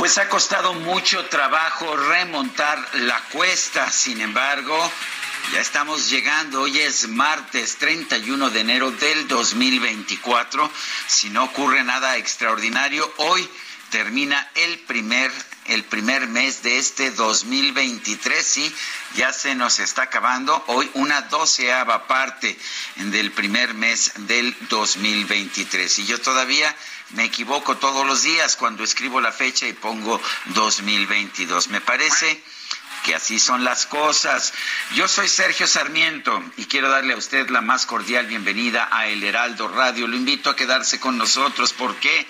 Pues ha costado mucho trabajo remontar la cuesta, sin embargo, ya estamos llegando, hoy es martes 31 de enero del 2024, si no ocurre nada extraordinario, hoy termina el primer el primer mes de este 2023, sí, ya se nos está acabando. Hoy una doceava parte del primer mes del 2023. Y yo todavía me equivoco todos los días cuando escribo la fecha y pongo 2022. Me parece que así son las cosas. Yo soy Sergio Sarmiento y quiero darle a usted la más cordial bienvenida a El Heraldo Radio. Lo invito a quedarse con nosotros. ¿Por qué?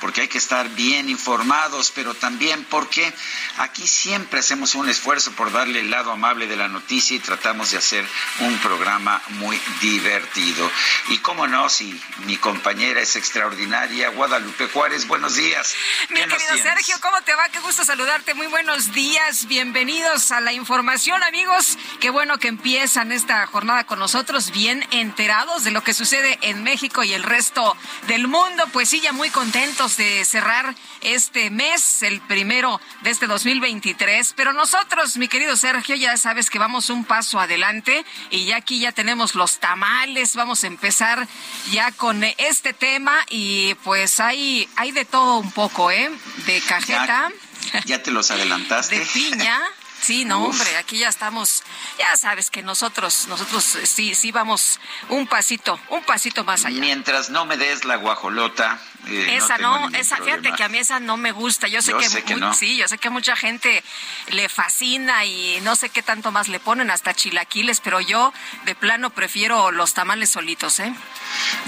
Porque hay que estar bien informados, pero también porque aquí siempre hacemos un esfuerzo por darle el lado amable de la noticia y tratamos de hacer un programa muy divertido. Y cómo no, si mi compañera es extraordinaria, Guadalupe Juárez, buenos días. Mi querido Sergio, ¿cómo te va? Qué gusto saludarte. Muy buenos días, bienvenidos a la información, amigos. Qué bueno que empiezan esta jornada con nosotros, bien enterados de lo que sucede en México y el resto del mundo. Pues sí, ya muy contentos de cerrar este mes, el primero de este 2023. Pero nosotros, mi querido Sergio, ya sabes que vamos un paso adelante y ya aquí ya tenemos los tamales. Vamos a empezar ya con este tema y pues hay, hay de todo un poco, ¿eh? De cajeta. Ya, ya te los adelantaste. De piña. Sí, no, hombre, aquí ya estamos, ya sabes que nosotros, nosotros eh, sí, sí vamos un pasito, un pasito más allá. Mientras no me des la guajolota. Eh, esa no, esa, fíjate que a mí esa no me gusta. Yo sé que, no. sí, yo sé que mucha gente le fascina y no sé qué tanto más le ponen, hasta chilaquiles, pero yo de plano prefiero los tamales solitos, ¿eh?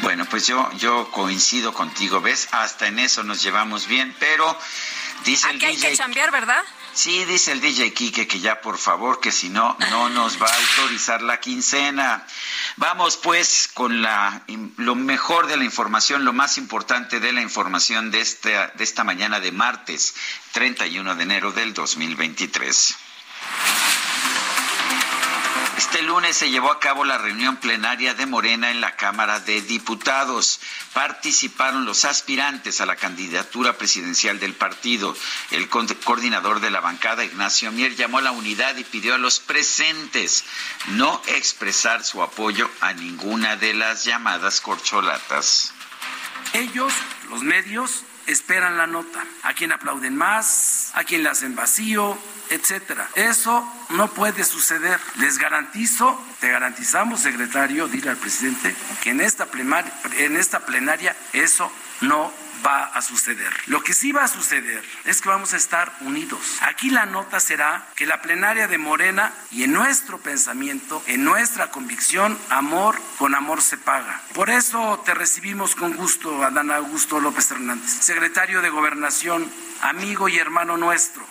Bueno, pues yo, yo coincido contigo, ¿ves? Hasta en eso nos llevamos bien, pero dice Aquí el hay que chambear, ¿verdad? Sí, dice el DJ Kike que ya por favor, que si no, no nos va a autorizar la quincena. Vamos pues con la, lo mejor de la información, lo más importante de la información de esta, de esta mañana de martes 31 de enero del 2023. Este lunes se llevó a cabo la reunión plenaria de Morena en la Cámara de Diputados. Participaron los aspirantes a la candidatura presidencial del partido. El coordinador de la bancada, Ignacio Mier, llamó a la unidad y pidió a los presentes no expresar su apoyo a ninguna de las llamadas corcholatas. Ellos, los medios, esperan la nota. A quien aplauden más, a quien la hacen vacío, etcétera. Eso no puede suceder. Les garantizo, te garantizamos, secretario, dile al presidente, que en esta plenaria, en esta plenaria eso no va a suceder. Lo que sí va a suceder es que vamos a estar unidos. Aquí la nota será que la plenaria de Morena y en nuestro pensamiento, en nuestra convicción, amor con amor se paga. Por eso te recibimos con gusto, Adán Augusto López Hernández, secretario de Gobernación, amigo y hermano nuestro.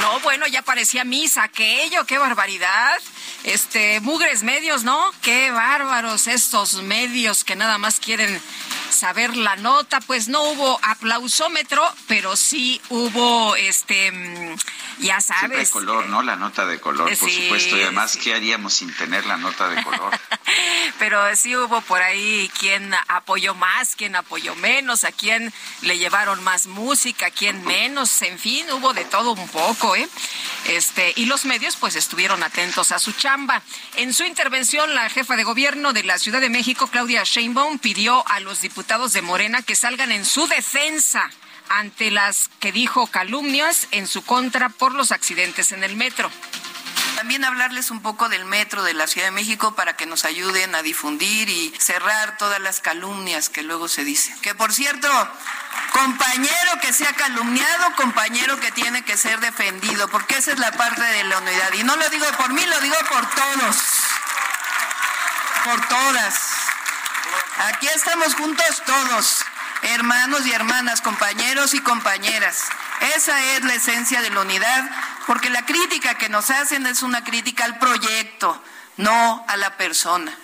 No, bueno, ya parecía misa aquello, qué barbaridad. Este, mugres medios, ¿no? Qué bárbaros estos medios que nada más quieren saber la nota, pues no hubo aplausómetro, pero sí hubo este mm, ya sabes. de color, ¿no? La nota de color, por supuesto. Y además, ¿qué haríamos sin tener la nota de color? pero sí hubo por ahí quien apoyó más, quien apoyó menos, a quien le llevaron más música, a quien menos, en fin, hubo de todo un poco, ¿eh? Este, y los medios pues estuvieron atentos a su chamba. En su intervención, la jefa de gobierno de la Ciudad de México, Claudia Sheinbaum, pidió a los diputados de Morena que salgan en su defensa ante las que dijo calumnias en su contra por los accidentes en el metro. También hablarles un poco del metro de la Ciudad de México para que nos ayuden a difundir y cerrar todas las calumnias que luego se dicen. Que por cierto, compañero que sea calumniado, compañero que tiene que ser defendido, porque esa es la parte de la unidad. Y no lo digo por mí, lo digo por todos, por todas. Aquí estamos juntos todos hermanos y hermanas, compañeros y compañeras. Esa es la esencia de la unidad, porque la crítica que nos hacen es una crítica al proyecto, no a la persona.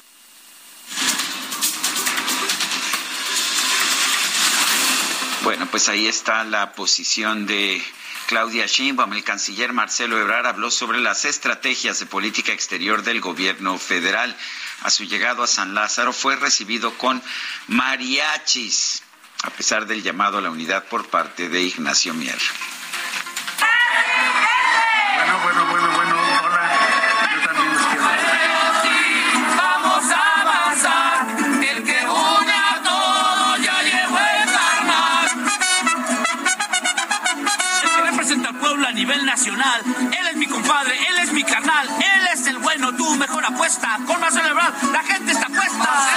Bueno, pues ahí está la posición de Claudia Sheinbaum, el canciller Marcelo Ebrard habló sobre las estrategias de política exterior del gobierno federal. A su llegado a San Lázaro fue recibido con mariachis a pesar del llamado a la unidad por parte de Ignacio Mier. Nacional, él es mi compadre, él es mi carnal, él es el bueno, tu mejor apuesta, con más celebrar, la gente está puesta.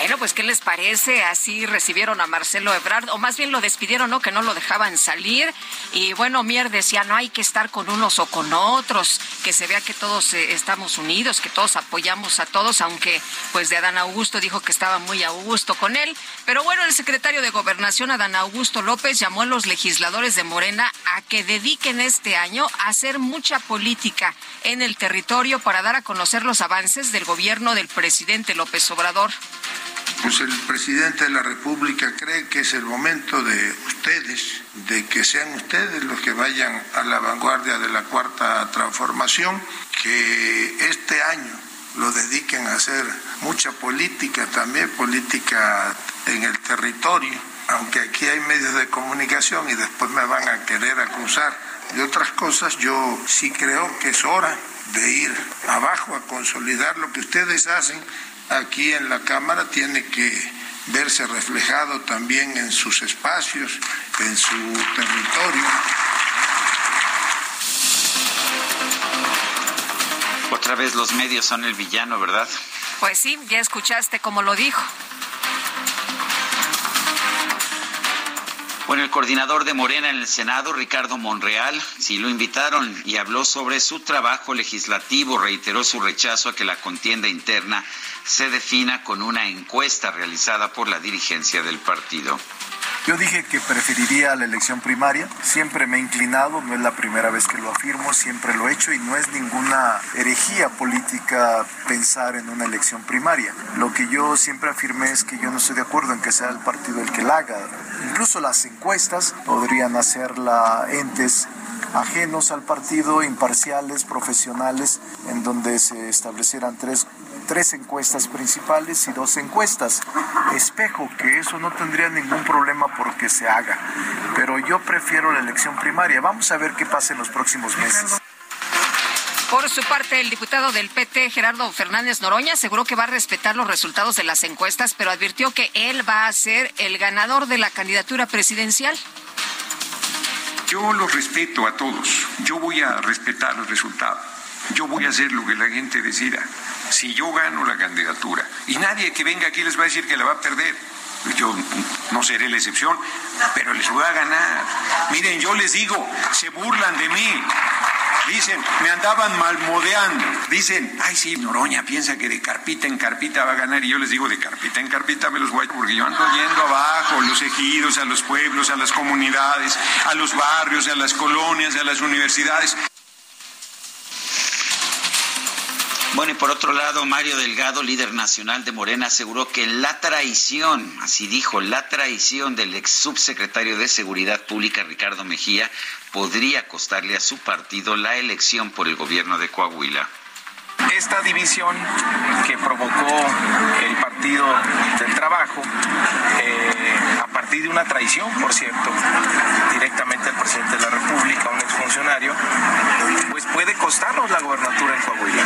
Bueno, pues ¿qué les parece? Así recibieron a Marcelo Ebrard, o más bien lo despidieron, ¿no? Que no lo dejaban salir. Y bueno, Mier decía, no hay que estar con unos o con otros, que se vea que todos eh, estamos unidos, que todos apoyamos a todos, aunque pues de Adán Augusto dijo que estaba muy a gusto con él. Pero bueno, el secretario de Gobernación, Adán Augusto López, llamó a los legisladores de Morena a que dediquen este año a hacer mucha política en el territorio para dar a conocer los avances del gobierno del presidente López Obrador pues el presidente de la República cree que es el momento de ustedes, de que sean ustedes los que vayan a la vanguardia de la cuarta transformación, que este año lo dediquen a hacer mucha política, también política en el territorio, aunque aquí hay medios de comunicación y después me van a querer acusar de otras cosas, yo sí creo que es hora de ir abajo a consolidar lo que ustedes hacen aquí en la Cámara tiene que verse reflejado también en sus espacios, en su territorio. Otra vez los medios son el villano, ¿verdad? Pues sí, ya escuchaste cómo lo dijo. Bueno, el coordinador de Morena en el Senado, Ricardo Monreal, sí lo invitaron y habló sobre su trabajo legislativo, reiteró su rechazo a que la contienda interna se defina con una encuesta realizada por la dirigencia del partido. Yo dije que preferiría la elección primaria, siempre me he inclinado, no es la primera vez que lo afirmo, siempre lo he hecho y no es ninguna herejía política pensar en una elección primaria. Lo que yo siempre afirmé es que yo no estoy de acuerdo en que sea el partido el que la haga. Incluso las encuestas podrían hacerla entes ajenos al partido, imparciales, profesionales, en donde se establecieran tres tres encuestas principales y dos encuestas. Espejo, que eso no tendría ningún problema porque se haga. Pero yo prefiero la elección primaria. Vamos a ver qué pasa en los próximos meses. Por su parte, el diputado del PT, Gerardo Fernández Noroña, aseguró que va a respetar los resultados de las encuestas, pero advirtió que él va a ser el ganador de la candidatura presidencial. Yo los respeto a todos. Yo voy a respetar el resultado. Yo voy a hacer lo que la gente decida si yo gano la candidatura y nadie que venga aquí les va a decir que la va a perder, yo no seré la excepción, pero les voy a ganar. Miren, yo les digo, se burlan de mí. Dicen, me andaban malmodeando. Dicen, ay, sí, Noroña piensa que de carpita en carpita va a ganar. Y yo les digo, de carpita en carpita me los voy a... Porque yo ando yendo abajo, a los ejidos, a los pueblos, a las comunidades, a los barrios, a las colonias, a las universidades. Bueno, y por otro lado, Mario Delgado, líder nacional de Morena, aseguró que la traición, así dijo, la traición del ex subsecretario de Seguridad Pública, Ricardo Mejía, podría costarle a su partido la elección por el gobierno de Coahuila. Esta división que provocó el Partido del Trabajo, partir de una traición, por cierto, directamente al presidente de la República, un exfuncionario, pues puede costarnos la gobernatura en Coahuila.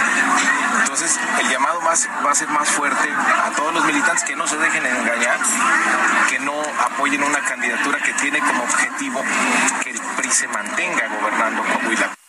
Entonces, el llamado va a ser más fuerte a todos los militantes que no se dejen engañar, que no apoyen una candidatura que tiene como objetivo que el PRI se mantenga gobernando Coahuila.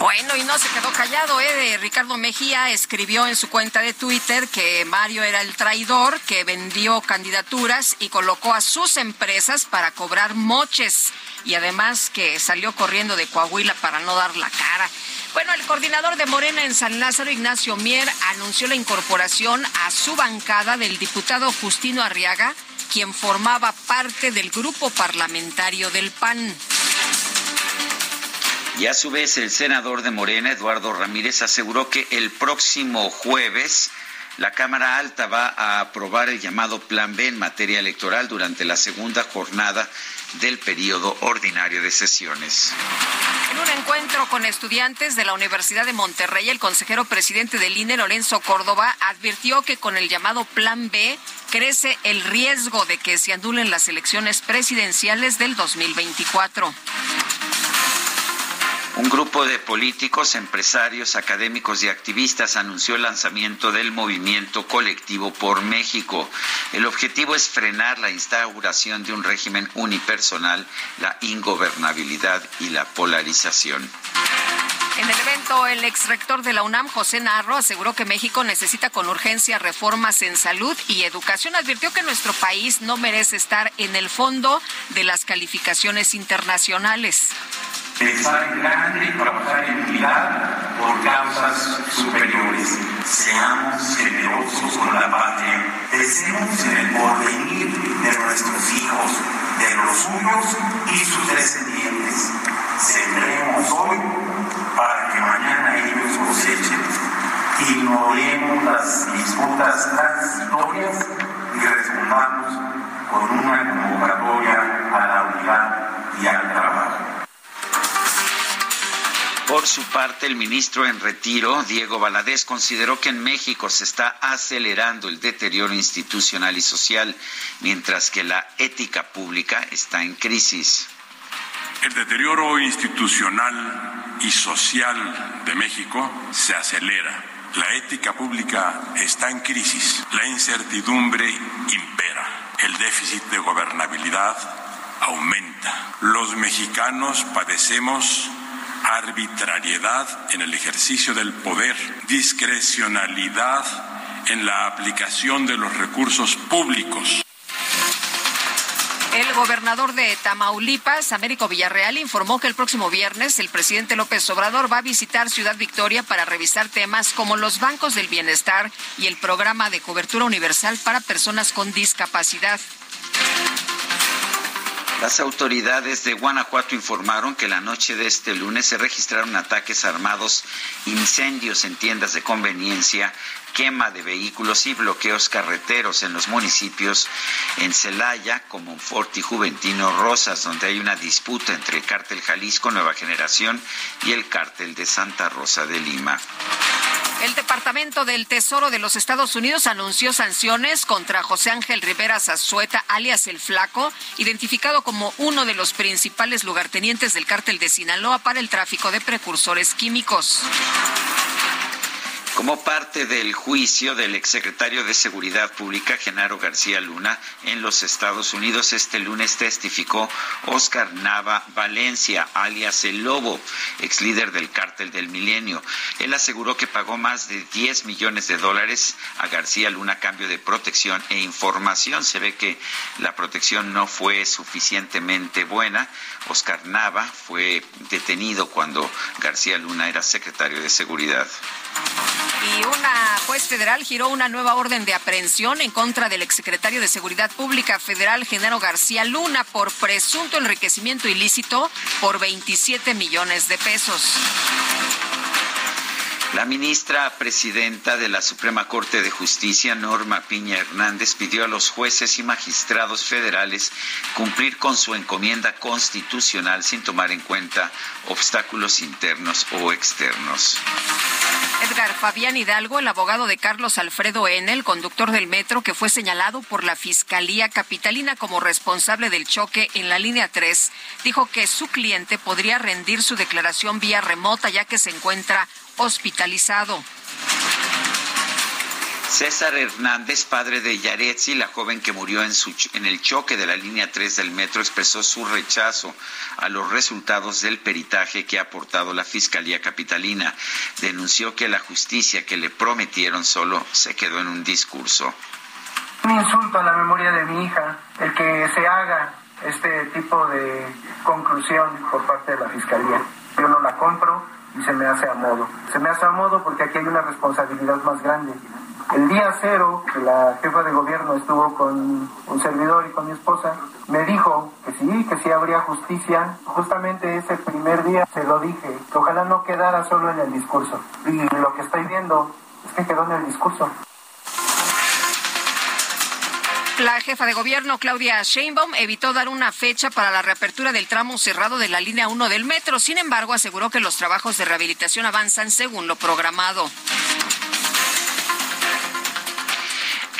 Bueno, y no se quedó callado, ¿eh? Ricardo Mejía escribió en su cuenta de Twitter que Mario era el traidor que vendió candidaturas y colocó a sus empresas para cobrar moches y además que salió corriendo de Coahuila para no dar la cara. Bueno, el coordinador de Morena en San Lázaro, Ignacio Mier, anunció la incorporación a su bancada del diputado Justino Arriaga, quien formaba parte del grupo parlamentario del PAN. Y a su vez el senador de Morena, Eduardo Ramírez, aseguró que el próximo jueves la Cámara Alta va a aprobar el llamado Plan B en materia electoral durante la segunda jornada del periodo ordinario de sesiones. En un encuentro con estudiantes de la Universidad de Monterrey, el consejero presidente del INE, Lorenzo Córdoba, advirtió que con el llamado Plan B crece el riesgo de que se anulen las elecciones presidenciales del 2024. Un grupo de políticos, empresarios, académicos y activistas anunció el lanzamiento del movimiento colectivo por México. El objetivo es frenar la instauración de un régimen unipersonal, la ingobernabilidad y la polarización. En el evento, el exrector de la UNAM, José Narro, aseguró que México necesita con urgencia reformas en salud y educación. Advirtió que nuestro país no merece estar en el fondo de las calificaciones internacionales pensar en grande y trabajar en unidad por causas superiores. Seamos generosos con la patria, pensemos en el porvenir de nuestros hijos, de los suyos y sus descendientes. Sembremos hoy para que mañana ellos cosechen. Ignoremos las disputas transitorias y respondamos con una convocatoria a la unidad y al trabajo. Por su parte, el ministro en retiro, Diego Valadez, consideró que en México se está acelerando el deterioro institucional y social, mientras que la ética pública está en crisis. El deterioro institucional y social de México se acelera. La ética pública está en crisis. La incertidumbre impera. El déficit de gobernabilidad aumenta. Los mexicanos padecemos arbitrariedad en el ejercicio del poder, discrecionalidad en la aplicación de los recursos públicos. El gobernador de Tamaulipas, Américo Villarreal, informó que el próximo viernes el presidente López Obrador va a visitar Ciudad Victoria para revisar temas como los bancos del bienestar y el programa de cobertura universal para personas con discapacidad. Las autoridades de Guanajuato informaron que la noche de este lunes se registraron ataques armados, incendios en tiendas de conveniencia, quema de vehículos y bloqueos carreteros en los municipios en Celaya, Comonfort y Juventino Rosas, donde hay una disputa entre el cártel Jalisco Nueva Generación y el cártel de Santa Rosa de Lima. El Departamento del Tesoro de los Estados Unidos anunció sanciones contra José Ángel Rivera Zazueta, alias El Flaco, identificado como uno de los principales lugartenientes del cártel de Sinaloa para el tráfico de precursores químicos. Como parte del juicio del exsecretario de Seguridad Pública, Genaro García Luna, en los Estados Unidos, este lunes testificó Oscar Nava Valencia, alias El Lobo, ex líder del cártel del Milenio. Él aseguró que pagó más de 10 millones de dólares a García Luna a cambio de protección e información. Se ve que la protección no fue suficientemente buena. Oscar Nava fue detenido cuando García Luna era secretario de Seguridad. Y una juez federal giró una nueva orden de aprehensión en contra del exsecretario de Seguridad Pública Federal, Genaro García Luna, por presunto enriquecimiento ilícito por 27 millones de pesos. La ministra presidenta de la Suprema Corte de Justicia, Norma Piña Hernández, pidió a los jueces y magistrados federales cumplir con su encomienda constitucional sin tomar en cuenta obstáculos internos o externos. Edgar Fabián Hidalgo, el abogado de Carlos Alfredo N., el conductor del metro que fue señalado por la Fiscalía Capitalina como responsable del choque en la línea 3, dijo que su cliente podría rendir su declaración vía remota ya que se encuentra hospitalizado. César Hernández, padre de Yaretsi, la joven que murió en, su, en, el choque de la línea 3 del metro, expresó su rechazo a los resultados del peritaje que ha aportado la Fiscalía Capitalina. Denunció que la justicia que le prometieron solo se quedó en un discurso. Un insulto a la memoria de mi hija, el que se haga este tipo de conclusión por parte de la Fiscalía. Yo no la compro y se me hace a modo. Se me hace a modo porque aquí hay una responsabilidad más grande. El día cero que la jefa de gobierno estuvo con un servidor y con mi esposa, me dijo que sí, que sí habría justicia. Justamente ese primer día se lo dije, que ojalá no quedara solo en el discurso. Y lo que estoy viendo es que quedó en el discurso. La jefa de gobierno, Claudia Sheinbaum, evitó dar una fecha para la reapertura del tramo cerrado de la línea 1 del metro. Sin embargo, aseguró que los trabajos de rehabilitación avanzan según lo programado.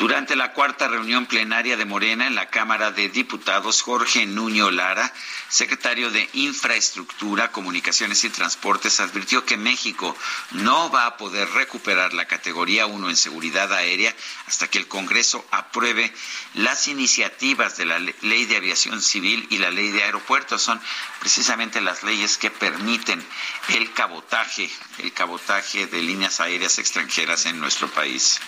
Durante la cuarta reunión plenaria de Morena en la Cámara de Diputados, Jorge Nuño Lara, secretario de Infraestructura, Comunicaciones y Transportes, advirtió que México no va a poder recuperar la categoría 1 en seguridad aérea hasta que el Congreso apruebe las iniciativas de la Ley de Aviación Civil y la Ley de Aeropuertos. Son precisamente las leyes que permiten el cabotaje, el cabotaje de líneas aéreas extranjeras en nuestro país.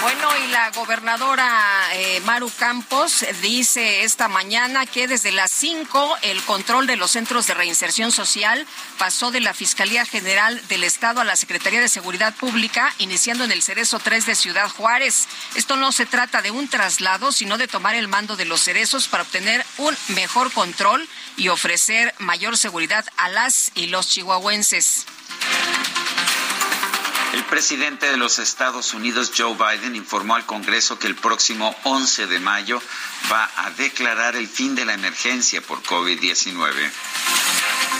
Bueno, la gobernadora eh, Maru Campos dice esta mañana que desde las 5 el control de los centros de reinserción social pasó de la Fiscalía General del Estado a la Secretaría de Seguridad Pública, iniciando en el Cerezo 3 de Ciudad Juárez. Esto no se trata de un traslado, sino de tomar el mando de los cerezos para obtener un mejor control y ofrecer mayor seguridad a las y los chihuahuenses. El presidente de los Estados Unidos, Joe Biden, informó al Congreso que el próximo 11 de mayo va a declarar el fin de la emergencia por COVID-19.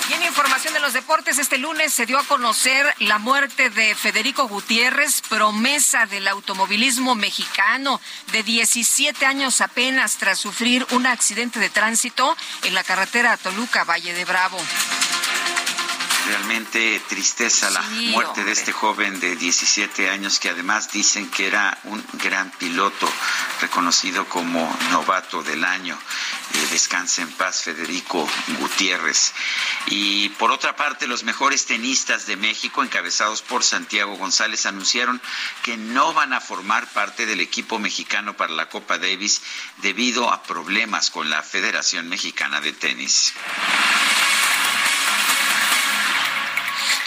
Y en información de los deportes, este lunes se dio a conocer la muerte de Federico Gutiérrez, promesa del automovilismo mexicano, de 17 años apenas tras sufrir un accidente de tránsito en la carretera Toluca, Valle de Bravo realmente tristeza la Sí, muerte de este joven de 17 años que además dicen que era un gran piloto, reconocido como novato del año. Eh, descanse en paz Federico Gutiérrez. Y por otra parte, los mejores tenistas de México, encabezados por Santiago González, anunciaron que no van a formar parte del equipo mexicano para la Copa Davis debido a problemas con la Federación Mexicana de Tenis.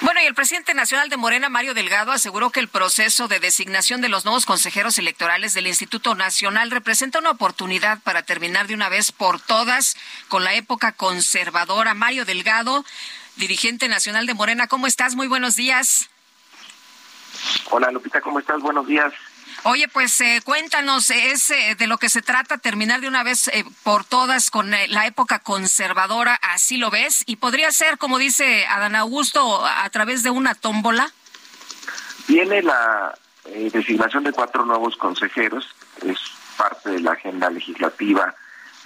Bueno, y el presidente nacional de Morena, Mario Delgado, aseguró que el proceso de designación de los nuevos consejeros electorales del Instituto Nacional representa una oportunidad para terminar de una vez por todas con la época conservadora. Mario Delgado, dirigente nacional de Morena, ¿cómo estás? Muy buenos días. Hola Lupita, ¿cómo estás? Buenos días. Oye, pues eh, cuéntanos, ¿es eh, de lo que se trata terminar de una vez eh, por todas con eh, la época conservadora? ¿Así lo ves? ¿Y podría ser, como dice Adán Augusto, a, través de una tómbola? Viene la designación de cuatro nuevos consejeros, es parte de la agenda legislativa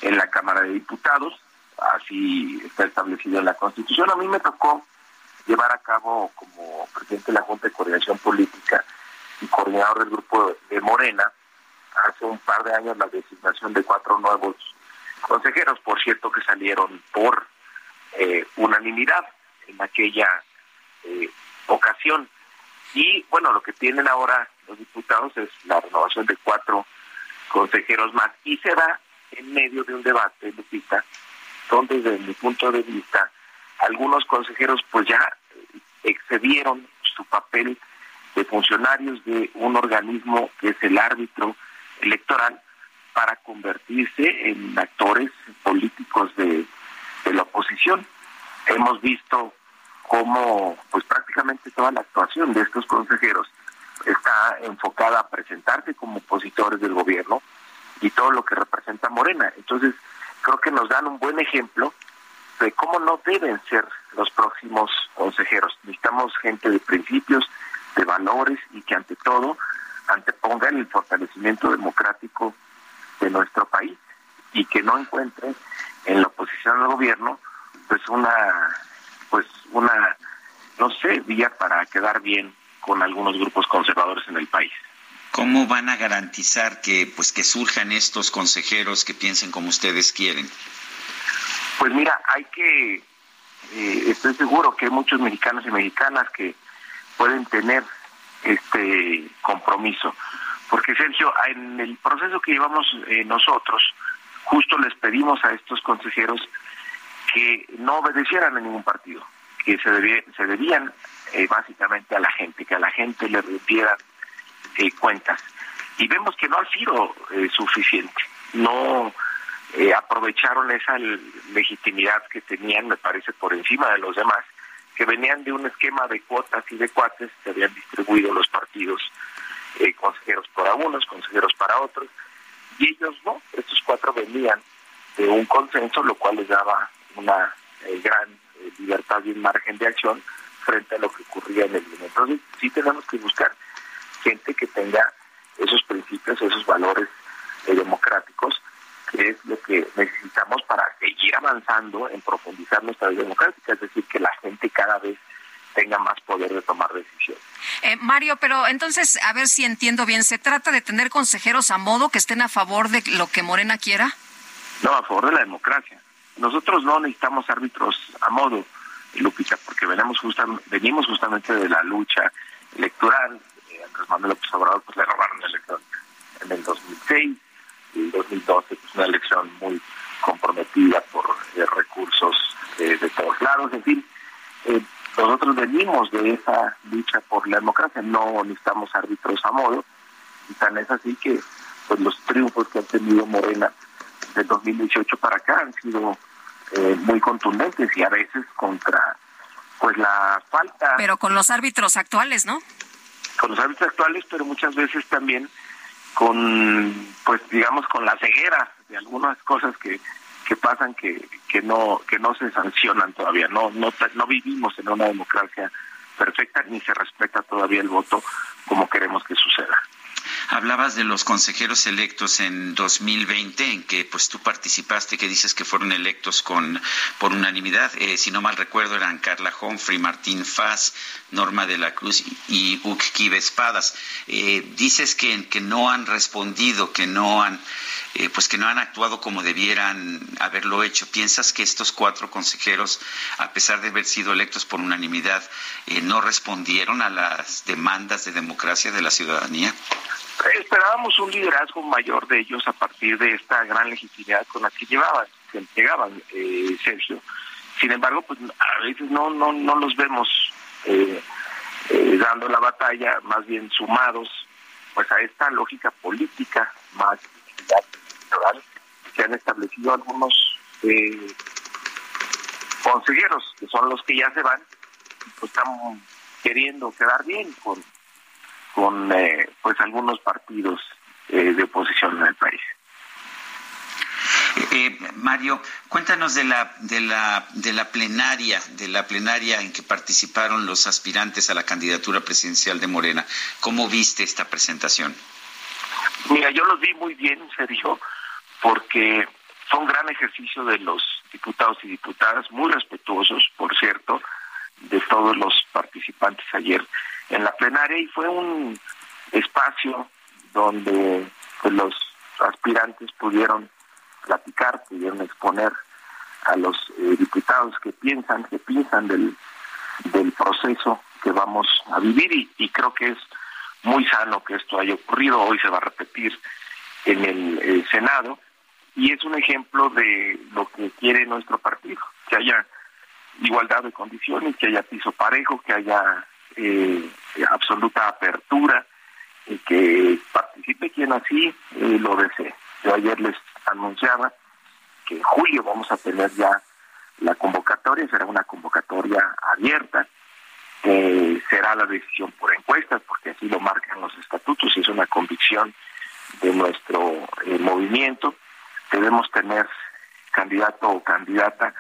en la Cámara de Diputados, así está establecido en la Constitución. A mí me tocó llevar a cabo como presidente de la Junta de Coordinación Política y coordinador del grupo de Morena, hace un par de años la designación de cuatro nuevos consejeros, por cierto que salieron por eh, unanimidad en aquella eh, ocasión. Y bueno, lo que tienen ahora los diputados es la renovación de cuatro consejeros más y se da en medio de un debate, Lupita, donde desde mi punto de vista algunos consejeros pues ya eh, excedieron su papel de funcionarios de un organismo que es el árbitro electoral para convertirse en actores políticos de, la oposición. Hemos visto cómo pues prácticamente toda la actuación de estos consejeros está enfocada a presentarse como opositores del gobierno y todo lo que representa Morena. Entonces, creo que nos dan un buen ejemplo de cómo no deben ser los próximos consejeros. Necesitamos gente de principios, de valores y que ante todo antepongan el fortalecimiento democrático de nuestro país y que no encuentren en la oposición al gobierno pues una pues una no sé vía para quedar bien con algunos grupos conservadores en el país. ¿Cómo van a garantizar que pues que surjan estos consejeros que piensen como ustedes quieren? Pues mira, hay que eh, estoy seguro que hay muchos mexicanos y mexicanas que pueden tener este compromiso. Porque Sergio, en el proceso que llevamos eh, nosotros, justo les pedimos a estos consejeros que no obedecieran a ningún partido, que se, se debían eh, básicamente a la gente, que a la gente le rindieran eh, cuentas. Y vemos que no ha sido suficiente, no aprovecharon esa legitimidad que tenían, me parece, por encima de los demás que venían de un esquema de cuotas y de cuates que habían distribuido los partidos, eh, consejeros para unos, consejeros para otros, y ellos no, estos cuatro venían de un consenso, lo cual les daba una eh, gran eh, libertad y un margen de acción frente a lo que ocurría en el mundo. Entonces, sí tenemos que buscar gente que tenga esos principios, esos valores democráticos que es lo que necesitamos para seguir avanzando en profundizar nuestra vida democrática, es decir, que la gente cada vez tenga más poder de tomar decisiones. Eh, Mario, pero entonces, a ver si entiendo bien, ¿se trata de tener consejeros a modo que estén a favor de lo que Morena quiera? No, a favor de la democracia. Nosotros no necesitamos árbitros a modo, Lupita, porque venimos, venimos justamente de la lucha electoral. Eh, Andrés Manuel López Obrador pues, le robaron la elección en el 2006 el 2012, pues una elección muy comprometida por eh, recursos eh, de todos lados, en fin. Eh, nosotros venimos de esa lucha por la democracia, no necesitamos árbitros a modo, y tan es así que pues los triunfos que ha tenido Morena de 2018 para acá han sido muy contundentes y a veces contra pues la falta... Pero con los árbitros actuales, ¿no? Con los árbitros actuales, pero muchas veces también con pues digamos con la ceguera de algunas cosas que, que pasan que, que no que no se sancionan todavía. No no no vivimos en una democracia perfecta ni se respeta todavía el voto como queremos que suceda Hablabas de los consejeros electos en 2020, en que pues tú participaste, que dices que fueron electos con por unanimidad. Eh, si no mal recuerdo, eran Carla Humphrey, Martín Faz, Norma de la Cruz y Ukibe Espadas. Eh, dices que, que no han respondido, que no han eh, pues que no han actuado como debieran haberlo hecho. ¿Piensas que estos cuatro consejeros, a pesar de haber sido electos por unanimidad, no respondieron a las demandas de democracia de la ciudadanía? Esperábamos un liderazgo mayor de ellos a partir de esta gran legitimidad con la que llevaban, que llegaban, eh, Sergio. Sin embargo, pues a veces no no no los vemos eh, eh, dando la batalla, más bien sumados, pues a esta lógica política más electoral que han establecido algunos eh, consejeros, que son los que ya se van, pues están queriendo quedar bien con con eh, pues algunos partidos eh, de oposición en el país. Eh, Mario, cuéntanos de la de la de la plenaria, de la plenaria en que participaron los aspirantes a la candidatura presidencial de Morena. ¿Cómo viste esta presentación? Mira, yo los vi muy bien, Sergio, porque fue un gran ejercicio de los diputados y diputadas, muy respetuosos, por cierto, de todos los participantes ayer en la plenaria y fue un espacio donde pues, los aspirantes pudieron platicar, pudieron exponer a los eh, diputados que piensan, que piensan del, del proceso que vamos a vivir y, creo que es muy sano que esto haya ocurrido, hoy se va a repetir en el, el Senado y es un ejemplo de lo que quiere nuestro partido, que haya igualdad de condiciones, que haya piso parejo, que haya eh, absoluta apertura y que participe quien así eh, lo desee. Yo ayer les anunciaba que en julio vamos a tener ya la convocatoria, será una convocatoria abierta, eh, será la decisión por encuestas, porque así lo marcan los estatutos es una convicción de nuestro eh, movimiento. Debemos tener candidato o candidata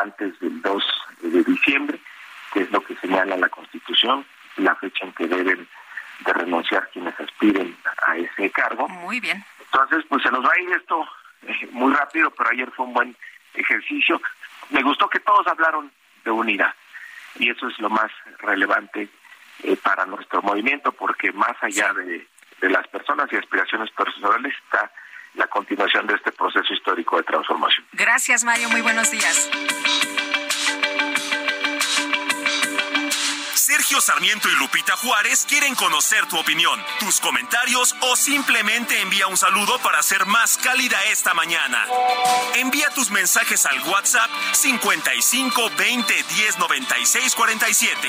antes del 2 de diciembre, que es lo que señala la Constitución, la fecha en que deben de renunciar quienes aspiren a ese cargo. Muy bien. Entonces, pues se nos va a ir esto eh, muy rápido, pero ayer fue un buen ejercicio. Me gustó que todos hablaron de unidad y eso es lo más relevante eh, para nuestro movimiento, porque más allá de, de las personas y aspiraciones personales está la continuación de este proceso histórico de transformación. Gracias, Mario. Muy buenos días. Sergio Sarmiento y Lupita Juárez quieren conocer tu opinión, tus comentarios o simplemente envía un saludo para ser más cálida esta mañana. Envía tus mensajes al WhatsApp 55 20 10 96 47.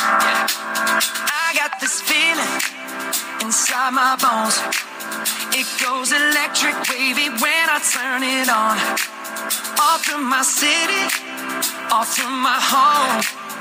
I got this feeling inside my bones. It goes electric wavy when I turn it on. All through my city, all through my home.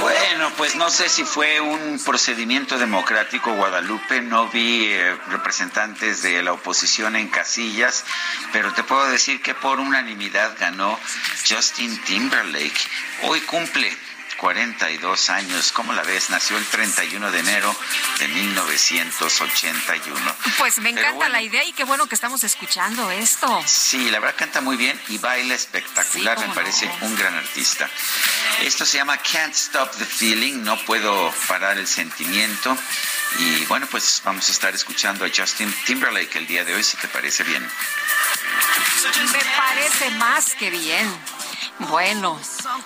Bueno, pues no sé si fue un procedimiento democrático Guadalupe, no vi eh, representantes de la oposición en casillas, pero te puedo decir que por unanimidad ganó Justin Timberlake. Hoy cumple 42 años, ¿cómo la ves? Nació el 31 de enero de 1981. Pues me encanta bueno. la idea y qué bueno que estamos escuchando esto. Sí, la verdad canta muy bien y baila espectacular, Sí, me parece no. un gran artista. Esto se llama Can't Stop the Feeling, no puedo parar el sentimiento. Y bueno, pues vamos a estar escuchando a Justin Timberlake el día de hoy, si te parece bien. Me parece más que bien. Bueno,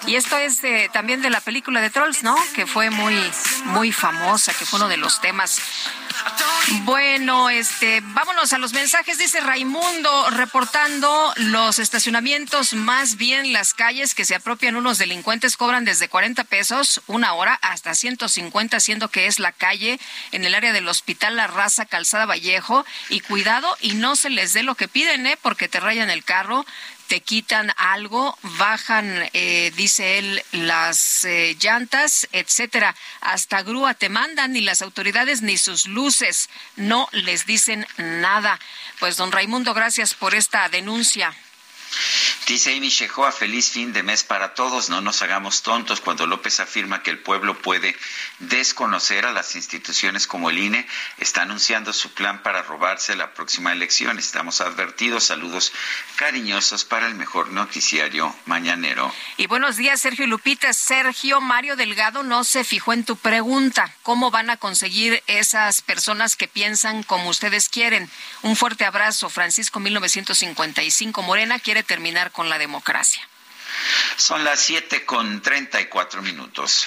y esto es también de la película de Trolls, ¿no? Que fue muy, muy famosa, que fue uno de los temas. Bueno, este, vámonos a los mensajes. Dice Raimundo reportando los estacionamientos, más bien las calles que se apropian unos delincuentes cobran desde 40 pesos una hora hasta 150, siendo que es la calle en el área del Hospital La Raza, Calzada Vallejo. Y cuidado y no se les dé lo que piden, ¿eh? Porque te rayan el carro te quitan algo, bajan, eh, dice él, las eh, llantas, etcétera. Hasta grúa te mandan, ni las autoridades ni sus luces no les dicen nada. Pues, don Raimundo, gracias por esta denuncia. Dice Amy Shehoa, feliz fin de mes para todos. No nos hagamos tontos cuando López afirma que el pueblo puede desconocer a las instituciones como el INE. Está anunciando su plan para robarse la próxima elección. Estamos advertidos. Saludos cariñosos para el mejor noticiario mañanero. Y buenos días, Sergio Lupita. Sergio Mario Delgado no se fijó en tu pregunta. ¿Cómo van a conseguir esas personas que piensan como ustedes quieren? Un fuerte abrazo. Francisco 1955 Morena quiere terminar con la democracia. Son las siete con treinta y cuatro minutos.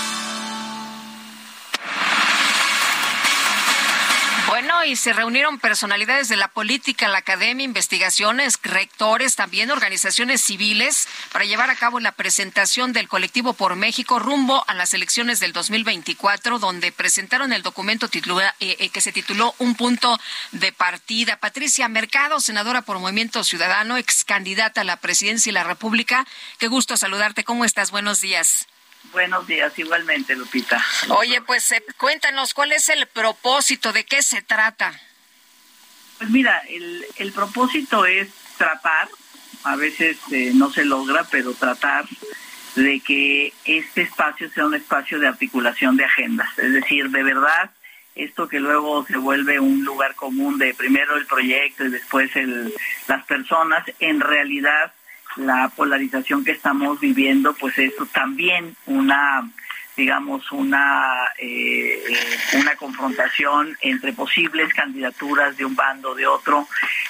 Bueno, y se reunieron personalidades de la política, la academia, investigaciones, rectores, también organizaciones civiles para llevar a cabo la presentación del colectivo por México rumbo a las elecciones del 2024, donde presentaron el documento titula, eh, eh, que se tituló Un punto de partida. Patricia Mercado, senadora por Movimiento Ciudadano, ex candidata a la presidencia de la República. Qué gusto saludarte. ¿Cómo estás? Buenos días. Buenos días, igualmente, Lupita. Oye, pues eh, cuéntanos, ¿cuál es el propósito? ¿De qué se trata? Pues mira, el, el propósito es tratar, a veces eh, no se logra, pero tratar de que este espacio sea un espacio de articulación de agendas. Es decir, de verdad, esto que luego se vuelve un lugar común de primero el proyecto y después el, las personas, en realidad la polarización que estamos viviendo, pues eso también una digamos una eh, una confrontación entre posibles candidaturas de un bando de otro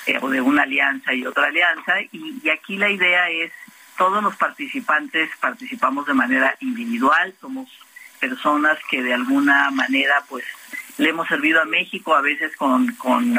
eh, o de una alianza y otra alianza. Y, y aquí la idea es todos los participantes participamos de manera individual somos personas que de alguna manera pues le hemos servido a México a veces con, con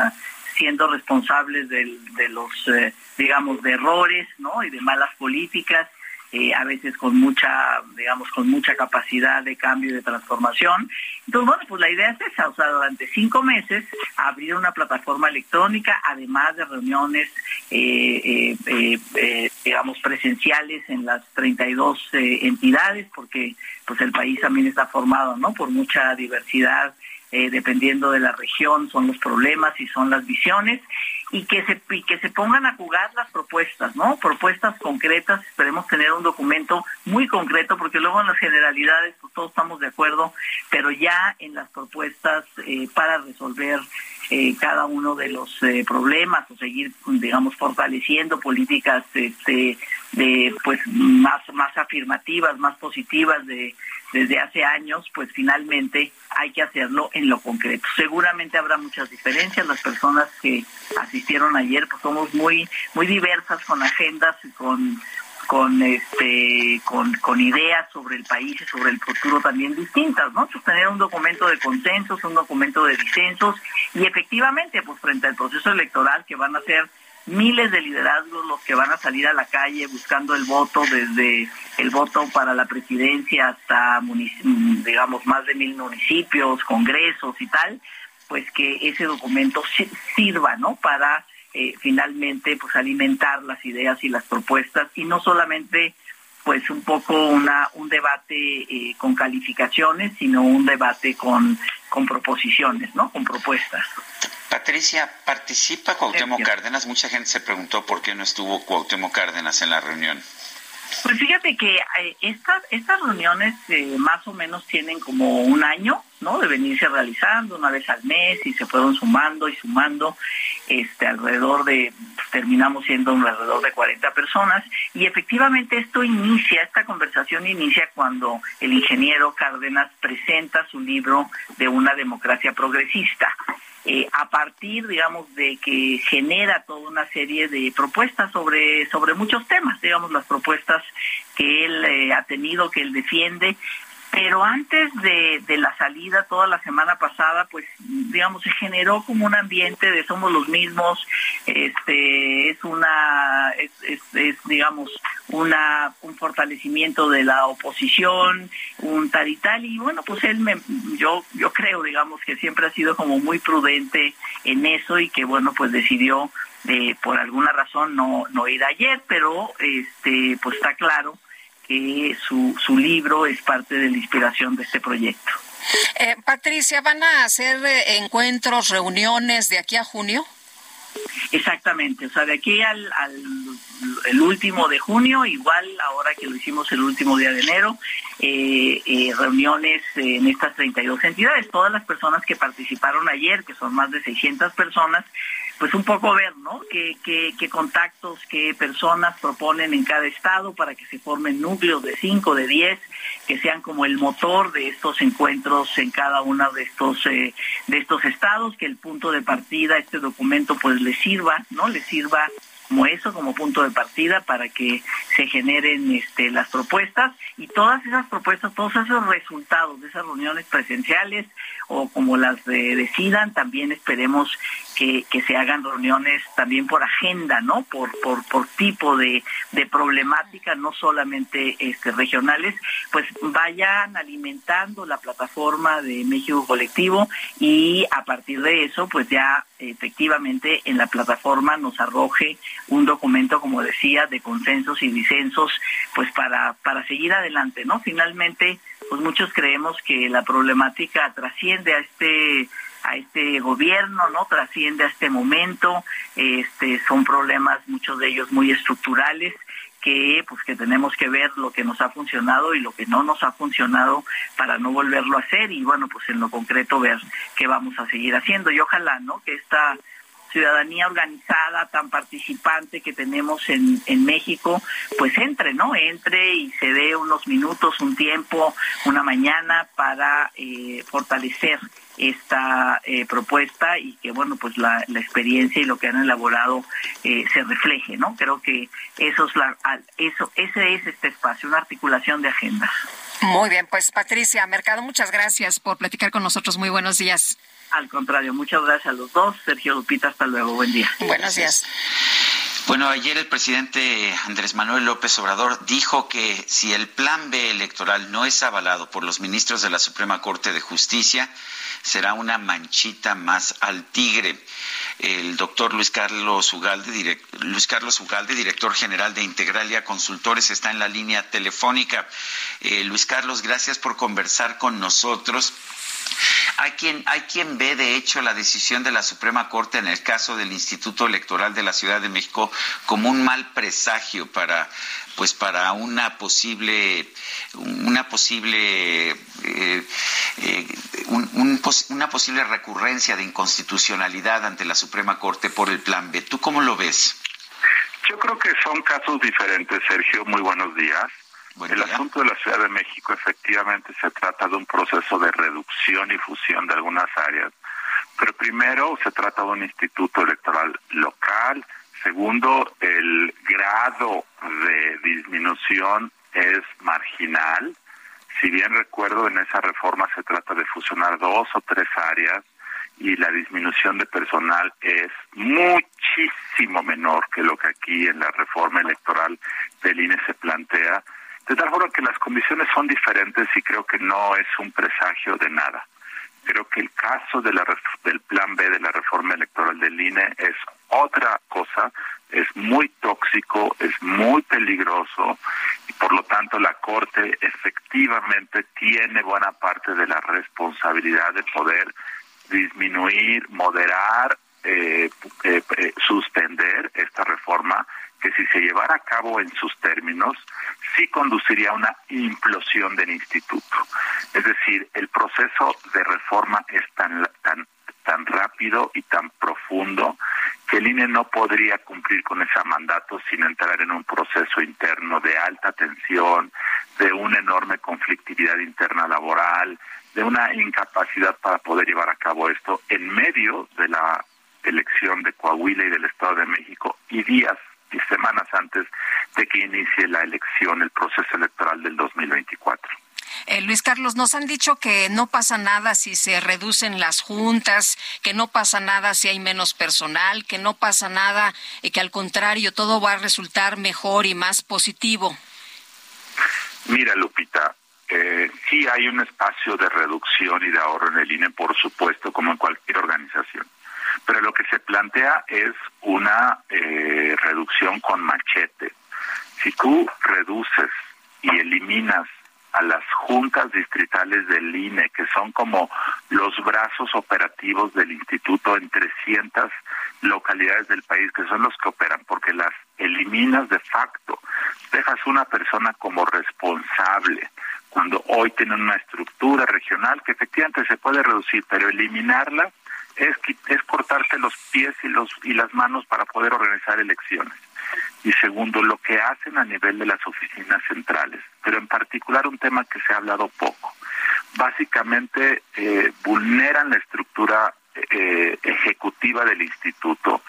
siendo responsables de, los, eh, digamos, de errores, ¿no? Y de malas políticas, eh, a veces con mucha, digamos, con mucha capacidad de cambio y de transformación. Entonces, bueno, pues la idea es esa, o sea, durante cinco meses abrir una plataforma electrónica, además de reuniones, eh, digamos, presenciales en las 32 entidades, porque pues el país también está formado, ¿no? Por mucha diversidad eh, dependiendo de la región, son los problemas y son las visiones, y que se, que se pongan a jugar las propuestas, ¿no? Propuestas concretas, esperemos tener un documento muy concreto, porque luego en las generalidades pues, todos estamos de acuerdo, pero ya en las propuestas eh, para resolver eh, cada uno de los problemas o seguir, digamos, fortaleciendo políticas este, de, pues, más, más afirmativas, más positivas de desde hace años, pues finalmente hay que hacerlo en lo concreto. Seguramente habrá muchas diferencias. Las personas que asistieron ayer, pues somos muy, muy diversas con agendas y con con este con, con ideas sobre el país y sobre el futuro también distintas, ¿no? Pues tener un documento de consensos, un documento de disensos y efectivamente, pues frente al proceso electoral que van a ser miles de liderazgos los que van a salir a la calle buscando el voto desde el voto para la presidencia hasta digamos más de mil municipios, congresos y tal, pues que ese documento sirva, ¿no? Para eh, finalmente pues alimentar las ideas y las propuestas y no solamente pues un poco una un debate eh, con calificaciones, sino un debate con con proposiciones, ¿no? Con propuestas. Patricia, ¿participa Cuauhtémoc Cárdenas? Mucha gente se preguntó por qué no estuvo Cuauhtémoc Cárdenas en la reunión. Pues fíjate que eh, estas estas reuniones eh, más o menos tienen como un año, De venirse realizando una vez al mes y se fueron sumando y sumando, este alrededor de terminamos siendo alrededor de 40 personas. Y efectivamente esto inicia esta conversación inicia cuando el ingeniero Cárdenas presenta su libro de una democracia progresista. Eh, a partir, digamos, de que genera toda una serie de propuestas sobre, sobre muchos temas, digamos, las propuestas que él eh, ha tenido, que él defiende, pero antes de, la salida, toda la semana pasada, pues, digamos, se generó como un ambiente de somos los mismos, este, es una, es, es, digamos, una, un fortalecimiento de la oposición, un tal y tal, y bueno, pues él, me, yo, yo creo, digamos, que siempre ha sido como muy prudente en eso y que, bueno, pues decidió, eh, por alguna razón, no, no ir ayer, pero, este, pues está claro que su, su libro es parte de la inspiración de este proyecto. Eh, Patricia, ¿van a hacer eh, encuentros, reuniones de aquí a junio? Exactamente, o sea, de aquí al, el último de junio, igual ahora que lo hicimos el último día de enero, eh, eh, reuniones en estas 32 entidades, todas las personas que participaron ayer, que son más de 600 personas, pues un poco ver, ¿no? ¿Qué, qué, contactos, qué personas proponen en cada estado para que se formen núcleos de 5, de 10, que sean como el motor de estos encuentros en cada uno de estos eh, de estos estados, que el punto de partida, este documento, pues les sirva, ¿no? Les sirva como eso, como punto de partida para que se generen este, las propuestas y todas esas propuestas, todos esos resultados de esas reuniones presenciales o como las decidan, también esperemos que, se hagan reuniones también por agenda, ¿no? Por, por, por tipo de, de problemática, no solamente este, regionales, pues vayan alimentando la plataforma de México Colectivo y a partir de eso, pues ya efectivamente en la plataforma nos arroje un documento, como decía, de consensos y disensos, pues para, para seguir adelante, ¿no? Finalmente, pues muchos creemos que la problemática trasciende a este a este gobierno, ¿no? Trasciende a este momento, este son problemas muchos de ellos muy estructurales que pues que tenemos que ver lo que nos ha funcionado y lo que no nos ha funcionado para no volverlo a hacer y bueno, pues en lo concreto ver qué vamos a seguir haciendo y ojalá, ¿no? Que esta ciudadanía organizada, tan participante que tenemos en, en México, pues entre, ¿no? Entre y se dé unos minutos, un tiempo, una mañana para eh, fortalecer esta eh, propuesta y que bueno pues la, la, experiencia y lo que han elaborado eh, se refleje no creo que eso es la eso ese es este espacio una articulación de agendas muy bien pues Patricia Mercado muchas gracias por platicar con nosotros. Muy buenos días. Al contrario muchas gracias a los dos. Sergio Lupita hasta luego. Buen día. Buenos días. Bueno, ayer el presidente Andrés Manuel López Obrador dijo que si el plan B electoral no es avalado por los ministros de la Suprema Corte de Justicia, será una manchita más al tigre. El doctor Luis Carlos Ugalde, Luis Carlos Ugalde, director general de Integralia Consultores, está en la línea telefónica. Eh, Luis Carlos, gracias por conversar con nosotros. Hay quien, hay quien ve, de hecho, la decisión de la Suprema Corte en el caso del Instituto Electoral de la Ciudad de México como un mal presagio para, pues, para una posible, una posible, eh, eh, una posible recurrencia de inconstitucionalidad ante la Suprema Corte por el Plan B. ¿Tú cómo lo ves? Yo creo que son casos diferentes, Sergio. Muy buenos días el asunto de la Ciudad de México efectivamente se trata de un proceso de reducción y fusión de algunas áreas, pero primero se trata de un instituto electoral local, segundo el grado de disminución es marginal, si bien recuerdo en esa reforma se trata de fusionar dos o tres áreas y la disminución de personal es muchísimo menor que lo que aquí en la reforma electoral del INE se plantea, de tal forma que las condiciones son diferentes y creo que no es un presagio de nada. Creo que el caso de la, del plan B de la reforma electoral del INE es otra cosa, es muy tóxico, es muy peligroso y por lo tanto la Corte efectivamente tiene buena parte de la responsabilidad de poder disminuir, moderar, eh, eh, eh suspender esta reforma que si se llevara a cabo en sus términos, sí conduciría a una implosión del instituto. Es decir, el proceso de reforma es tan, tan, tan rápido y tan profundo que el INE no podría cumplir con ese mandato sin entrar en un proceso interno de alta tensión, de una enorme conflictividad interna laboral, de una incapacidad para poder llevar a cabo esto en medio de la elección de Coahuila y del Estado de México y días semanas antes de que inicie la elección, el proceso electoral del 2024. Eh, Luis Carlos, nos han dicho que no pasa nada si se reducen las juntas, que no pasa nada si hay menos personal, que no pasa nada y que al contrario todo va a resultar mejor y más positivo. Mira, Lupita, eh, sí hay un espacio de reducción y de ahorro en el INE, por supuesto, como en cualquier organización pero lo que se plantea es una eh, reducción con machete. Si tú reduces y eliminas a las juntas distritales del INE, que son como los brazos operativos del instituto en 300 localidades del país que son los que operan, porque las eliminas de facto. Dejas una persona como responsable, cuando hoy tienen una estructura regional que efectivamente se puede reducir, pero eliminarla es, es cortarse los pies y, los, y las manos para poder organizar elecciones. Y segundo, lo que hacen a nivel de las oficinas centrales, pero en particular un tema que se ha hablado poco. Básicamente eh, vulneran la estructura eh, ejecutiva del instituto.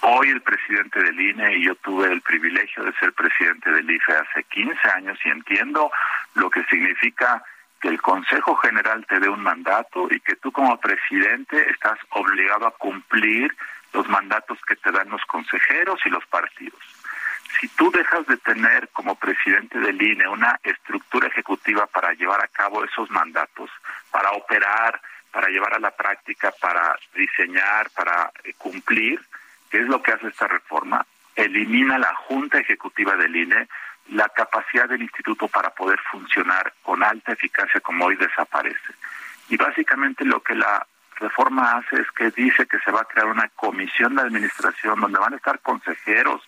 Hoy el presidente del INE y yo tuve el privilegio de ser presidente del IFE hace 15 años y entiendo lo que significa que el Consejo General te dé un mandato y que tú como presidente estás obligado a cumplir los mandatos que te dan los consejeros y los partidos. Si tú dejas de tener como presidente del INE una estructura ejecutiva para llevar a cabo esos mandatos, para operar, para llevar a la práctica, para diseñar, para eh, cumplir, que es lo que hace esta reforma, elimina la Junta Ejecutiva del INE, la capacidad del instituto para poder funcionar con alta eficacia como hoy desaparece. Y básicamente lo que la reforma hace es que dice que se va a crear una comisión de administración donde van a estar consejeros,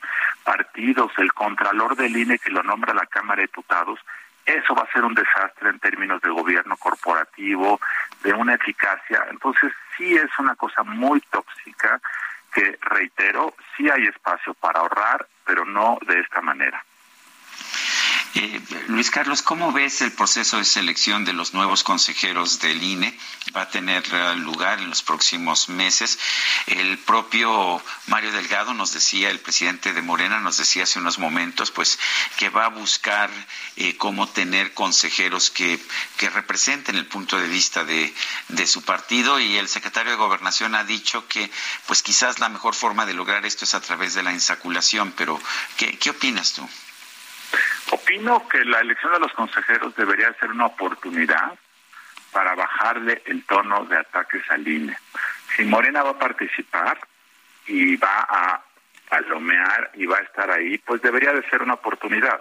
partidos, el contralor del INE que lo nombra la Cámara de Diputados. Eso va a ser un desastre en términos de gobierno corporativo, de una eficacia. Entonces sí es una cosa muy tóxica que, reitero, sí hay espacio para ahorrar, pero no de esta manera. Eh, Luis Carlos, ¿cómo ves el proceso de selección de los nuevos consejeros del INE? Va a tener eh, lugar en los próximos meses. El propio Mario Delgado nos decía, el presidente de Morena nos decía hace unos momentos, pues que va a buscar eh, cómo tener consejeros que, que representen el punto de vista de, su partido y el secretario de Gobernación ha dicho que pues quizás la mejor forma de lograr esto es a través de la insaculación, pero ¿qué, qué opinas tú? Opino que la elección de los consejeros debería ser una oportunidad para bajarle el tono de ataques al INE. Si Morena va a participar y va a palomear y va a estar ahí, pues debería de ser una oportunidad.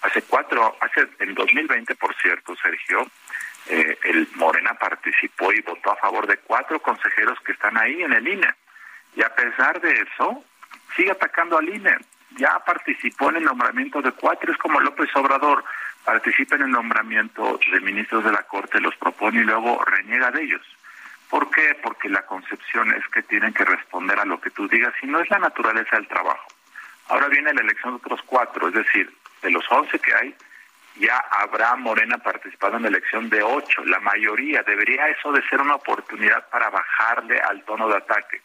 Hace cuatro, hace en 2020, por cierto, Sergio, eh, el Morena participó y votó a favor de cuatro consejeros que están ahí en el INE. Y a pesar de eso, sigue atacando al INE ya participó en el nombramiento de cuatro, es como López Obrador, participa en el nombramiento de ministros de la Corte, los propone y luego reniega de ellos. ¿Por qué? Porque la concepción es que tienen que responder a lo que tú digas y no es la naturaleza del trabajo. Ahora viene la elección de otros cuatro, es decir, de los once que hay, ya habrá Morena participado en la elección de ocho, la mayoría. Debería eso de ser una oportunidad para bajarle al tono de ataque.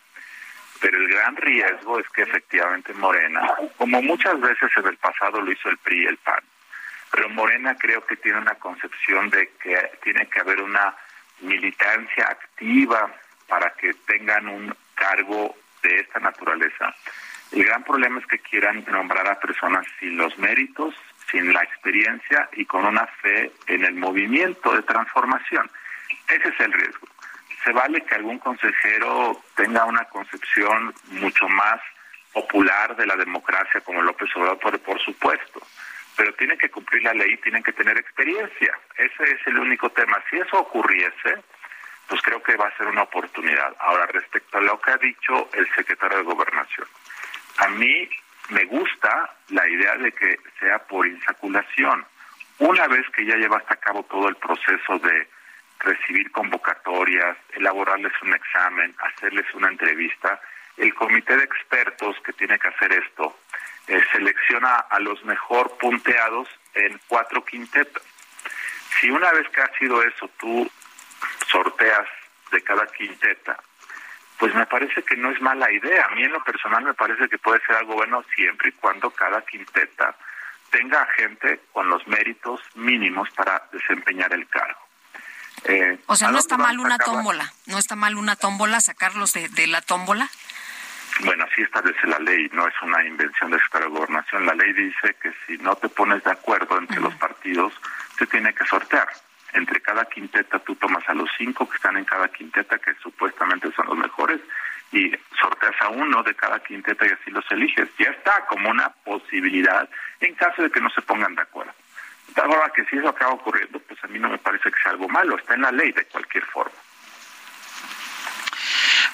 Pero el gran riesgo es que efectivamente Morena, como muchas veces en el pasado lo hizo el PRI y el PAN, pero Morena creo que tiene una concepción de que tiene que haber una militancia activa para que tengan un cargo de esta naturaleza. El gran problema es que quieran nombrar a personas sin los méritos, sin la experiencia y con una fe en el movimiento de transformación. Ese es el riesgo se vale que algún consejero tenga una concepción mucho más popular de la democracia como López Obrador, por, supuesto, pero tienen que cumplir la ley, tienen que tener experiencia. Ese es el único tema. Si eso ocurriese, pues creo que va a ser una oportunidad. Ahora, respecto a lo que ha dicho el secretario de Gobernación, a mí me gusta la idea de que sea por insaculación. Una vez que ya llevaste a cabo todo el proceso de recibir convocatorias, elaborarles un examen, hacerles una entrevista. El comité de expertos que tiene que hacer esto eh, selecciona a los mejor punteados en cuatro quintetas. Si una vez que ha sido eso tú sorteas de cada quinteta, pues me parece que no es mala idea. A mí en lo personal me parece que puede ser algo bueno siempre y cuando cada quinteta tenga gente con los méritos mínimos para desempeñar el cargo. Eh, o sea, no está mal una tómbola, no está mal una tómbola, sacarlos de, la tómbola. Bueno, así establece la ley, no es una invención de esta Gobernación. La ley dice que si no te pones de acuerdo entre los partidos, se tiene que sortear. Entre cada quinteta tú tomas a los cinco que están en cada quinteta, que supuestamente son los mejores, y sorteas a uno de cada quinteta y así los eliges. Ya está como una posibilidad en caso de que no se pongan de acuerdo. Ahora que si eso acaba ocurriendo, pues a mí no me parece que sea algo malo, está en la ley de cualquier forma.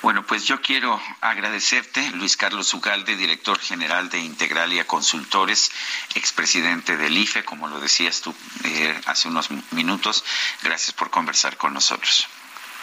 Bueno, pues yo quiero agradecerte, Luis Carlos Ugalde, director general de Integralia Consultores, expresidente del IFE, como lo decías tú eh, hace unos minutos. Gracias por conversar con nosotros.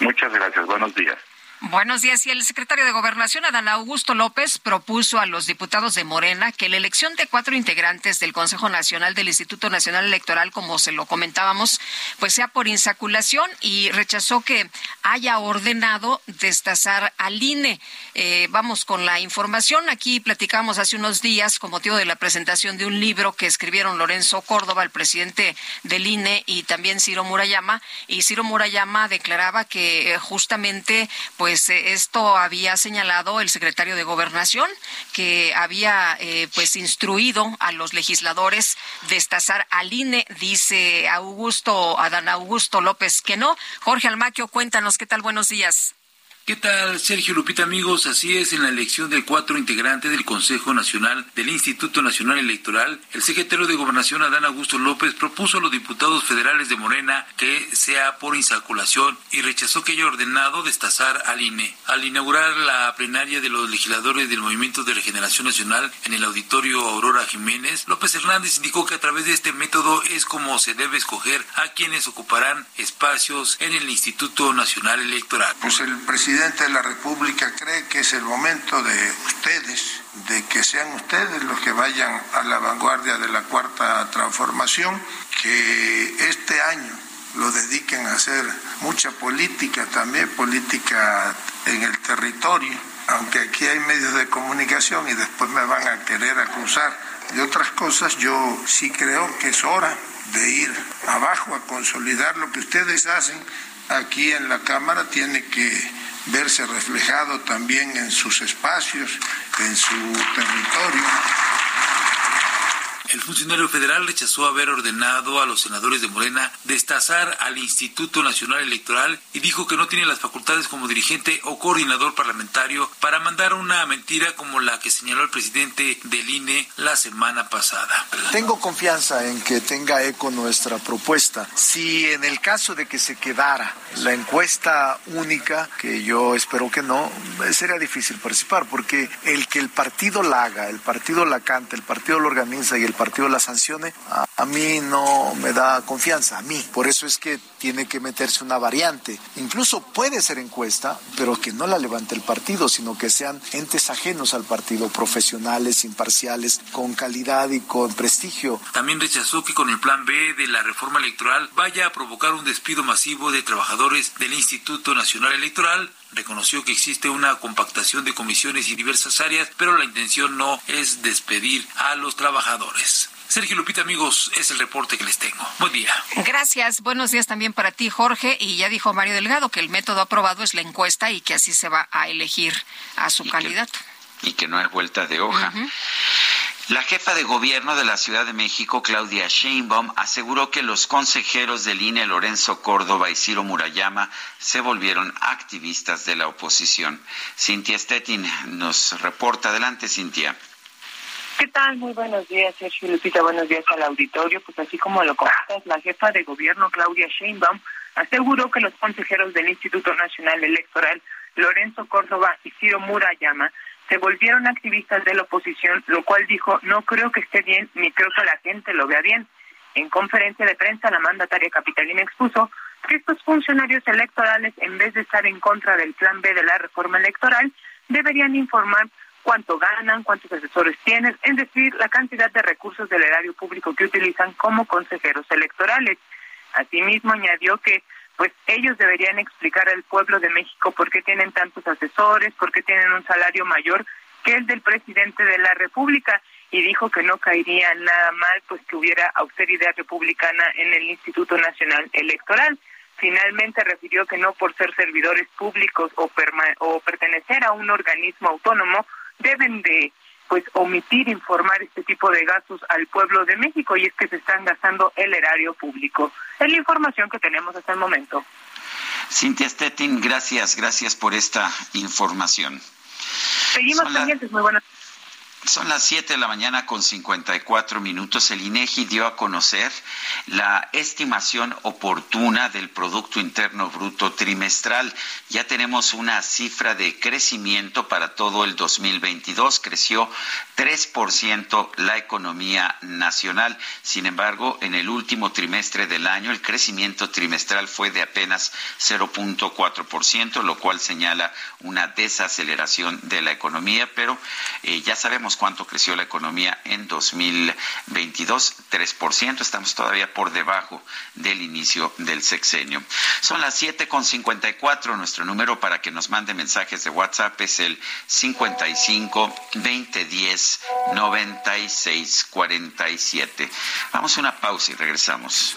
Muchas gracias. Buenos días. Buenos días. Y el secretario de Gobernación, Adán Augusto López, propuso a los diputados de Morena que la elección de cuatro integrantes del Consejo Nacional del Instituto Nacional Electoral, como se lo comentábamos, pues sea por insaculación y rechazó que haya ordenado destazar al INE. Eh, vamos con la información. Aquí platicamos hace unos días con motivo de la presentación de un libro que escribieron Lorenzo Córdoba, el presidente del INE, y también Ciro Murayama. Y Ciro Murayama declaraba que eh, justamente, pues, pues eh, esto había señalado el secretario de Gobernación, que había eh, pues instruido a los legisladores destazar al INE, dice Augusto, Adán Augusto López que no. Jorge Almaquio, cuéntanos, ¿qué tal? Buenos días. ¿Qué tal, Sergio Lupita, amigos? Así es, en la elección de cuatro integrantes del Consejo Nacional del Instituto Nacional Electoral, el secretario de Gobernación, Adán Augusto López, propuso a los diputados federales de Morena que sea por insaculación y rechazó que haya ordenado destazar al INE. Al inaugurar la plenaria de los legisladores del Movimiento de Regeneración Nacional en el auditorio Aurora Jiménez, López Hernández indicó que a través de este método es como se debe escoger a quienes ocuparán espacios en el Instituto Nacional Electoral. Pues el presidente presidente de la República cree que es el momento de ustedes, de que sean ustedes los que vayan a la vanguardia de la cuarta transformación, que este año lo dediquen a hacer mucha política también, política en el territorio, aunque aquí hay medios de comunicación y después me van a querer acusar de otras cosas, yo sí creo que es hora de ir abajo a consolidar lo que ustedes hacen. Aquí en la Cámara, tiene que verse reflejado también en sus espacios, en su territorio. El funcionario federal rechazó haber ordenado a los senadores de Morena destazar al Instituto Nacional Electoral y dijo que no tiene las facultades como dirigente o coordinador parlamentario para mandar una mentira como la que señaló el presidente del INE la semana pasada. Tengo confianza en que tenga eco nuestra propuesta. Si en el caso de que se quedara la encuesta única, que yo espero que no, sería difícil participar porque el que el partido la haga, el partido la cante, el partido lo organiza y el partido la sancione, a, a, mí no me da confianza, a mí. Por eso es que tiene que meterse una variante. Incluso puede ser encuesta, pero que no la levante el partido, sino que sean entes ajenos al partido, profesionales, imparciales, con calidad y con prestigio. También rechazó que con el plan B de la reforma electoral vaya a provocar un despido masivo de trabajadores del Instituto Nacional Electoral, reconoció que existe una compactación de comisiones y diversas áreas, pero la intención no es despedir a los trabajadores. Sergio Lupita, amigos, es el reporte que les tengo. Buen día. Gracias. Buenos días también para ti, Jorge. Y ya dijo Mario Delgado que el método aprobado es la encuesta y que así se va a elegir a su y candidato. Que, y que no es vuelta de hoja. Uh -huh. La jefa de gobierno de la Ciudad de México, Claudia Sheinbaum, aseguró que los consejeros del INE, Lorenzo Córdoba y Ciro Murayama, se volvieron activistas de la oposición. Cintia Stettin nos reporta. Adelante, Cintia. ¿Qué tal? Muy buenos días, Sergio Lupita. Buenos días al auditorio. Pues así como lo comentas, la jefa de gobierno, Claudia Sheinbaum, aseguró que los consejeros del Instituto Nacional Electoral, Lorenzo Córdoba y Ciro Murayama, se volvieron activistas de la oposición, lo cual dijo, no creo que esté bien, ni creo que la gente lo vea bien. En conferencia de prensa, la mandataria capitalina expuso que estos funcionarios electorales, en vez de estar en contra del plan B de la reforma electoral, deberían informar cuánto ganan, cuántos asesores tienen, es decir, la cantidad de recursos del erario público que utilizan como consejeros electorales. Asimismo, añadió que pues ellos deberían explicar al pueblo de México por qué tienen tantos asesores, por qué tienen un salario mayor que el del presidente de la República y dijo que no caería nada mal pues que hubiera austeridad republicana en el Instituto Nacional Electoral. Finalmente refirió que no por ser servidores públicos o, o pertenecer a un organismo autónomo deben de pues omitir informar este tipo de gastos al pueblo de México y es que se están gastando el erario público. Es la información que tenemos hasta el momento. Cintia Stettin, gracias, gracias por esta información. Seguimos pendientes, la... muy buenas. Son las 7 de la mañana con 54 minutos. El INEGI dio a conocer la estimación oportuna del Producto Interno Bruto trimestral. Ya tenemos una cifra de crecimiento para todo el 2022. Creció 3% la economía nacional. Sin embargo, en el último trimestre del año, el crecimiento trimestral fue de apenas 0.4%, lo cual señala una desaceleración de la economía. Pero eh, ya sabemos cuánto creció la economía en 2022, 3%. Estamos todavía por debajo del inicio del sexenio. Son las 7.54. Nuestro número para que nos mande mensajes de WhatsApp es el 55 2010 96 47. Vamos a una pausa y regresamos.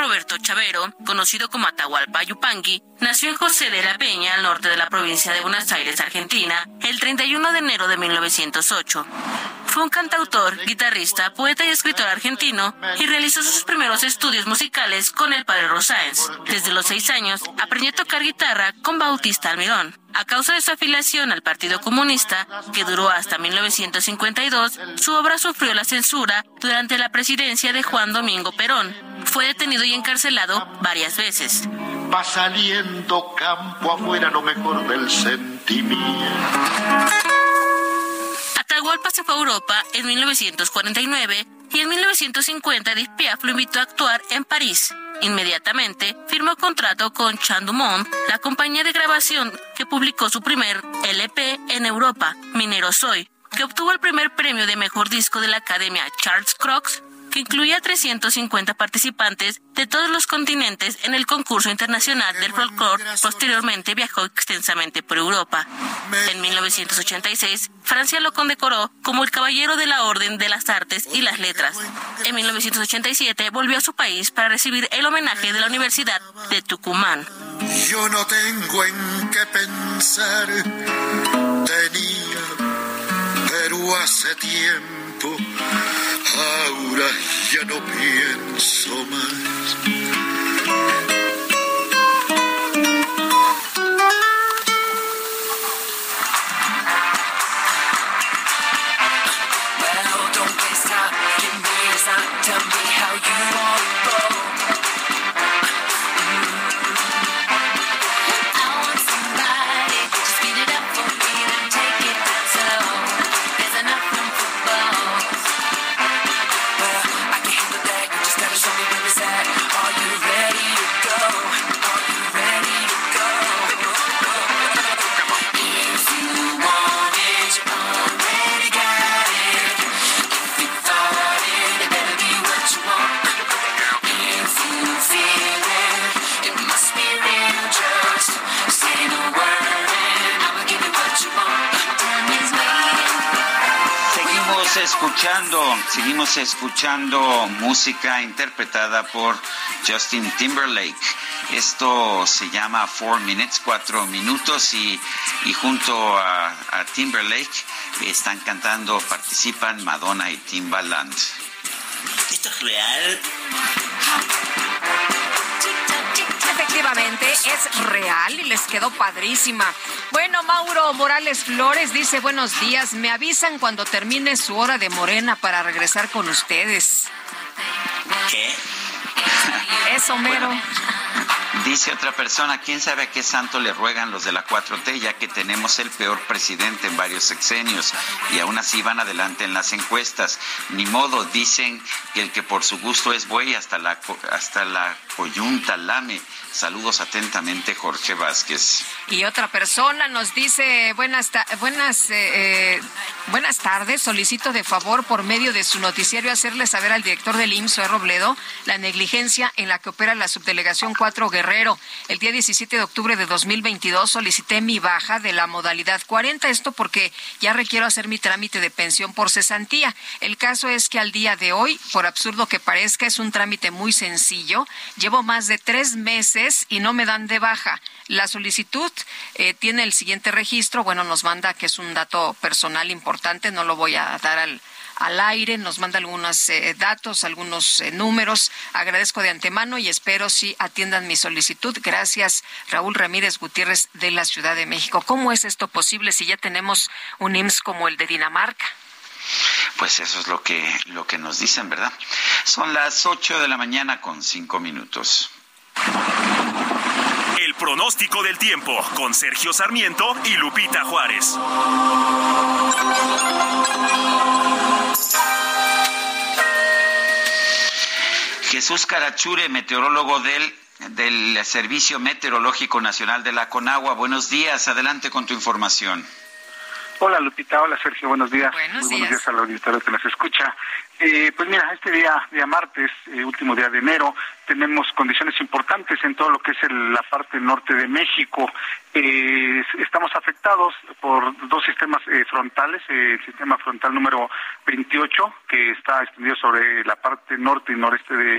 Roberto Chavero, conocido como Atahualpa Yupanqui, nació en José de la Peña, al norte de la provincia de Buenos Aires, Argentina, el 31 de enero de 1908. Fue un cantautor, guitarrista, poeta y escritor argentino y realizó sus primeros estudios musicales con el padre Rosáenz. Desde los seis años aprendió a tocar guitarra con Bautista Almirón. A causa de su afiliación al Partido Comunista, que duró hasta 1952, su obra sufrió la censura durante la presidencia de Juan Domingo Perón. Fue detenido y encarcelado varias veces. Va saliendo campo afuera lo mejor del sentimiento. Atahualpa se fue a Europa en 1949 y en 1950 Edith Piaf lo invitó a actuar en París. Inmediatamente firmó contrato con Chan Dumont, la compañía de grabación que publicó su primer LP en Europa, Minero Soy, que obtuvo el primer premio de mejor disco de la Academia Charles Crocs que incluía 350 participantes de todos los continentes en el concurso internacional del folclore. Posteriormente viajó extensamente por Europa. En 1986, Francia lo condecoró como el Caballero de la Orden de las Artes y las Letras. En 1987 volvió a su país para recibir el homenaje de la Universidad de Tucumán. Yo no tengo en qué pensar, tenía, pero hace ahora ya no pienso más. Escuchando, seguimos escuchando música interpretada por Justin Timberlake. Esto se llama Four Minutes, cuatro minutos, y, y junto a, a, Timberlake están cantando, participan Madonna y Timbaland. ¿Esto es real? Efectivamente, es real y les quedó padrísima. Bueno, Mauro Morales Flores dice buenos días. Me avisan cuando termine su hora de morena para regresar con ustedes. ¿Qué? Eso, mero. Dice otra persona, ¿quién sabe a qué santo le ruegan los de la 4T, ya que tenemos el peor presidente en varios sexenios y aún así van adelante en las encuestas? Ni modo, dicen que el que por su gusto es buey hasta la, hasta la coyunta lame. Saludos atentamente, Jorge Vázquez. Y otra persona nos dice, buenas, buenas, eh, eh, buenas tardes, solicito de favor por medio de su noticiario hacerle saber al director del IMSS, Robledo, la negligencia en la que opera la subdelegación 4 Guerrero. El día 17 de octubre de 2022 solicité mi baja de la modalidad 40, esto porque ya requiero hacer mi trámite de pensión por cesantía. El caso es que al día de hoy, por absurdo que parezca, es un trámite muy sencillo. Llevo más de tres meses y no me dan de baja. La solicitud eh, tiene el siguiente registro, bueno, nos manda que es un dato personal importante, no lo voy a dar al, al aire, nos manda algunos eh, datos, algunos eh, números. Agradezco de antemano y espero si atiendan mi solicitud. Gracias, Raúl Ramírez Gutiérrez de la Ciudad de México. ¿Cómo es esto posible si ya tenemos un IMSS como el de Dinamarca? Pues eso es lo que, lo que nos dicen, ¿verdad? Son las 8 de la mañana con cinco minutos. El pronóstico del tiempo con Sergio Sarmiento y Lupita Juárez. Jesús Carachure, meteorólogo del del Servicio Meteorológico Nacional de la Conagua. Buenos días, adelante con tu información. Hola Lupita, hola Sergio, buenos días. Buenos Muy buenos días a la auditorio que nos escucha. Eh, pues mira, este día, día martes, eh, último día de enero, tenemos condiciones importantes en todo lo que es el, la parte norte de México. Eh, estamos afectados por dos sistemas eh, frontales, eh, el sistema frontal número 28, que está extendido sobre la parte norte y noreste de,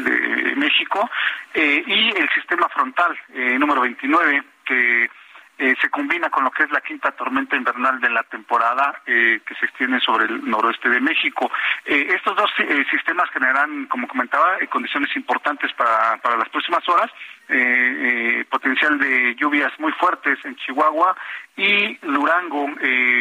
de México, y el sistema frontal número 29, que eh, se combina con lo que es la quinta tormenta invernal de la temporada eh, que se extiende sobre el noroeste de México. Eh, estos dos eh, sistemas generan, como comentaba, eh, condiciones importantes para, para las próximas horas, potencial de lluvias muy fuertes en Chihuahua y Durango,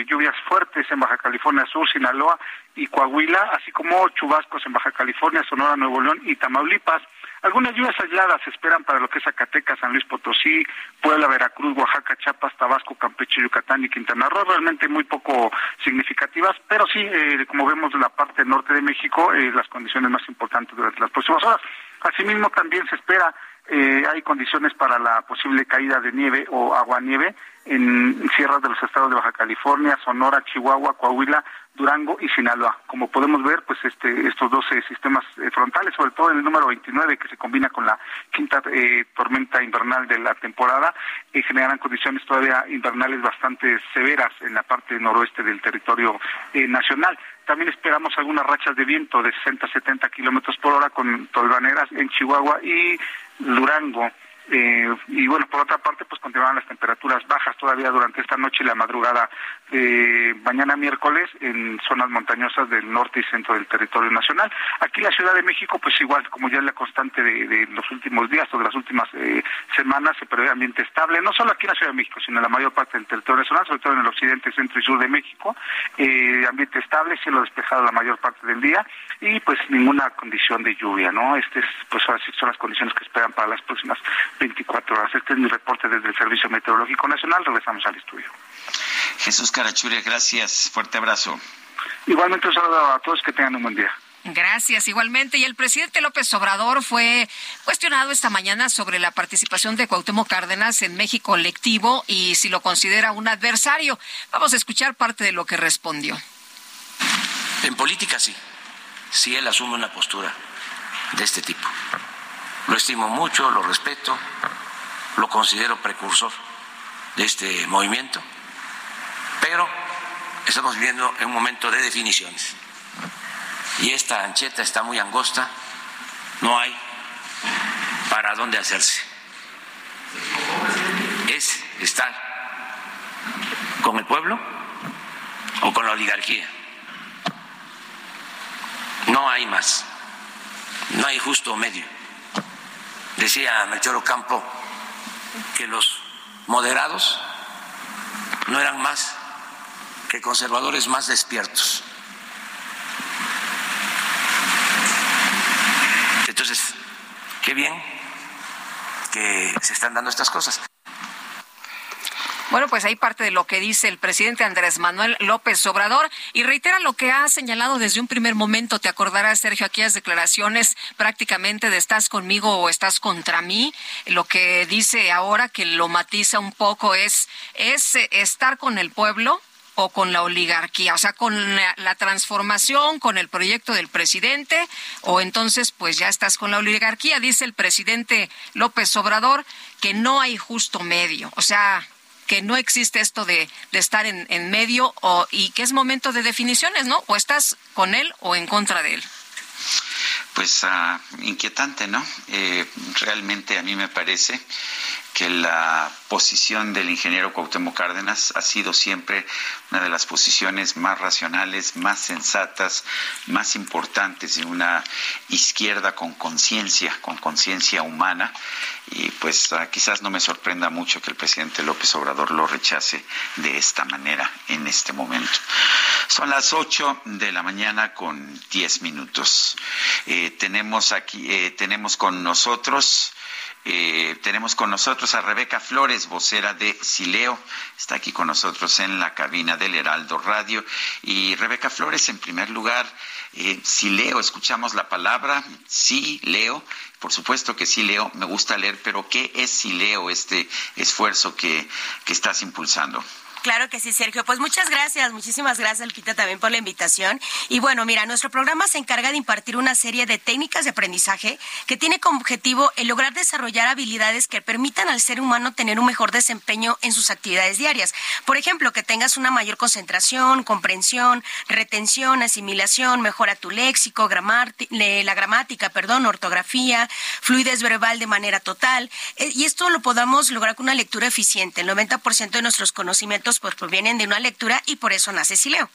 lluvias fuertes en Baja California Sur, Sinaloa y Coahuila, así como chubascos en Baja California, Sonora, Nuevo León y Tamaulipas. Algunas lluvias aisladas se esperan para lo que es Zacatecas, San Luis Potosí, Puebla, Veracruz, Oaxaca, Chiapas, Tabasco, Campeche, Yucatán y Quintana Roo, realmente muy poco significativas, pero sí, eh, como vemos la parte norte de México, eh, las condiciones más importantes durante las próximas horas. Asimismo, también se espera eh, hay condiciones para la posible caída de nieve o aguanieve en sierras de los estados de Baja California, Sonora, Chihuahua, Coahuila, Durango y Sinaloa. Como podemos ver, pues este, estos 12 sistemas eh, frontales, sobre todo el número 29 que se combina con la quinta eh, tormenta invernal de la temporada, eh, generan condiciones todavía invernales bastante severas en la parte noroeste del territorio eh, nacional. También esperamos algunas rachas de viento de 60 a 70 kilómetros por hora con tolvaneras en Chihuahua y Durango. Eh, y bueno, por otra parte, pues continuarán las temperaturas bajas todavía durante esta noche y la madrugada de mañana miércoles en zonas montañosas del norte y centro del territorio nacional. Aquí la Ciudad de México, pues igual, como ya es la constante de, los últimos días o de las últimas eh, semanas, se prevé ambiente estable, no solo aquí en la Ciudad de México, sino en la mayor parte del territorio nacional, sobre todo en el occidente, centro y sur de México, eh, ambiente estable, cielo despejado la mayor parte del día y pues ninguna condición de lluvia, ¿no? Este es, pues son las condiciones que esperan para las próximas 24 horas. Este es mi reporte desde el Servicio Meteorológico Nacional. Regresamos al estudio. Jesús Carachure, gracias. Fuerte abrazo. Igualmente un saludo a todos, que tengan un buen día. Gracias, igualmente. Y el presidente López Obrador fue cuestionado esta mañana sobre la participación de Cuauhtémoc Cárdenas en México Colectivo y si lo considera un adversario. Vamos a escuchar parte de lo que respondió. En política sí, sí él asume una postura de este tipo. Lo estimo mucho, lo respeto, lo considero precursor de este movimiento, pero estamos viviendo en un momento de definiciones. Y esta ancheta está muy angosta, no hay para dónde hacerse. Es estar con el pueblo o con la oligarquía. No hay más, no hay justo medio. Decía Melchor Ocampo que los moderados no eran más que conservadores más despiertos. Entonces, qué bien que se están dando estas cosas. Bueno, pues ahí parte de lo que dice el presidente Andrés Manuel López Obrador y reitera lo que ha señalado desde un primer momento. Te acordarás, Sergio, aquellas declaraciones prácticamente de estás conmigo o estás contra mí. Lo que dice ahora, que lo matiza un poco, es, es eh, estar con el pueblo o con la oligarquía, o sea, con la, la, transformación, con el proyecto del presidente, o entonces pues ya estás con la oligarquía. Dice el presidente López Obrador que no hay justo medio, o sea, que no existe esto de, de estar en, en medio o, y que es momento de definiciones, ¿no? O estás con él o en contra de él. Pues uh, inquietante, ¿no? Eh, realmente a mí me parece que la posición del ingeniero Cuauhtémoc Cárdenas ha sido siempre una de las posiciones más racionales, más sensatas, más importantes de una izquierda con conciencia, con conciencia humana. Y pues uh, quizás no me sorprenda mucho que el presidente López Obrador lo rechace de esta manera en este momento. Son las ocho de la mañana con diez minutos. Eh, tenemos aquí, eh, tenemos con nosotros eh, tenemos con nosotros a Rebeca Flores, vocera de Sileo. Está aquí con nosotros en la cabina del Heraldo Radio. Y Rebeca Flores, en primer lugar, eh, Sileo, escuchamos la palabra, sí, leo. Por supuesto que sí leo, me gusta leer, pero ¿qué es Sileo, este esfuerzo que, que estás impulsando? Claro que sí, Sergio. Pues muchas gracias, muchísimas gracias, Lupita, también por la invitación. Y bueno, mira, nuestro programa se encarga de impartir una serie de técnicas de aprendizaje que tiene como objetivo el lograr desarrollar habilidades que permitan al ser humano tener un mejor desempeño en sus actividades diarias. Por ejemplo, que tengas una mayor concentración, comprensión, retención, asimilación, mejora tu léxico, la gramática, perdón, ortografía, fluidez verbal de manera total. Y esto lo podamos lograr con una lectura eficiente. El 90% de nuestros conocimientos pues provienen de una lectura y por eso nace Sileo.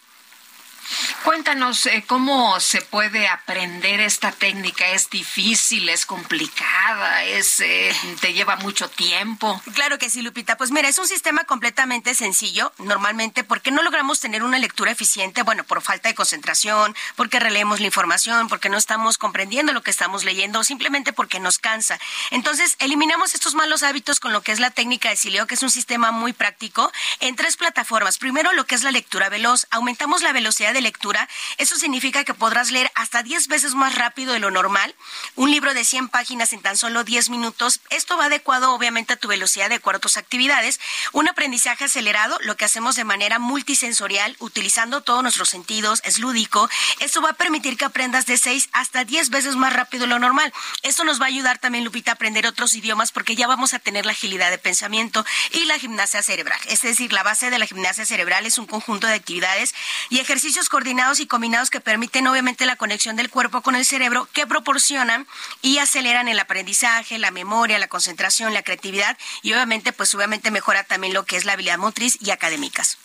Cuéntanos eh, cómo se puede aprender esta técnica. ¿Es difícil? ¿Es complicada? ¿Es, eh, ¿Te lleva mucho tiempo? Claro que sí, Lupita. Pues mira, es un sistema completamente sencillo. Normalmente, porque no logramos tener una lectura eficiente? Bueno, por falta de concentración, porque releemos la información, porque no estamos comprendiendo lo que estamos leyendo, simplemente porque nos cansa. Entonces, eliminamos estos malos hábitos con lo que es la técnica de Sileo, que es un sistema muy práctico, en tres plataformas. Primero, lo que es la lectura veloz. Aumentamos la velocidad de lectura, eso significa que podrás leer hasta 10 veces más rápido de lo normal un libro de 100 páginas en tan solo 10 minutos. Esto va adecuado obviamente a tu velocidad de acuerdo a actividades. Un aprendizaje acelerado, lo que hacemos de manera multisensorial, utilizando todos nuestros sentidos, es lúdico. Esto va a permitir que aprendas de 6 hasta 10 veces más rápido de lo normal. Esto nos va a ayudar también, Lupita, a aprender otros idiomas porque ya vamos a tener la agilidad de pensamiento y la gimnasia cerebral. Es decir, la base de la gimnasia cerebral es un conjunto de actividades y ejercicios coordinados y combinados que permiten obviamente la conexión del cuerpo con el cerebro, que proporcionan y aceleran el aprendizaje, la memoria, la concentración, la creatividad y obviamente pues obviamente mejora también lo que es la habilidad motriz y académicas.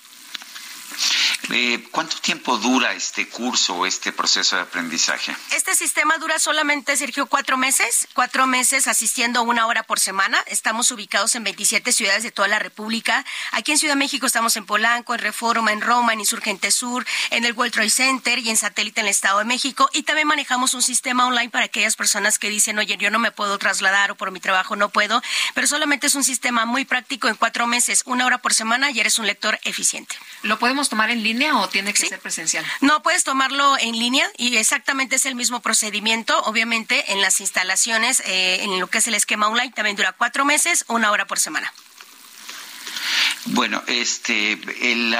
Eh, ¿Cuánto tiempo dura este curso o este proceso de aprendizaje? Este sistema dura solamente, Sergio, cuatro meses, cuatro meses asistiendo una hora por semana. Estamos ubicados en 27 ciudades de toda la República. Aquí en Ciudad de México estamos en Polanco, en Reforma, en Roma, en Insurgente Sur, en el World Trade Center y en Satélite en el Estado de México. Y también manejamos un sistema online para aquellas personas que dicen, oye, yo no me puedo trasladar o por mi trabajo no puedo, pero solamente es un sistema muy práctico en cuatro meses, una hora por semana y eres un lector eficiente. ¿Lo podemos tomar en línea o tiene que ¿Sí? ser presencial? No, puedes tomarlo en línea y exactamente es el mismo procedimiento. Obviamente, en las instalaciones, eh, en lo que es el esquema online, también dura cuatro meses, una hora por semana. Bueno, este, el,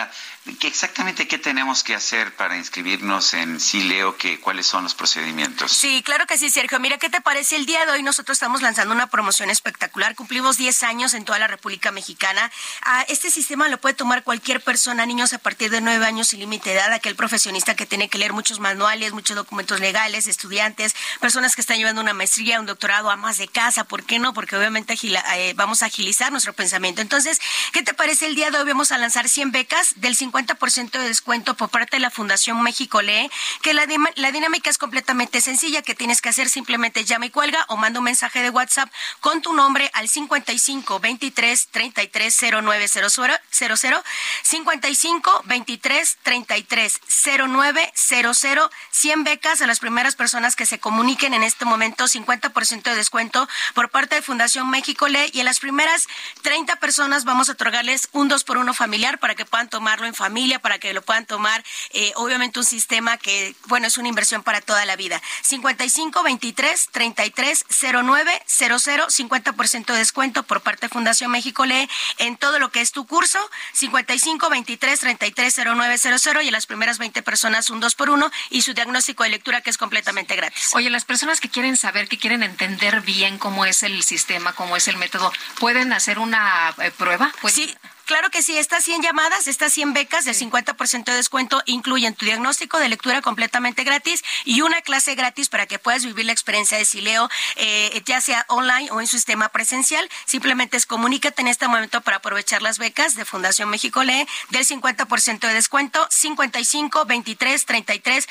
¿qué exactamente qué tenemos que hacer para inscribirnos en Sileo? Que, ¿Cuáles son los procedimientos? Sí, claro que sí, Sergio. Mira, ¿qué te parece? El día de hoy nosotros estamos lanzando una promoción espectacular. Cumplimos 10 años en toda la República Mexicana. Ah, este sistema lo puede tomar cualquier persona, niños a partir de 9 años sin límite de edad, aquel profesionista que tiene que leer muchos manuales, muchos documentos legales, estudiantes, personas que están llevando una maestría, un doctorado, amas de casa, ¿por qué no? Porque obviamente eh, vamos a agilizar nuestro pensamiento. Entonces, ¿qué te parece? El día de hoy vamos a lanzar 100 becas del 50% de descuento por parte de la Fundación México Lee, que la, la dinámica es completamente sencilla, que tienes que hacer simplemente llama y cuelga o manda un mensaje de WhatsApp con tu nombre al 55 23 33 0900 55 23 33 0900 100 becas a las primeras personas que se comuniquen en este momento 50% de descuento por parte de Fundación México Lee y en las primeras 30 personas vamos a otorgarles un 2 por 1 familiar para que puedan tomarlo en familia, para que lo puedan tomar eh, obviamente un sistema que bueno, es una inversión para toda la vida. 55 23 33 09 00 50% de descuento por parte de Fundación México Lee en todo lo que es tu curso. 55 23 33 09 00 y en las primeras 20 personas un 2 por 1 y su diagnóstico de lectura que es completamente gratis. Oye, las personas que quieren saber, que quieren entender bien cómo es el sistema, cómo es el método, ¿pueden hacer una eh, prueba? Sí, Claro que sí, estas 100 llamadas, estas 100 becas de 50% de descuento incluyen tu diagnóstico de lectura completamente gratis y una clase gratis para que puedas vivir la experiencia de Sileo, eh, ya sea online o en su sistema presencial. Simplemente es comunícate en este momento para aprovechar las becas de Fundación México Lee del 50% de descuento 55 23 33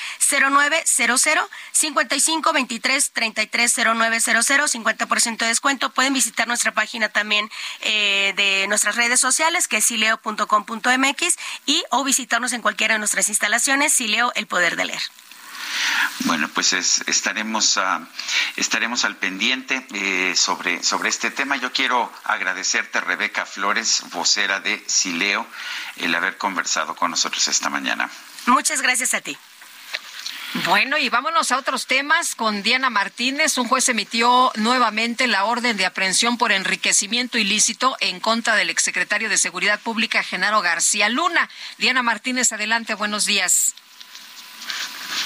09 00 55 23 33 09 00 50% de descuento. Pueden visitar nuestra página también eh, de nuestras redes sociales que es sileo.com.mx y o visitarnos en cualquiera de nuestras instalaciones, Sileo, el poder de leer. Bueno, pues estaremos, ah, estaremos al pendiente eh, sobre, sobre este tema. Yo quiero agradecerte, Rebeca Flores, vocera de Sileo, el haber conversado con nosotros esta mañana. Muchas gracias a ti. Bueno, y vámonos a otros temas con Diana Martínez. Un juez emitió nuevamente la orden de aprehensión por enriquecimiento ilícito en contra del exsecretario de Seguridad Pública, Genaro García Luna. Diana Martínez, adelante, buenos días.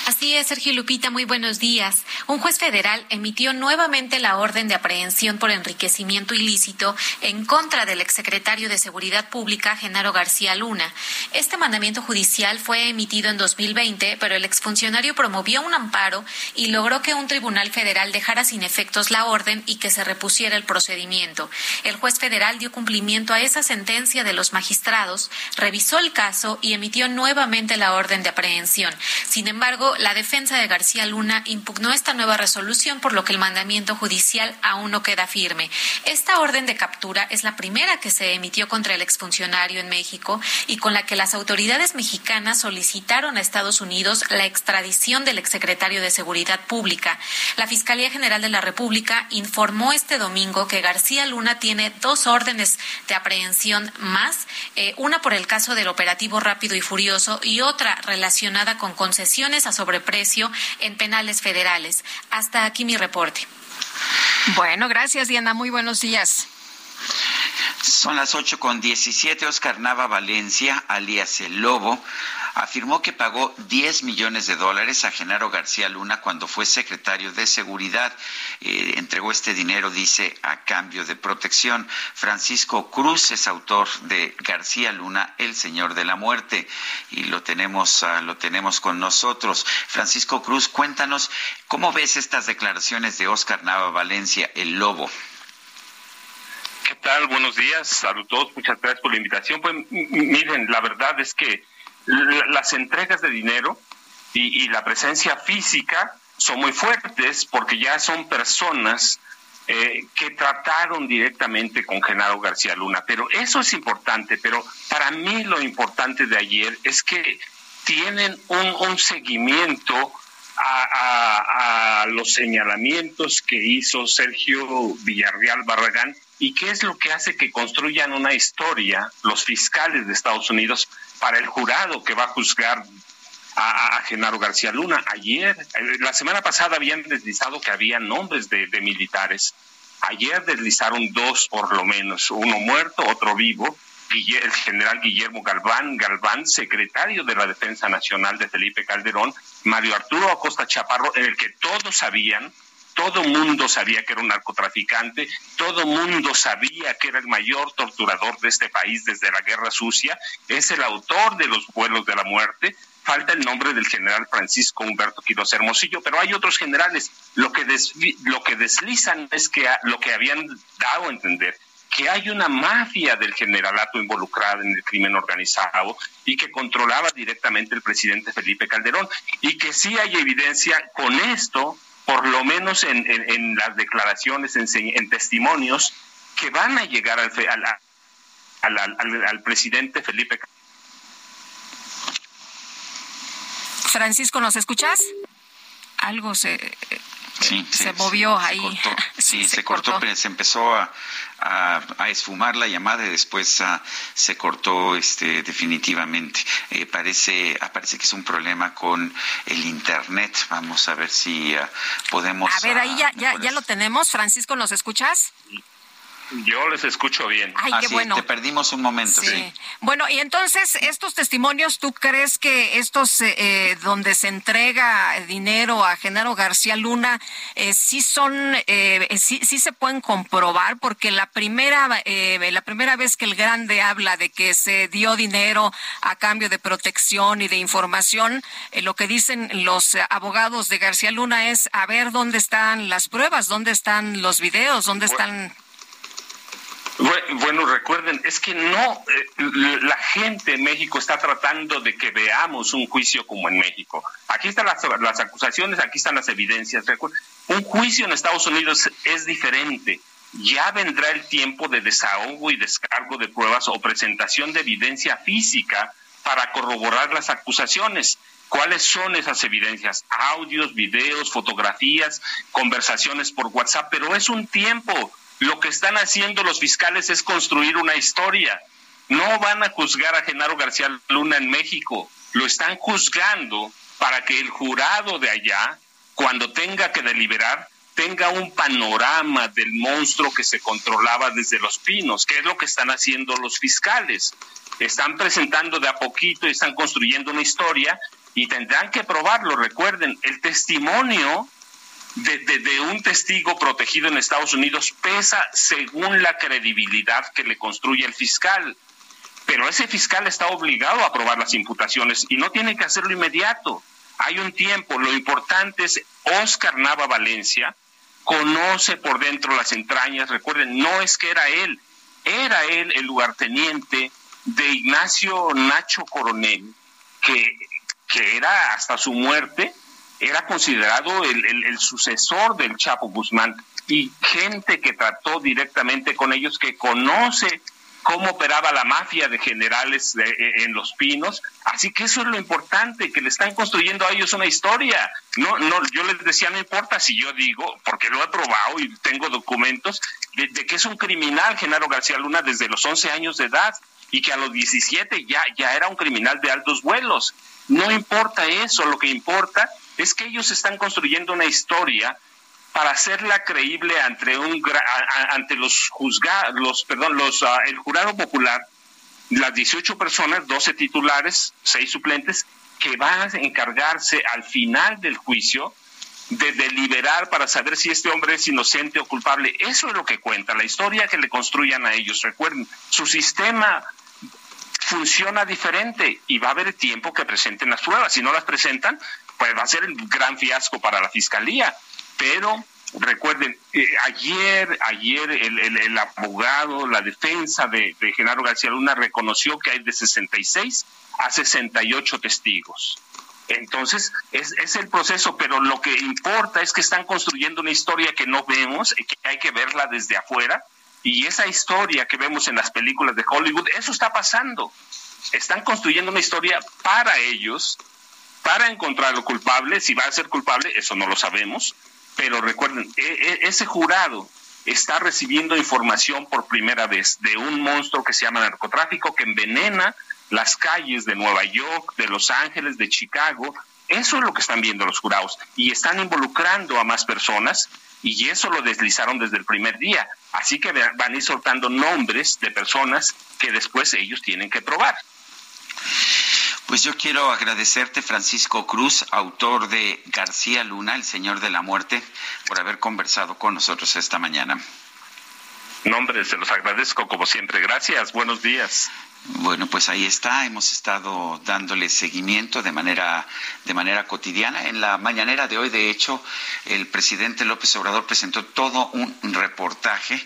Así es, Sergio Lupita, muy buenos días. Un juez federal emitió nuevamente la orden de aprehensión por enriquecimiento ilícito en contra del exsecretario de Seguridad Pública, Genaro García Luna. Este mandamiento judicial fue emitido en 2020, pero el exfuncionario promovió un amparo y logró que un tribunal federal dejara sin efectos la orden y que se repusiera el procedimiento. El juez federal dio cumplimiento a esa sentencia de los magistrados, revisó el caso y emitió nuevamente la orden de aprehensión. Sin embargo, la defensa de García Luna impugnó esta nueva resolución, por lo que el mandamiento judicial aún no queda firme. Esta orden de captura es la primera que se emitió contra el exfuncionario en México y con la que las autoridades mexicanas solicitaron a Estados Unidos la extradición del exsecretario de Seguridad Pública. La Fiscalía General de la República informó este domingo que García Luna tiene dos órdenes de aprehensión más, eh, una por el caso del operativo rápido y furioso y otra relacionada con concesiones a sobreprecio en penales federales. Hasta aquí mi reporte. Bueno, gracias Diana, muy buenos días. Son las ocho con diecisiete. Oscar Nava Valencia, alias El Lobo, afirmó que pagó 10 millones de dólares a Genaro García Luna cuando fue secretario de Seguridad. Eh, entregó este dinero, dice, a cambio de protección. Francisco Cruz es autor de García Luna, el Señor de la Muerte, y lo tenemos, ah, lo tenemos con nosotros. Francisco Cruz, cuéntanos, ¿cómo ves estas declaraciones de Oscar Nava Valencia, el Lobo? ¿Qué tal? Buenos días. Saludos. Muchas gracias por la invitación. Pues miren, la verdad es que las entregas de dinero y, la presencia física son muy fuertes porque ya son personas eh, que trataron directamente con Genaro García Luna. Pero eso es importante, pero para mí lo importante de ayer es que tienen un, seguimiento a, a, los señalamientos que hizo Sergio Villarreal Barragán y qué es lo que hace que construyan una historia los fiscales de Estados Unidos para el jurado que va a juzgar a, Genaro García Luna. Ayer, eh, la semana pasada habían deslizado que había nombres de, militares. Ayer deslizaron dos por lo menos, uno muerto, otro vivo, el general Guillermo Galván, Galván, secretario de la Defensa Nacional de Felipe Calderón, Mario Arturo Acosta Chaparro, en el que todos sabían, todo mundo sabía que era un narcotraficante, todo mundo sabía que era el mayor torturador de este país desde la Guerra Sucia, es el autor de los vuelos de la muerte, falta el nombre del general Francisco Humberto Quiroz Hermosillo, pero hay otros generales. Lo que, lo que deslizan es que lo que habían dado a entender que hay una mafia del generalato involucrada en el crimen organizado y que controlaba directamente el presidente Felipe Calderón y que sí hay evidencia con esto, por lo menos en, las declaraciones, en, testimonios, que van a llegar al, al, al presidente Felipe Francisco, ¿nos escuchas? Algo se, se, movió ahí. sí, se, cortó, se empezó a, esfumar la llamada y después ah, se cortó este, definitivamente. Eh, parece, ah, parece que es un problema con el Internet. Vamos a ver si ah, podemos... A ver, ahí ya, ya, ya lo tenemos. Francisco, ¿nos escuchas? Yo les escucho bien. Ay, qué bueno. Te perdimos un momento, sí. Bueno, y entonces, estos testimonios, ¿tú crees que estos eh, eh, donde se entrega dinero a Genaro García Luna, eh, sí son, eh, sí, sí, se pueden comprobar? Porque la primera, la primera vez que el grande habla de que se dio dinero a cambio de protección y de información, lo que dicen los abogados de García Luna es a ver dónde están las pruebas, dónde están los videos, dónde están bueno, recuerden, es que no, eh, la gente en México está tratando de que veamos un juicio como en México. Aquí están las, las acusaciones, aquí están las evidencias. Un juicio en Estados Unidos es diferente. Ya vendrá el tiempo de desahogo y descargo de pruebas o presentación de evidencia física para corroborar las acusaciones. ¿Cuáles son esas evidencias? Audios, videos, fotografías, conversaciones por WhatsApp, pero es un tiempo lo que están haciendo los fiscales es construir una historia. No van a juzgar a Genaro García Luna en México, lo están juzgando para que el jurado de allá, cuando tenga que deliberar, tenga un panorama del monstruo que se controlaba desde los pinos, que es lo que están haciendo los fiscales. Están presentando de a poquito y están construyendo una historia y tendrán que probarlo. Recuerden, el testimonio de, un testigo protegido en Estados Unidos pesa según la credibilidad que le construye el fiscal. Pero ese fiscal está obligado a aprobar las imputaciones y no tiene que hacerlo inmediato. Hay un tiempo. Lo importante es Oscar Nava Valencia conoce por dentro las entrañas. Recuerden, no es que era él, era él el lugarteniente de Ignacio Nacho Coronel, que, que era hasta su muerte era considerado el, sucesor del Chapo Guzmán y gente que trató directamente con ellos, que conoce cómo operaba la mafia de generales e, en Los Pinos. Así que eso es lo importante, que le están construyendo a ellos una historia. No, no, yo les decía, no importa si yo digo, porque lo he probado y tengo documentos, de, de que es un criminal Genaro García Luna desde los 11 años de edad y que a los 17 ya, ya era un criminal de altos vuelos. No importa eso, lo que importa es que ellos están construyendo una historia para hacerla creíble ante un ante los juzgados, perdón, los ah, el jurado popular, las 18 personas, 12 titulares, 6 suplentes que van a encargarse al final del juicio de deliberar para saber si este hombre es inocente o culpable. Eso es lo que cuenta, la historia que le construyan a ellos. Recuerden, su sistema funciona diferente y va a haber tiempo que presenten las pruebas. Si no las presentan, pues va a ser el gran fiasco para la fiscalía. Pero recuerden, eh, ayer, ayer el, abogado, la defensa de, Genaro García Luna reconoció que hay de 66 a 68 testigos. Entonces, es, es, el proceso, pero lo que importa es que están construyendo una historia que no vemos, que hay que verla desde afuera, y esa historia que vemos en las películas de Hollywood, eso está pasando. Están construyendo una historia para ellos, para encontrar lo culpable. Si va a ser culpable, eso no lo sabemos. Pero recuerden, e, e, ese jurado está recibiendo información por primera vez de un monstruo que se llama narcotráfico que envenena las calles de Nueva York, de Los Ángeles, de Chicago. Eso es lo que están viendo los jurados y están involucrando a más personas y eso lo deslizaron desde el primer día. Así que van a ir soltando nombres de personas que después ellos tienen que probar. Pues yo quiero agradecerte, Francisco Cruz, autor de García Luna, El Señor de la Muerte, por haber conversado con nosotros esta mañana. Nombre, se los agradezco como siempre. Gracias, buenos días. Bueno, pues ahí está. Hemos estado dándole seguimiento de manera de manera cotidiana. En la mañanera de hoy, de hecho, el presidente López Obrador presentó todo un reportaje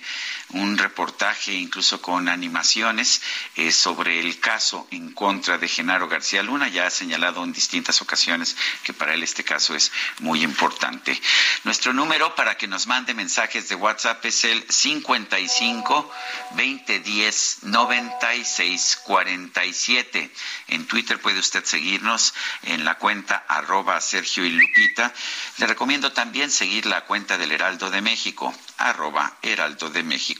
un reportaje incluso con animaciones eh, sobre el caso en contra de Genaro García Luna. Ya ha señalado en distintas ocasiones que para él este caso es muy importante. Nuestro número para que nos mande mensajes de WhatsApp es el 55 2010 96 47. En Twitter puede usted seguirnos en la cuenta arroba Sergio y Lupita. Le recomiendo también seguir la cuenta del Heraldo de México, arroba Heraldo de México.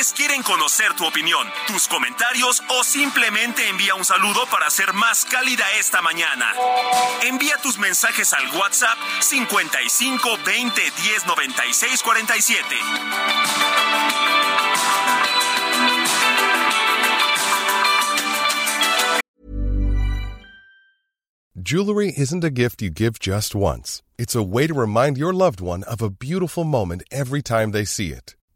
Quieren conocer tu opinión, tus comentarios o simplemente envía un saludo para hacer más cálida esta mañana. Envía tus mensajes al WhatsApp 55 20 10 96 47. Jewelry isn't a gift you give just once. It's a way to remind your loved one of a beautiful moment every time they see it.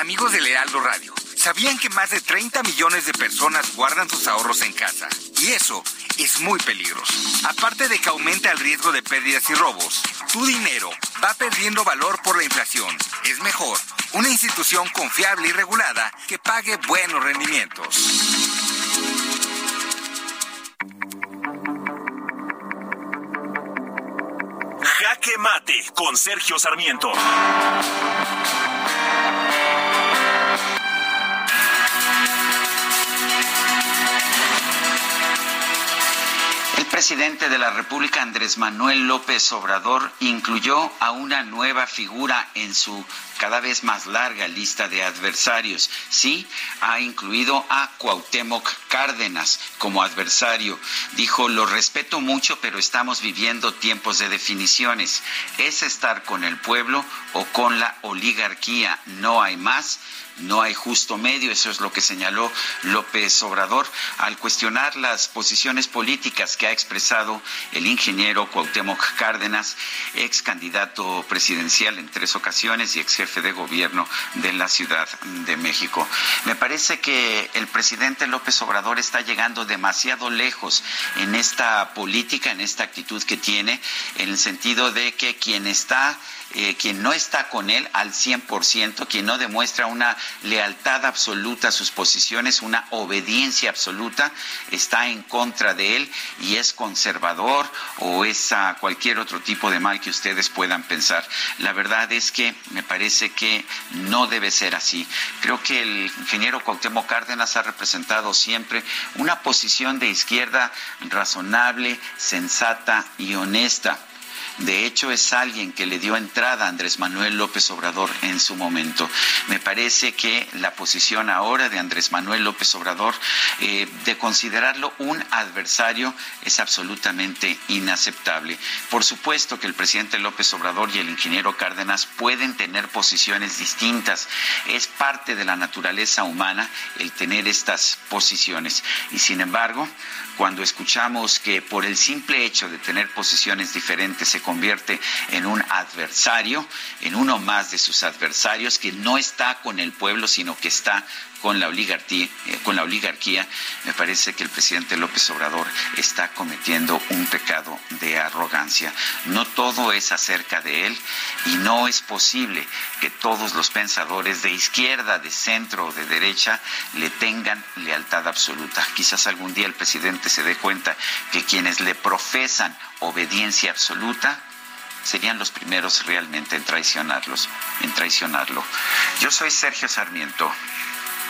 amigos del Heraldo Radio, ¿sabían que más de 30 millones de personas guardan sus ahorros en casa? Y eso es muy peligroso. Aparte de que aumenta el riesgo de pérdidas y robos, tu dinero va perdiendo valor por la inflación. Es mejor una institución confiable y regulada que pague buenos rendimientos. Jaque Mate con Sergio Sarmiento. Presidente de la República, Andrés Manuel López Obrador, incluyó a una nueva figura en su cada vez más larga lista de adversarios. Sí, ha incluido a Cuauhtémoc Cárdenas como adversario. Dijo, lo respeto mucho, pero estamos viviendo tiempos de definiciones. ¿Es estar con el pueblo o con la oligarquía? No hay más no hay justo medio, eso es lo que señaló López Obrador al cuestionar las posiciones políticas que ha expresado el ingeniero Cuauhtémoc Cárdenas, ex candidato presidencial en tres ocasiones y ex jefe de gobierno de la Ciudad de México. Me parece que el presidente López Obrador está llegando demasiado lejos en esta política, en esta actitud que tiene, en el sentido de que quien está eh, quien no está con él al 100%, quien no demuestra una lealtad absoluta a sus posiciones, una obediencia absoluta, está en contra de él y es conservador o es a cualquier otro tipo de mal que ustedes puedan pensar. La verdad es que me parece que no debe ser así. Creo que el ingeniero Cuauhtémoc Cárdenas ha representado siempre una posición de izquierda razonable, sensata y honesta. De hecho, es alguien que le dio entrada a Andrés Manuel López Obrador en su momento. Me parece que la posición ahora de Andrés Manuel López Obrador eh, de considerarlo un adversario es absolutamente inaceptable. Por supuesto que el presidente López Obrador y el ingeniero Cárdenas pueden tener posiciones distintas. Es parte de la naturaleza humana el tener estas posiciones. Y sin embargo, cuando escuchamos que por el simple hecho de tener posiciones diferentes se convierte en un adversario, en uno más de sus adversarios, que no está con el pueblo, sino que está con la oligarquía, eh, con la oligarquía, me parece que el presidente López Obrador está cometiendo un pecado de arrogancia. No todo es acerca de él y no es posible que todos los pensadores de izquierda, de centro o de derecha le tengan lealtad absoluta. Quizás algún día el presidente se dé cuenta que quienes le profesan obediencia absoluta serían los primeros realmente en traicionarlos, en traicionarlo. Yo soy Sergio Sarmiento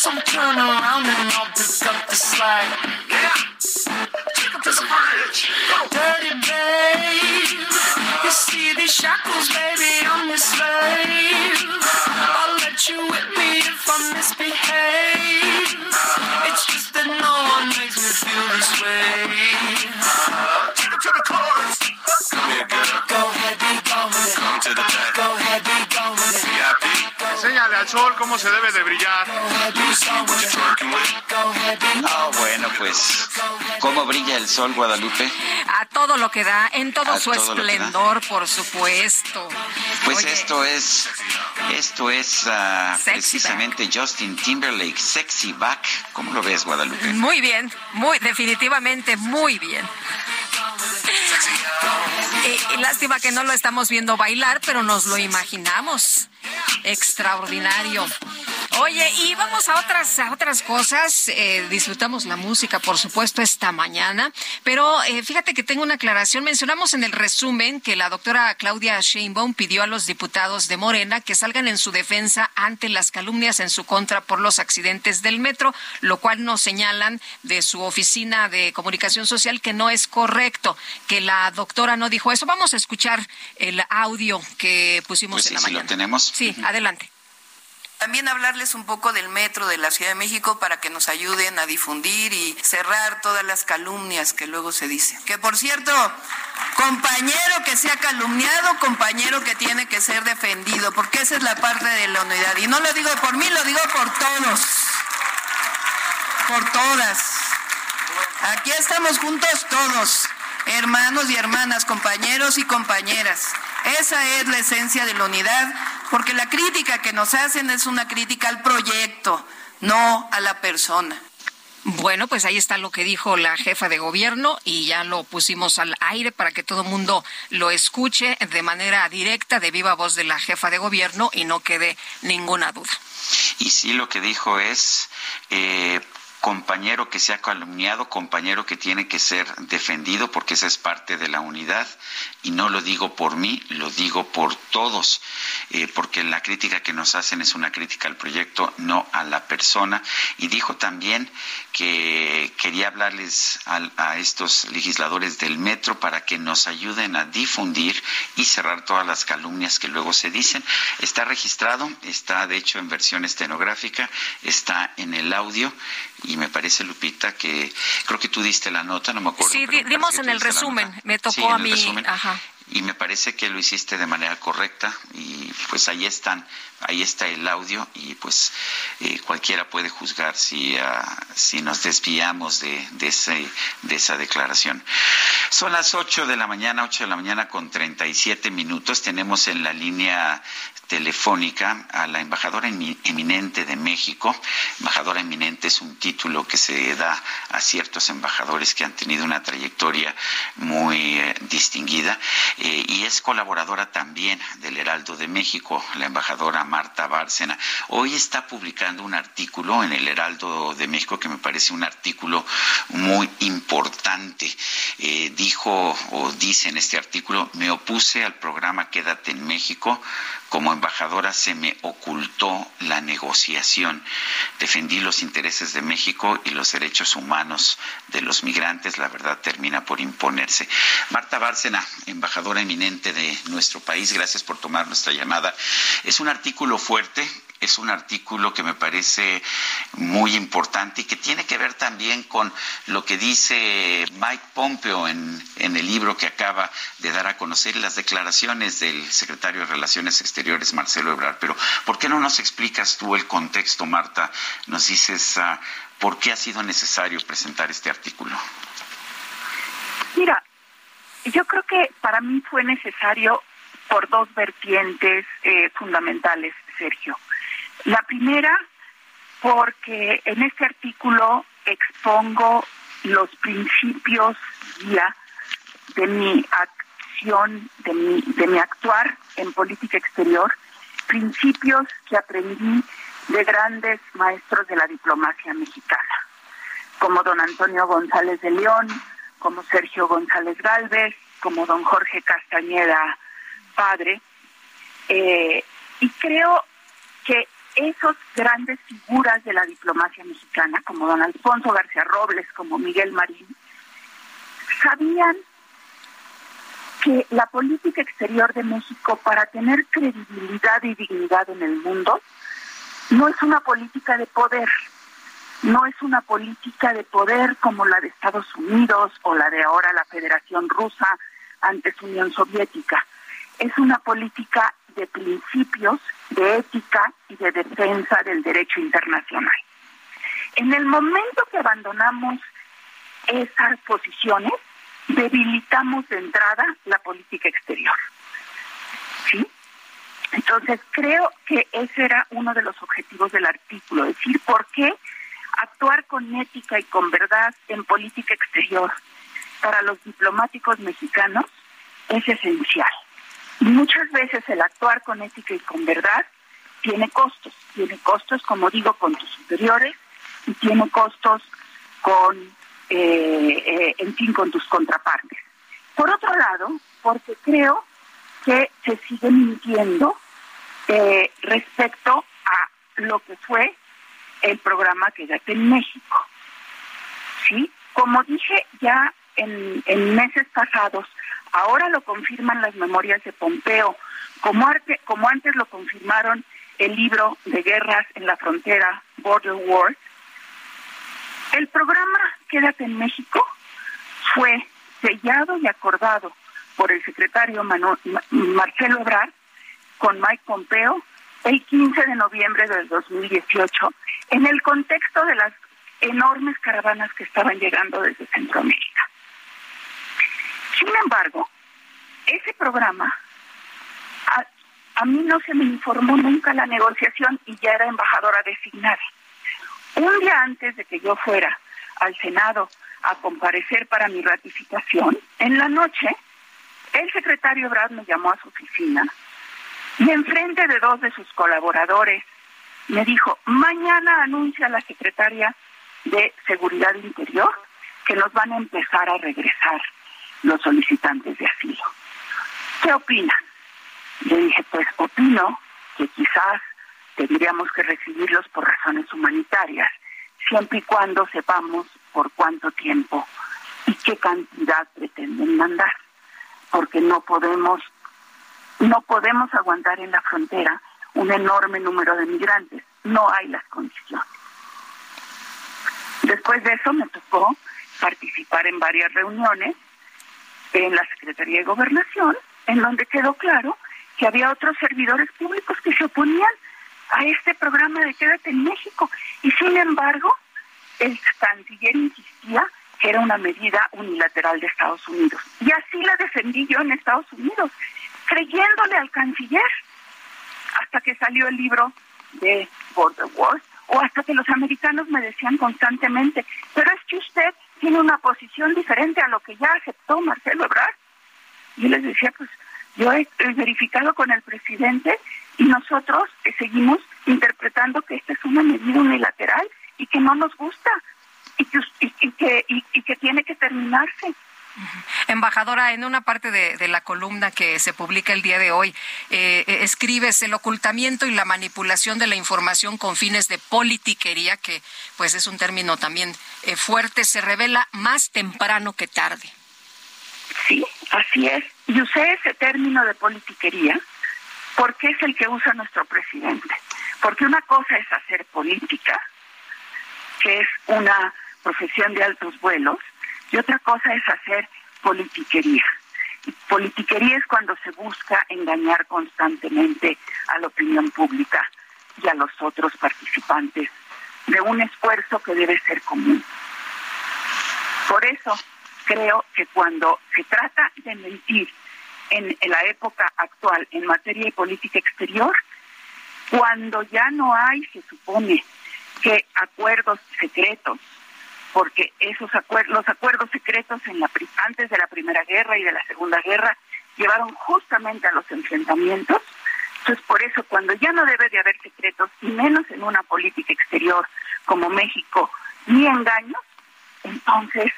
Some turn around and I'll pick up the slack. Yeah. Take up this bridge. Dirty babe. You see these shackles, baby, I'm your slave. I'll let you whip me if I misbehave. It's just that no one makes me feel this way. Take it to the chorus. Come here, girl. Enséñale al sol cómo se debe de brillar. Ah, bueno, pues, ¿cómo brilla el sol, Guadalupe? A todo lo que da, en todo A su todo esplendor, por supuesto. Pues Oye, esto es, esto es Sexy precisamente Justin Timberlake, Sexy Back. ¿Cómo lo ves, Guadalupe? Muy bien, muy definitivamente muy bien. Y, y lástima que no lo estamos viendo bailar, pero nos lo imaginamos. Extraordinario. Oye, y vamos a otras, a otras cosas. Eh, disfrutamos la música, por supuesto, esta mañana. Pero eh, fíjate que tengo una aclaración. Mencionamos en el resumen que la doctora Claudia Sheinbaum pidió a los diputados de Morena que salgan en su defensa ante las calumnias en su contra por los accidentes del metro, lo cual nos señalan de su oficina de comunicación social que no es correcto, que la doctora no dijo eso. Vamos a escuchar el audio que pusimos Pues en sí, la sí mañana. lo tenemos. Sí, adelante. También hablarles un poco del metro de la Ciudad de México para que nos ayuden a difundir y cerrar todas las calumnias que luego se dicen. Que por cierto, compañero que sea calumniado, compañero que tiene que ser defendido, porque esa es la parte de la unidad. Y no lo digo por mí, lo digo por todos, por todas. Aquí estamos juntos todos, hermanos y hermanas, compañeros y compañeras. Esa es la esencia de la unidad, porque la crítica que nos hacen es una crítica al proyecto, no a la persona. Bueno, pues ahí está lo que dijo la jefa de gobierno y ya lo pusimos al aire para que todo el mundo lo escuche de manera directa, de viva voz de la jefa de gobierno y no quede ninguna duda. Y sí lo que dijo es, eh, compañero que sea calumniado, compañero que tiene que ser defendido, porque esa es parte de la unidad. Y no lo digo por mí, lo digo por todos, eh, porque la crítica que nos hacen es una crítica al proyecto, no a la persona. Y dijo también que quería hablarles al- a estos legisladores del metro para que nos ayuden a difundir y cerrar todas las calumnias que luego se dicen. Está registrado, está de hecho en versión estenográfica, está en el audio y me parece, Lupita, que creo que tú diste la nota, no me acuerdo. Sí, pero dimos en el resumen, me tocó Sí, a mí. resumen. Ajá. Y me parece que lo hiciste de manera correcta y pues ahí están, ahí está el audio y pues eh, cualquiera puede juzgar si, ah, si nos desviamos de, de, ese, de esa declaración. Son las 8 de la mañana, 8 de la mañana con 37 minutos. Tenemos en la línea telefónica a la embajadora eminente de México. Embajadora eminente es un título que se da a ciertos embajadores que han tenido una trayectoria muy eh, distinguida eh, y es colaboradora también del Heraldo de México, la embajadora Marta Bárcena. Hoy está publicando un artículo en el Heraldo de México que me parece un artículo muy importante. Eh, dijo o dice en este artículo, me opuse al programa Quédate en México como embajadora se me ocultó la negociación. Defendí los intereses de México y los derechos humanos de los migrantes. La verdad termina por imponerse. Marta Bárcena, embajadora eminente de nuestro país, gracias por tomar nuestra llamada. Es un artículo fuerte es un artículo que me parece muy importante y que tiene que ver también con lo que dice Mike Pompeo en, en el libro que acaba de dar a conocer las declaraciones del secretario de Relaciones Exteriores, Marcelo Ebrard. Pero, ¿por qué no nos explicas tú el contexto, Marta? Nos dices uh, por qué ha sido necesario presentar este artículo. Mira, yo creo que para mí fue necesario por dos vertientes eh, fundamentales, Sergio. La primera, porque en este artículo expongo los principios guía de mi acción, de mi, de mi actuar en política exterior, principios que aprendí de grandes maestros de la diplomacia mexicana, como don Antonio González de León, como Sergio González Galvez, como don Jorge Castañeda, padre. Eh, y creo que esos grandes figuras de la diplomacia mexicana, como don Alfonso García Robles, como Miguel Marín, sabían que la política exterior de México, para tener credibilidad y dignidad en el mundo, no es una política de poder, no es una política de poder como la de Estados Unidos o la de ahora la Federación Rusa ante su Unión Soviética. Es una política de principios, de ética y de defensa del derecho internacional. En el momento que abandonamos esas posiciones, debilitamos de entrada la política exterior. ¿Sí? Entonces, creo que ese era uno de los objetivos del artículo, decir por qué actuar con ética y con verdad en política exterior para los diplomáticos mexicanos es esencial. Y muchas veces el actuar con ética y con verdad tiene costos. Tiene costos, como digo, con tus superiores y tiene costos con, eh, eh, en fin, con tus contrapartes. Por otro lado, porque creo que se sigue mintiendo eh, respecto a lo que fue el programa Quédate en México. ¿Sí? Como dije ya en, meses pasados, Ahora lo confirman las memorias de Pompeo, como, como antes lo confirmaron el libro de guerras en la frontera, Border War. El programa Quédate en México fue sellado y acordado por el secretario Marcelo Ebrard con Mike Pompeo el 15 de noviembre del 2018 en el contexto de las enormes caravanas que estaban llegando desde Centroamérica. Sin embargo, ese programa, a, mí no se me informó nunca la negociación y ya era embajadora designada. Un día antes de que yo fuera al Senado a comparecer para mi ratificación, en la noche, el secretario Brad me llamó a su oficina y enfrente de dos de sus colaboradores me dijo, mañana anuncia la secretaria de Seguridad Interior que nos van a empezar a regresar los solicitantes de asilo. ¿Qué opina? Le dije, pues opino que quizás tendríamos que recibirlos por razones humanitarias, siempre y cuando sepamos por cuánto tiempo y qué cantidad pretenden mandar, porque no podemos no podemos aguantar en la frontera un enorme número de migrantes, no hay las condiciones. Después de eso me tocó participar en varias reuniones en la Secretaría de Gobernación, en donde quedó claro que había otros servidores públicos que se oponían a este programa de Quédate en México. Y sin embargo, el canciller insistía que era una medida unilateral de Estados Unidos. Y así la defendí yo en Estados Unidos, creyéndole al canciller, hasta que salió el libro de Border Wars, o hasta que los americanos me decían constantemente, pero es que usted tiene una posición diferente a lo que ya aceptó Marcelo Ebrard. Y les decía, pues yo he, verificado con el presidente y nosotros eh, seguimos interpretando que esta es una medida unilateral y que no nos gusta y que, y, que, y, que tiene que terminarse. Embajadora, en una parte de, la columna que se publica el día de hoy, eh, eh, escribes el ocultamiento y la manipulación de la información con fines de politiquería, que pues es un término también eh, fuerte, se revela más temprano que tarde. Sí, así es. Y usé ese término de politiquería porque es el que usa nuestro presidente. Porque una cosa es hacer política, que es una profesión de altos vuelos, y otra cosa es hacer politiquería. politiquería es cuando se busca engañar constantemente a la opinión pública y a los otros participantes de un esfuerzo que debe ser común. Por eso creo que cuando se trata de mentir en, en la época actual en materia de política exterior, cuando ya no hay, se supone, que acuerdos secretos, porque esos acuerdos, los acuerdos secretos en la, antes de la Primera Guerra y de la Segunda Guerra llevaron justamente a los enfrentamientos. Entonces, por eso, cuando ya no debe de haber secretos, y menos en una política exterior como México, ni engaños, entonces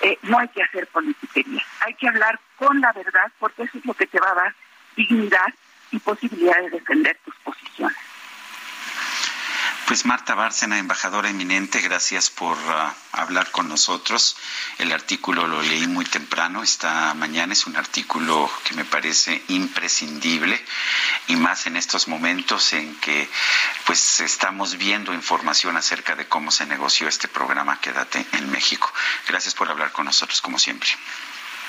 eh, no hay que hacer politiquería. Hay que hablar con la verdad, porque eso es lo que te va a dar dignidad y posibilidad de defender tus posiciones. Pues Marta Bárcena, embajadora eminente, gracias por uh, hablar con nosotros. El artículo lo leí muy temprano, esta mañana es un artículo que me parece imprescindible y más en estos momentos en que pues estamos viendo información acerca de cómo se negoció este programa Quédate en México. Gracias por hablar con nosotros como siempre.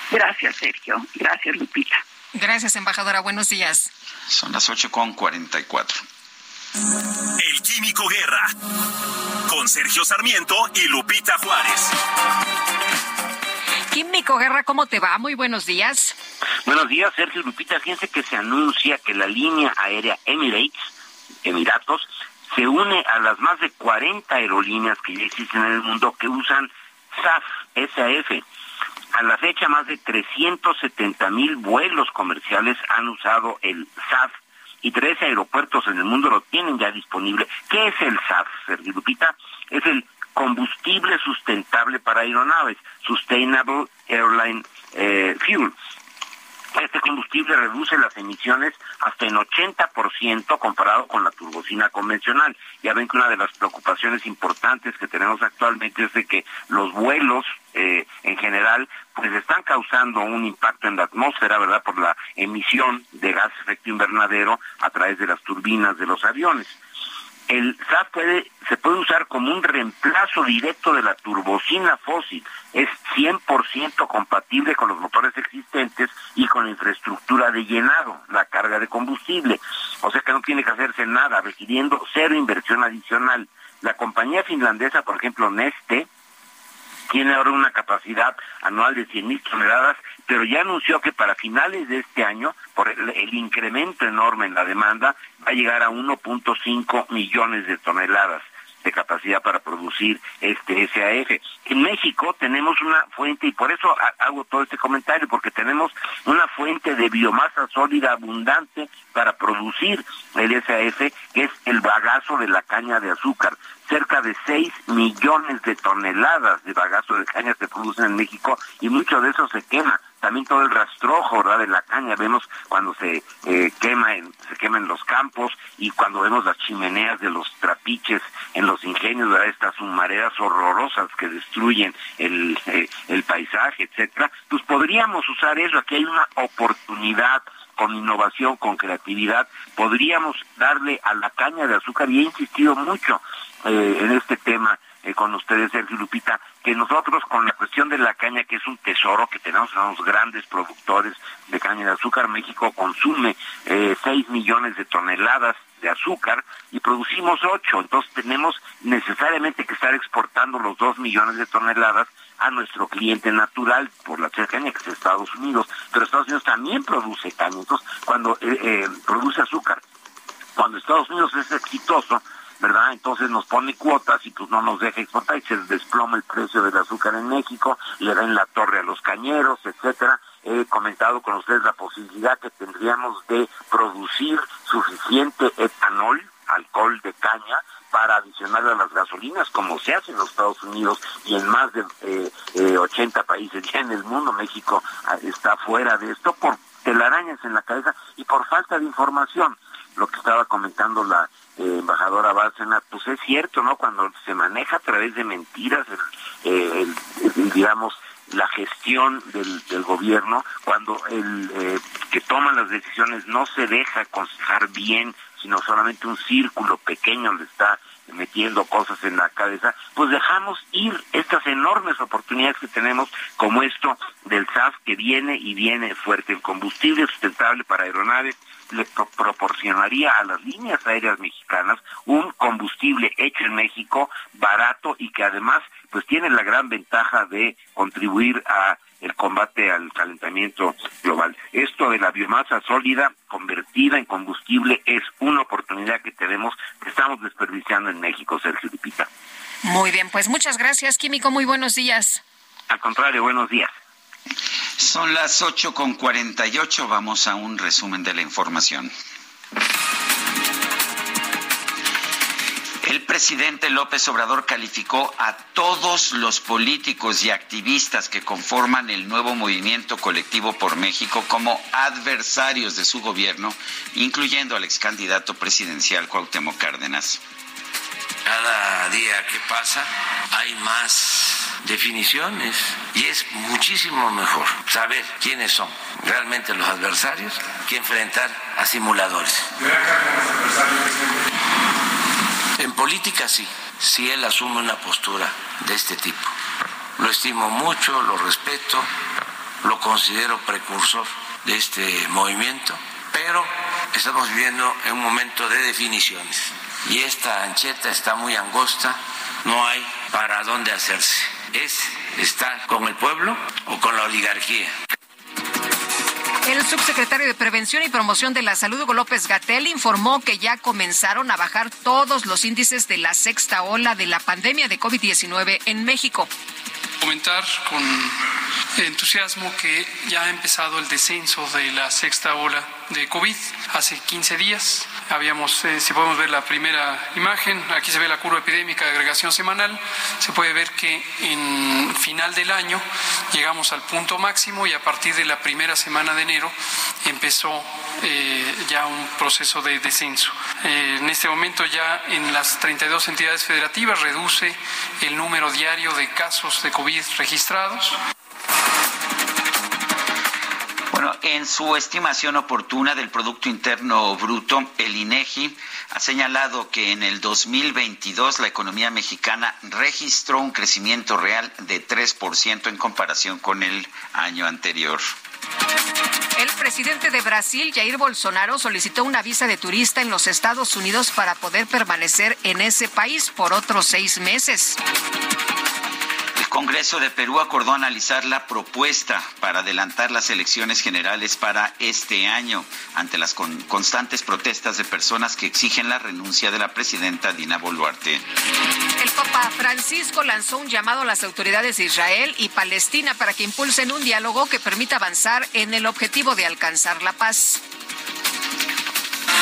Gracias, Sergio. Gracias, Lupita. Gracias, embajadora. Buenos días. Son las ocho con cuarenta y cuatro. El Químico Guerra. Con Sergio Sarmiento y Lupita Juárez. Químico Guerra, ¿cómo te va? Muy buenos días. Buenos días, Sergio y Lupita. Fíjense que se anuncia que la línea aérea Emirates, Emiratos, se une a las más de 40 aerolíneas que ya existen en el mundo que usan SAF, SAF. A la fecha, más de 370 mil vuelos comerciales han usado el SAF y 13 aeropuertos en el mundo lo tienen ya disponible. ¿Qué es el SAF, Sergio Lupita? Es el combustible sustentable para aeronaves, Sustainable Airline eh, Fuel. Este combustible reduce las emisiones hasta en 80% comparado con la turbocina convencional. Ya ven que una de las preocupaciones importantes que tenemos actualmente es de que los vuelos eh, en general pues están causando un impacto en la atmósfera, ¿verdad? Por la emisión de gas efecto invernadero a través de las turbinas de los aviones el SAF puede, se puede usar como un reemplazo directo de la turbocina fósil. Es 100% compatible con los motores existentes y con la infraestructura de llenado, la carga de combustible. O sea que no tiene que hacerse nada, requiriendo cero inversión adicional. La compañía finlandesa, por ejemplo, Neste, tiene ahora una capacidad anual de 100.000 toneladas pero ya anunció que para finales de este año, por el, incremento enorme en la demanda, va a llegar a 1.5 millones de toneladas capacidad para producir este SAF. En México tenemos una fuente, y por eso hago todo este comentario, porque tenemos una fuente de biomasa sólida abundante para producir el SAF, que es el bagazo de la caña de azúcar. Cerca de 6 millones de toneladas de bagazo de caña se producen en México y mucho de eso se quema también todo el rastrojo ¿verdad? de la caña vemos cuando se eh, quema en, se quema los campos y cuando vemos las chimeneas de los trapiches en los ingenios ¿verdad? estas humaredas horrorosas que destruyen el, eh, el paisaje etcétera pues podríamos usar eso aquí hay una oportunidad con innovación, con creatividad, podríamos darle a la caña de azúcar, y he insistido mucho eh, en este tema con ustedes, Sergio Lupita, que nosotros con la cuestión de la caña, que es un tesoro que tenemos, somos grandes productores de caña de azúcar, México consume eh, 6 millones de toneladas de azúcar y producimos 8, entonces tenemos necesariamente que estar exportando los 2 millones de toneladas a nuestro cliente natural por la caña que es Estados Unidos, pero Estados Unidos también produce caña, entonces cuando eh, eh, produce azúcar, cuando Estados Unidos es exitoso, ¿verdad? Entonces nos pone cuotas y pues no nos deja exportar y se desploma el precio del azúcar en México, le da en la torre a los cañeros, etcétera. He comentado con ustedes la posibilidad que tendríamos de producir suficiente etanol, alcohol de caña, para adicionar a las gasolinas, como se hace en los Estados Unidos y en más de eh, eh, 80 países ya en el mundo. México ah, está fuera de esto por telarañas en la cabeza y por falta de información. Lo que estaba comentando la eh, embajadora Bárcena, pues es cierto, ¿no? Cuando se maneja a través de mentiras, el, digamos, la gestión del, gobierno, cuando el eh, que toma las decisiones no se deja aconsejar bien, sino solamente un círculo pequeño le está metiendo cosas en la cabeza, pues dejamos ir estas enormes oportunidades que tenemos, como esto del SAF que viene y viene fuerte. El combustible sustentable para aeronaves le proporcionaría a las líneas aéreas mexicanas un combustible hecho en México, barato y que además pues tiene la gran ventaja de contribuir a el combate al calentamiento global. Esto de la biomasa sólida convertida en combustible es una oportunidad que tenemos, que estamos desperdiciando en México, Sergio Lupita. Muy bien, pues muchas gracias, Químico. Muy buenos días. Al contrario, buenos días. Son las ocho con cuarenta y ocho. Vamos a un resumen de la información. El presidente López Obrador calificó a todos los políticos y activistas que conforman el nuevo movimiento colectivo por México como adversarios de su gobierno, incluyendo al ex candidato presidencial Cuauhtémoc Cárdenas. Cada día que pasa hay más definiciones y es muchísimo mejor saber quiénes son realmente los adversarios que enfrentar a simuladores. En política sí, si él asume una postura de este tipo. Lo estimo mucho, lo respeto, lo considero precursor de este movimiento, pero estamos viviendo en un momento de definiciones y esta ancheta está muy angosta, no hay para dónde hacerse. Es estar con el pueblo o con la oligarquía. El subsecretario de Prevención y Promoción de la Salud, Hugo López Gatel, informó que ya comenzaron a bajar todos los índices de la sexta ola de la pandemia de COVID-19 en México. Comentar con entusiasmo que ya ha empezado el descenso de la sexta ola de COVID hace 15 días. Habíamos, eh, si podemos ver la primera imagen, aquí se ve la curva epidémica de agregación semanal, se puede ver que en final del año llegamos al punto máximo y a partir de la primera semana de enero empezó eh, ya un proceso de descenso. Eh, en este momento ya en las 32 entidades federativas reduce el número diario de casos de COVID registrados. Bueno, en su estimación oportuna del Producto Interno Bruto, el INEGI ha señalado que en el 2022 la economía mexicana registró un crecimiento real de 3% en comparación con el año anterior. El presidente de Brasil, Jair Bolsonaro, solicitó una visa de turista en los Estados Unidos para poder permanecer en ese país por otros seis meses. El Congreso de Perú acordó analizar la propuesta para adelantar las elecciones generales para este año ante las con constantes protestas de personas que exigen la renuncia de la presidenta Dina Boluarte. El Papa Francisco lanzó un llamado a las autoridades de Israel y Palestina para que impulsen un diálogo que permita avanzar en el objetivo de alcanzar la paz.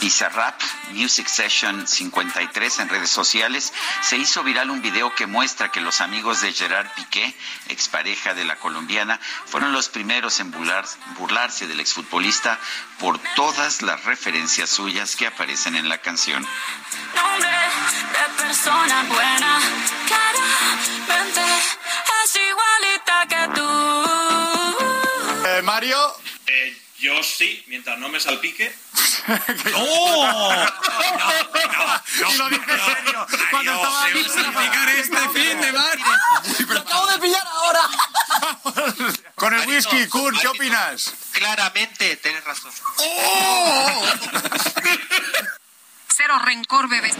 Bizarrap Music Session 53 en redes sociales, se hizo viral un video que muestra que los amigos de Gerard Piqué, expareja de la colombiana, fueron los primeros en burlar, burlarse del exfutbolista por todas las referencias suyas que aparecen en la canción. Hombre, de persona buena. Claramente es igualita que tú. Eh, Mario. Yo sí, mientras no me salpique. ¡No! Serio. Cuando estaba se va a salpicar este fin de Mario. ¡Lo acabo de pillar ahora! Con el whisky, Kun, ¿qué opinas? Claramente, tienes razón. Cero rencor, bebé.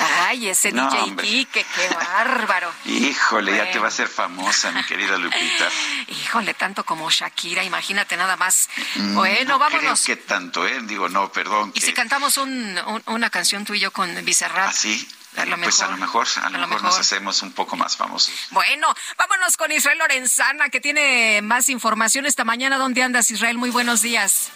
Ay, ese No, DJ hombre. Kike, qué bárbaro. Híjole, ya te va a hacer famosa, mi querida Lupita. Híjole, tanto como Shakira, imagínate nada más. Mm, Bueno, no vámonos. Creo que tanto, ¿eh? Digo, no, perdón. ¿Y que- si cantamos un- un- una canción tú y yo con Bizarrap? ¿Sí? A lo Pues a lo mejor, a lo, a lo mejor, nos mejor. hacemos un poco más famosos. Bueno, vámonos con Israel Lorenzana, que tiene más información esta mañana. ¿Dónde andas, Israel? Muy buenos días.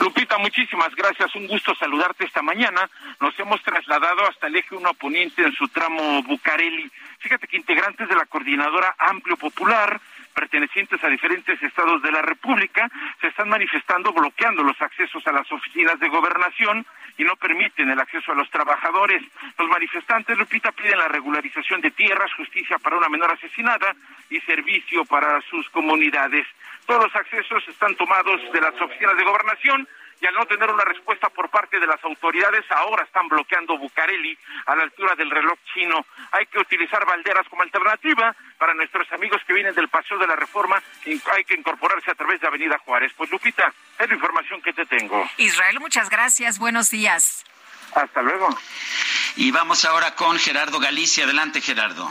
Lupita, muchísimas gracias. Un gusto saludarte esta mañana. Nos hemos trasladado hasta el eje 1 Poniente en su tramo Bucareli. Fíjate que integrantes de la coordinadora Amplio Popular, pertenecientes a diferentes estados de la República, se están manifestando bloqueando los accesos a las oficinas de gobernación y no permiten el acceso a los trabajadores. Los manifestantes, Lupita, piden la regularización de tierras, justicia para una menor asesinada y servicio para sus comunidades. Todos los accesos están tomados de las oficinas de gobernación y al no tener una respuesta por parte de las autoridades, ahora están bloqueando Bucareli a la altura del reloj chino. Hay que utilizar balderas como alternativa para nuestros amigos que vienen del Paseo de la Reforma. Hay que incorporarse a través de Avenida Juárez. Pues Lupita, es la información que te tengo. Israel, muchas gracias. Buenos días. Hasta luego. Y vamos ahora con Gerardo Galicia. Adelante, Gerardo.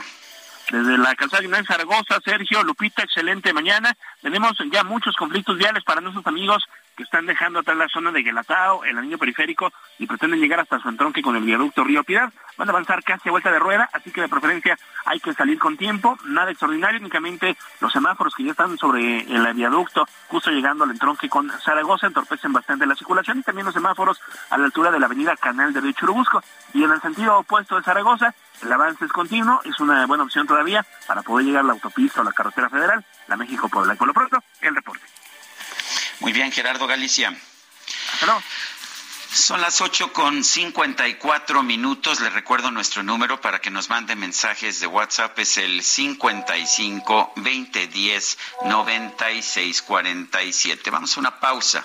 Desde la calzada General Zaragoza, Sergio, Lupita, excelente mañana. Tenemos ya muchos conflictos viales para nuestros amigos que están dejando atrás la zona de Guelatao, el anillo periférico, y pretenden llegar hasta su entronque con el viaducto Río Piedad. Van a avanzar casi a vuelta de rueda, así que de preferencia hay que salir con tiempo. Nada extraordinario, únicamente los semáforos que ya están sobre el viaducto, justo llegando al entronque con Zaragoza, entorpecen bastante la circulación, y también los semáforos a la altura de la avenida Canal de Río Churubusco. Y en el sentido opuesto de Zaragoza, el avance es continuo, es una buena opción todavía para poder llegar a la autopista o la carretera federal, la México por la Por lo pronto, el reporte. Muy bien, Gerardo Galicia. Luego. Son las 8 con 54 minutos. Les recuerdo nuestro número para que nos manden mensajes de WhatsApp. Es el 55 2010 96 47. Vamos a una pausa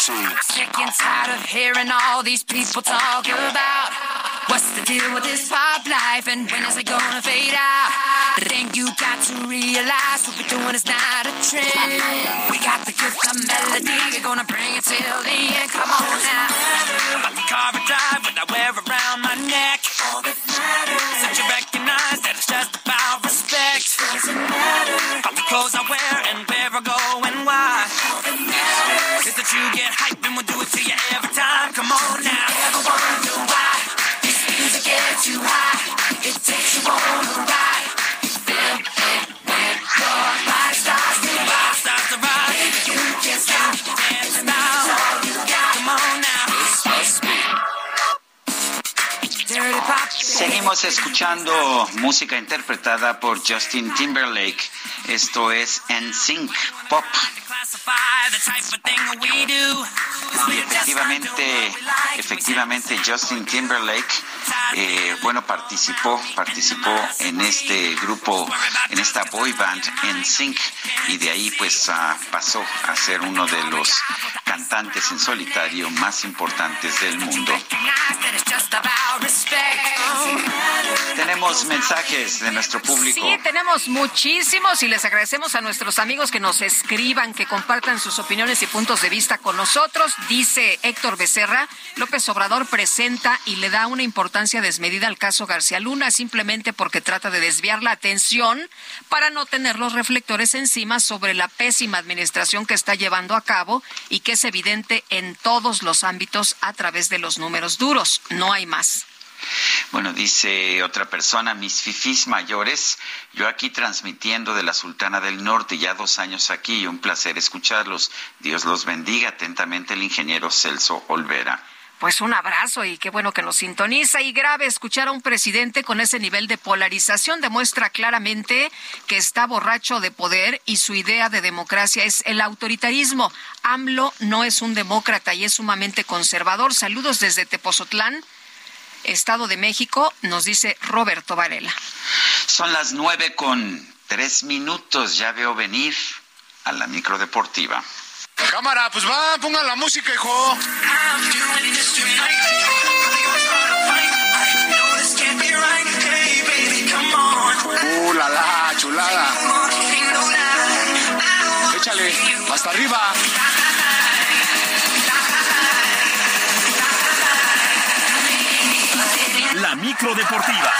Sick and tired of hearing all these people talk about what's the deal with this pop life and when is it gonna fade out? I think you got to realize what we're doing is not a trend. We got the gift of melody, we're gonna bring it till the end. Come on now. About the car I drive, what I wear around my neck. All that matters. Don't you recognize that it's just about respect? Doesn't matter. About the clothes I wear and you get hyped and we'll do it to you every time. Come on now. Never wonder why this music gets you high. It takes you on a ride. Seguimos escuchando música interpretada por Justin Timberlake. Esto es NSYNC Pop. Y efectivamente, efectivamente Justin Timberlake, eh, bueno, participó, participó en este grupo, en esta boy band NSYNC y de ahí pues ah, pasó a ser uno de los cantantes en solitario más importantes del mundo. Tenemos mensajes de nuestro público. Sí, tenemos muchísimos y les agradecemos a nuestros amigos que nos escriban, que compartan sus opiniones y puntos de vista con nosotros. Dice Héctor Becerra, López Obrador presenta y le da una importancia desmedida al caso García Luna simplemente porque trata de desviar la atención para no tener los reflectores encima sobre la pésima administración que está llevando a cabo y que es evidente en todos los ámbitos a través de los números duros. No hay más. Bueno, dice otra persona, mis fifís mayores, yo aquí transmitiendo de la Sultana del Norte, ya dos años aquí, un placer escucharlos. Dios los bendiga atentamente el ingeniero Celso Olvera. Pues un abrazo y qué bueno que nos sintoniza y grave escuchar a un presidente con ese nivel de polarización demuestra claramente que está borracho de poder y su idea de democracia es el autoritarismo. AMLO no es un demócrata y es sumamente conservador. Saludos desde Tepozotlán. Estado de México, nos dice Roberto Varela. Son las nueve con tres minutos, ya veo venir a la microdeportiva. Cámara, pues va, pongan la música, hijo. Uh, la la, chulada. Échale, hasta arriba. La micro deportiva.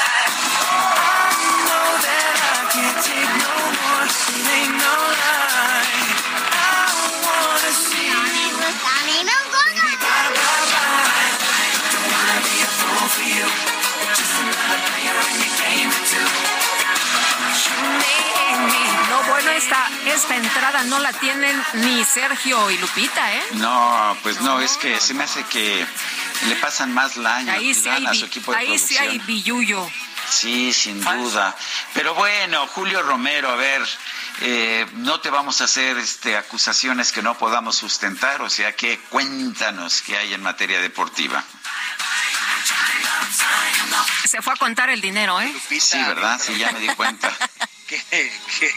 No, bueno, esta, esta entrada no la tienen ni Sergio y Lupita, ¿eh? No, pues no, es que se me hace que le pasan más laña, Ahí sí hay, a su equipo de ahí sí hay billuyo. Sí, sin duda. Pero bueno, Julio Romero, a ver, eh, no te vamos a hacer este, acusaciones que no podamos sustentar, o sea que cuéntanos qué hay en materia deportiva. Se fue a contar el dinero, ¿eh? Sí, ¿verdad? Sí, ya me di cuenta. qué, qué-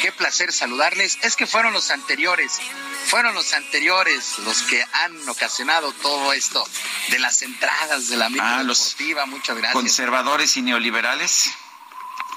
qué- placer saludarles. Es que fueron los anteriores, fueron los anteriores los que han ocasionado todo esto de las entradas de la micro Ah, deportiva. Muchas gracias. Conservadores y neoliberales.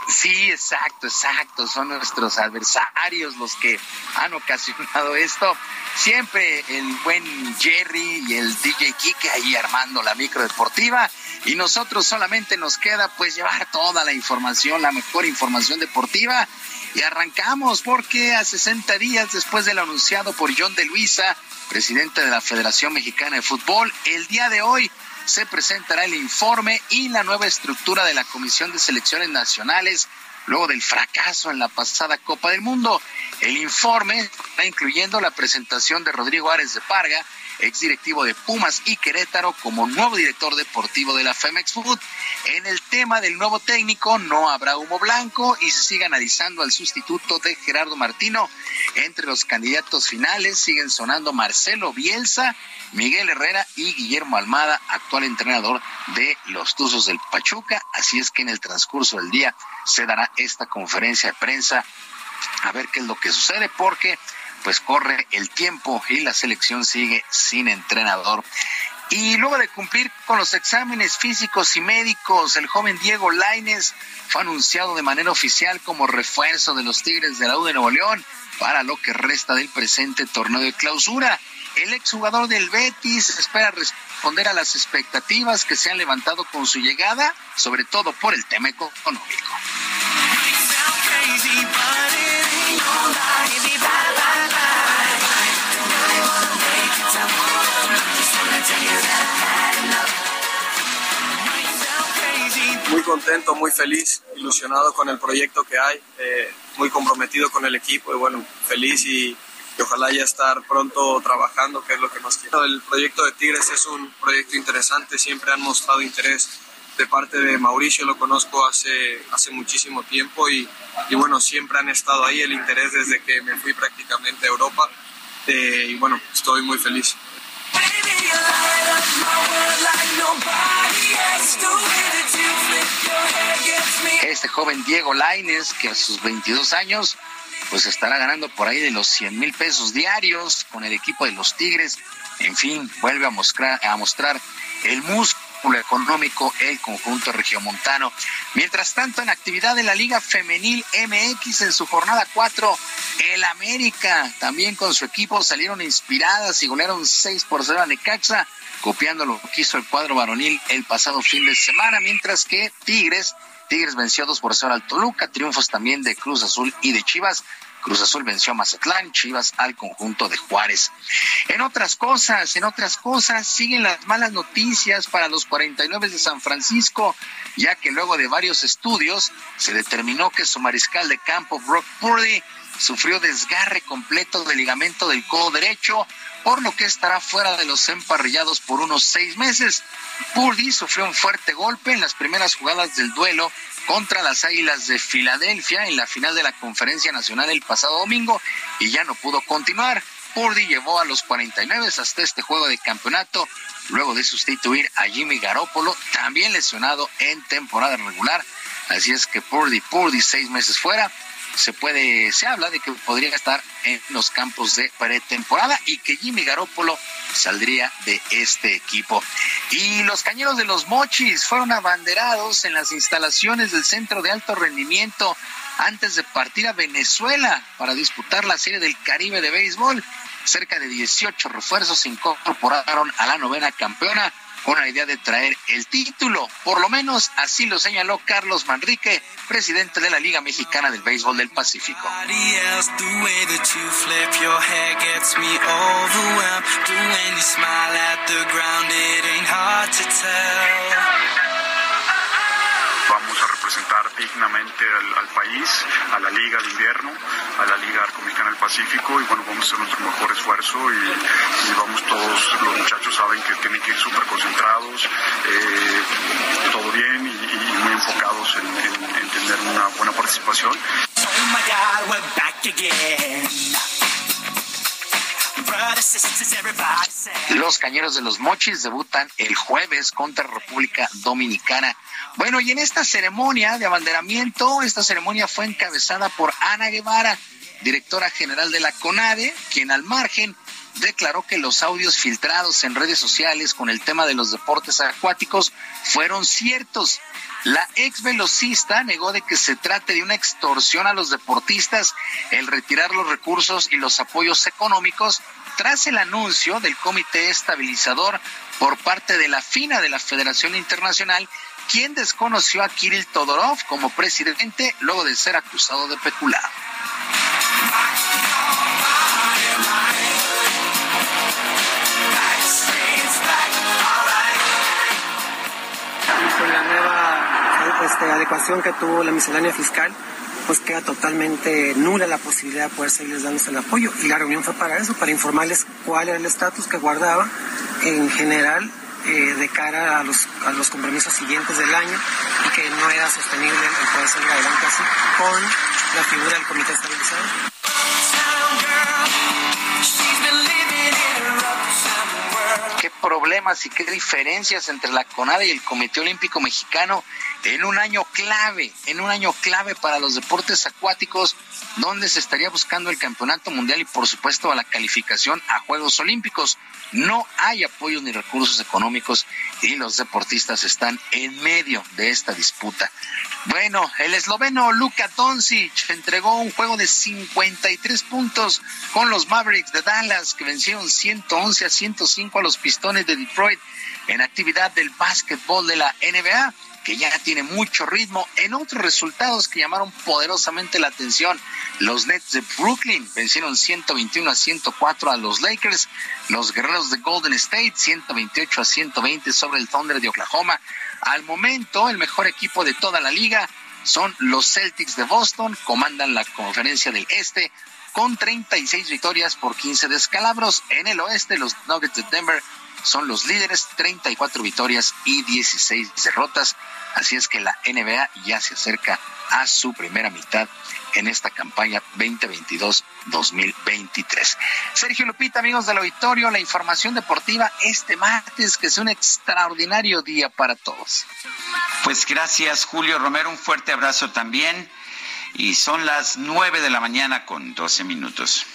Sí, exacto, exacto. Son nuestros adversarios los que han ocasionado esto. Siempre el buen Jerry y el DJ Kike ahí armando la micro deportiva. Y nosotros solamente nos queda pues llevar toda la información, la mejor información deportiva. Y arrancamos porque a 60 días después de lo anunciado por John de Luisa, presidente de la Federación Mexicana de Fútbol, el día de hoy se presentará el informe y la nueva estructura de la Comisión de Selecciones Nacionales luego del fracaso en la pasada Copa del Mundo. El informe está incluyendo la presentación de Rodrigo Ares de Parga, exdirectivo de Pumas y Querétaro, como nuevo director deportivo de la Femex Food. En el tema del nuevo técnico no habrá humo blanco y se sigue analizando al sustituto de Gerardo Martino. Entre los candidatos finales siguen sonando Marcelo Bielsa, Miguel Herrera y Guillermo Almada, actual entrenador de los Tuzos del Pachuca. Así es que en el transcurso del día se dará esta conferencia de prensa a ver qué es lo que sucede porque pues corre el tiempo y la selección sigue sin entrenador. Y luego de cumplir con los exámenes físicos y médicos, el joven Diego Laines fue anunciado de manera oficial como refuerzo de los Tigres de la U de Nuevo León para lo que resta del presente torneo de clausura. El exjugador del Betis espera responder a las expectativas que se han levantado con su llegada, sobre todo por el tema económico. Muy contento, muy feliz, ilusionado con el proyecto que hay, eh, muy comprometido con el equipo y bueno, feliz y, y ojalá ya estar pronto trabajando, que es lo que nos quiere. El proyecto de Tigres es un proyecto interesante, siempre han mostrado interés de parte de Mauricio, lo conozco hace, hace muchísimo tiempo y, y bueno, siempre han estado ahí el interés desde que me fui prácticamente a Europa eh, y bueno, estoy muy feliz. Este joven Diego Laines, que a sus 22 años, pues estará ganando por ahí de los 100 mil pesos diarios con el equipo de los Tigres. En fin, vuelve a mostrar, a mostrar el músculo económico el conjunto regiomontano. Mientras tanto, en actividad de la Liga Femenil MX en su jornada 4, el América también con su equipo salieron inspiradas y golearon 6 por 0 a Necaxa, copiando lo que hizo el cuadro varonil el pasado fin de semana, mientras que Tigres Tigres venció 2 por 0 al Toluca, triunfos también de Cruz Azul y de Chivas. Cruz Azul venció a Mazatlán, Chivas al conjunto de Juárez. En otras cosas, en otras cosas, siguen las malas noticias para los 49 de San Francisco, ya que luego de varios estudios se determinó que su mariscal de campo, Brock Purdy, sufrió desgarre completo del ligamento del codo derecho, por lo que estará fuera de los emparrillados por unos seis meses. Purdy sufrió un fuerte golpe en las primeras jugadas del duelo contra las Águilas de Filadelfia en la final de la Conferencia Nacional el pasado domingo y ya no pudo continuar. Purdy llevó a los 49 hasta este juego de campeonato luego de sustituir a Jimmy Garoppolo, también lesionado en temporada regular. Así es que Purdy, Purdy seis meses fuera se puede, se habla de que podría estar en los campos de pretemporada y que Jimmy Garoppolo saldría de este equipo. Y los cañeros de los Mochis fueron abanderados en las instalaciones del Centro de Alto Rendimiento antes de partir a Venezuela para disputar la Serie del Caribe de Béisbol. Cerca de 18 refuerzos se incorporaron a la novena campeona con la idea de traer el título. Por lo menos así lo señaló Carlos Manrique, presidente de la Liga Mexicana del Béisbol del Pacífico. Vamos a representar dignamente al, país, a la Liga de Invierno, a la Liga Arcomexicana del Pacífico y bueno, vamos a hacer nuestro mejor esfuerzo y, vamos todos, los muchachos saben que tienen que ir súper concentrados, eh, todo bien y, muy enfocados en, en tener una buena participación. Los Cañeros de los Mochis debutan el jueves contra República Dominicana. Bueno, y en esta ceremonia de abanderamiento, esta ceremonia fue encabezada por Ana Guevara, directora general de la CONADE, quien al margen declaró que los audios filtrados en redes sociales con el tema de los deportes acuáticos fueron ciertos. La ex velocista negó de que se trate de una extorsión a los deportistas el retirar los recursos y los apoyos económicos tras el anuncio del Comité Estabilizador por parte de la FINA de la Federación Internacional, quien desconoció a Kirill Todorov como presidente luego de ser acusado de peculado. Este, adecuación que tuvo la miscelánea fiscal, pues queda totalmente nula la posibilidad de poder seguirles dando el apoyo. Y la reunión fue para eso, para informarles cuál era el estatus que guardaba en general eh, de cara a los, a los compromisos siguientes del año y que no era sostenible el poder seguir adelante así con la figura del comité estabilizador. qué problemas y qué diferencias entre la CONADE y el Comité Olímpico Mexicano en un año clave, en un año clave para los deportes acuáticos, donde se estaría buscando el campeonato mundial y por supuesto a la calificación a Juegos Olímpicos. No hay apoyos ni recursos económicos y los deportistas están en medio de esta disputa. Bueno, el esloveno Luka Doncic entregó un juego de 53 puntos con los Mavericks de Dallas que vencieron 111 a 105 a los Pistones de Detroit en actividad del básquetbol de la NBA que ya tiene mucho ritmo. En otros resultados que llamaron poderosamente la atención, los Nets de Brooklyn vencieron 121 a 104 a los Lakers, los Guerreros de Golden State 128 a 120 sobre el Thunder de Oklahoma. Al momento, el mejor equipo de toda la liga son los Celtics de Boston, comandan la conferencia del Este con 36 victorias por 15 descalabros. En el oeste, los Nuggets de Denver son los líderes, 34 victorias y 16 derrotas. Así es que la NBA ya se acerca a su primera mitad en esta campaña 2022-2023. Sergio Lupita, amigos del auditorio, la información deportiva este martes, que es un extraordinario día para todos. Pues gracias, Julio Romero, un fuerte abrazo también. Y son las nueve de la mañana con doce minutos.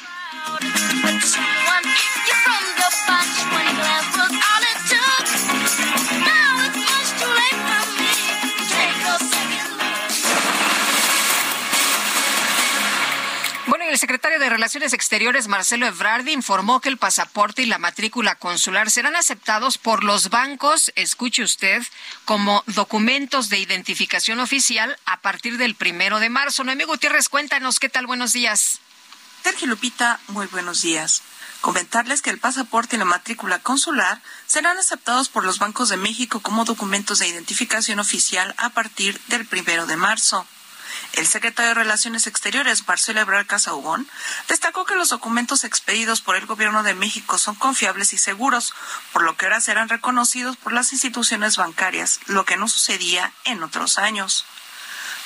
El secretario de Relaciones Exteriores, Marcelo Ebrardi, informó que el pasaporte y la matrícula consular serán aceptados por los bancos, escuche usted, como documentos de identificación oficial a partir del primero de marzo. Noemí Gutiérrez, cuéntanos qué tal, buenos días. Sergio Lupita, muy buenos días. Comentarles que el pasaporte y la matrícula consular serán aceptados por los bancos de México como documentos de identificación oficial a partir del primero de marzo. El secretario de Relaciones Exteriores, Marcelo Ebrard Casaubón, destacó que los documentos expedidos por el Gobierno de México son confiables y seguros, por lo que ahora serán reconocidos por las instituciones bancarias, lo que no sucedía en otros años.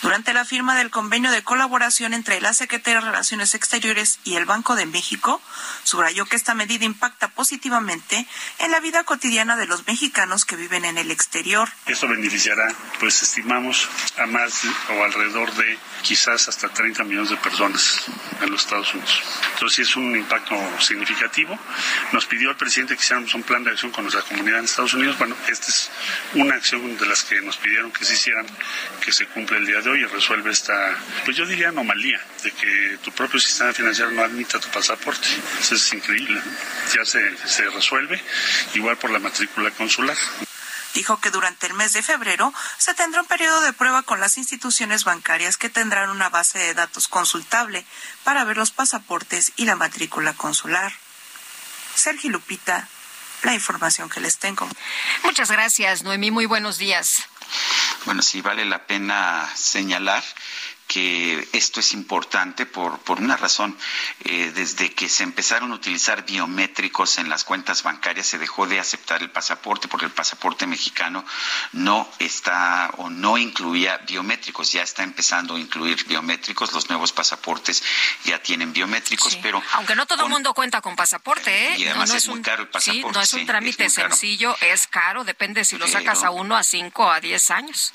Durante la firma del convenio de colaboración entre la Secretaría de Relaciones Exteriores y el Banco de México, subrayó que esta medida impacta positivamente en la vida cotidiana de los mexicanos que viven en el exterior. Esto beneficiará, pues estimamos, a más o alrededor de quizás hasta 30 millones de personas en los Estados Unidos. Entonces, es un impacto significativo. Nos pidió el presidente que hiciéramos un plan de acción con nuestra comunidad en Estados Unidos. Bueno, esta es una acción de las que nos pidieron que se hicieran, que se cumple el día de hoy y resuelve esta, pues yo diría anomalía, de que tu propio sistema financiero no admita tu pasaporte. Eso es increíble. Ya se, se resuelve, igual por la matrícula consular. Dijo que durante el mes de febrero se tendrá un periodo de prueba con las instituciones bancarias que tendrán una base de datos consultable para ver los pasaportes y la matrícula consular. Sergio Lupita, la información que les tengo. Muchas gracias, Noemí. Muy buenos días. Bueno, sí vale la pena señalar que esto es importante por, por una razón. Eh, desde que se empezaron a utilizar biométricos en las cuentas bancarias, se dejó de aceptar el pasaporte porque el pasaporte mexicano no está o no incluía biométricos. Ya está empezando a incluir biométricos. Los nuevos pasaportes ya tienen biométricos, pero. Aunque no todo el mundo cuenta con pasaporte, ¿eh? Y además no, es, muy caro el pasaporte. Sí, no es un trámite sencillo, es caro, depende si lo sacas a uno, a cinco, a diez años.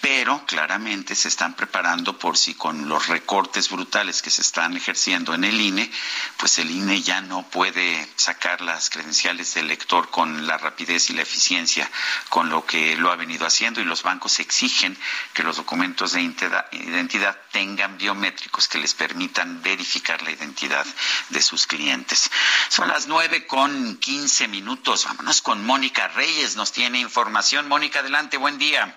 Pero claramente se están preparando por si con los recortes brutales que se están ejerciendo en el INE, pues el INE ya no puede sacar las credenciales del lector con la rapidez y la eficiencia con lo que lo ha venido haciendo y los bancos exigen que los documentos de identidad tengan biométricos que les permitan verificar la identidad de sus clientes. Son las nueve con quince minutos. Vámonos con Mónica Reyes. Nos tiene información. Mónica, adelante. Buen día.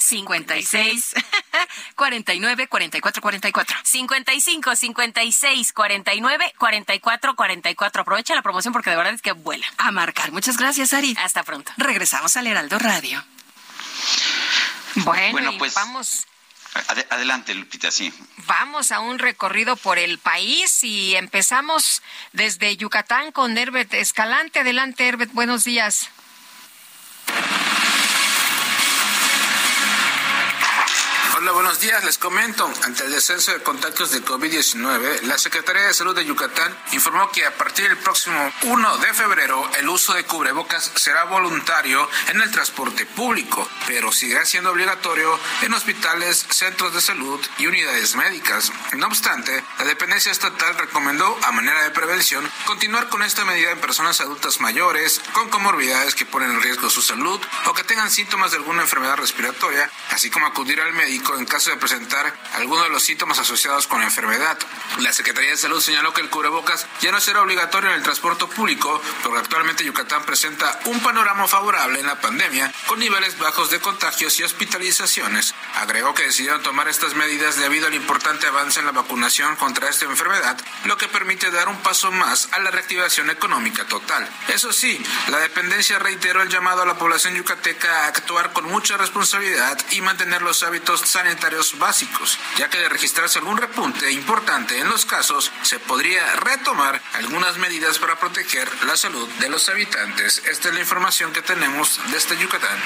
56, 49, 44, 44. 55 56 49 44 44. Aprovecha la promoción porque de verdad es que vuela. A marcar. Muchas gracias, Ari. Hasta pronto. Regresamos al Heraldo Radio. Bueno, Bueno, pues- vamos Ade- adelante, Lupita, sí. Vamos a un recorrido por el país y empezamos desde Yucatán con Herbert Escalante. Adelante, Herbert, buenos días. Hola, buenos días. Les comento, ante el descenso de contactos de COVID-19, la Secretaría de Salud de Yucatán informó que a partir del próximo 1 de febrero el uso de cubrebocas será voluntario en el transporte público, pero seguirá siendo obligatorio en hospitales, centros de salud y unidades médicas. No obstante, la dependencia estatal recomendó, a manera de prevención, continuar con esta medida en personas adultas mayores con comorbilidades que ponen en riesgo su salud o que tengan síntomas de alguna enfermedad respiratoria, así como acudir al médico médico en caso de presentar alguno de los síntomas asociados con la enfermedad. La Secretaría de Salud señaló que el cubrebocas ya no será obligatorio en el transporte público, porque actualmente Yucatán presenta un panorama favorable en la pandemia, con niveles bajos de contagios y hospitalizaciones. Agregó que decidieron tomar estas medidas debido al importante avance en la vacunación contra esta enfermedad, lo que permite dar un paso más a la reactivación económica total. Eso sí, la dependencia reiteró el llamado a la población yucateca a actuar con mucha responsabilidad y mantener los hábitos sanitarios básicos, ya que de registrarse algún repunte importante en los casos, se podría retomar algunas medidas para proteger la salud de los habitantes. Esta es la información que tenemos desde Yucatán.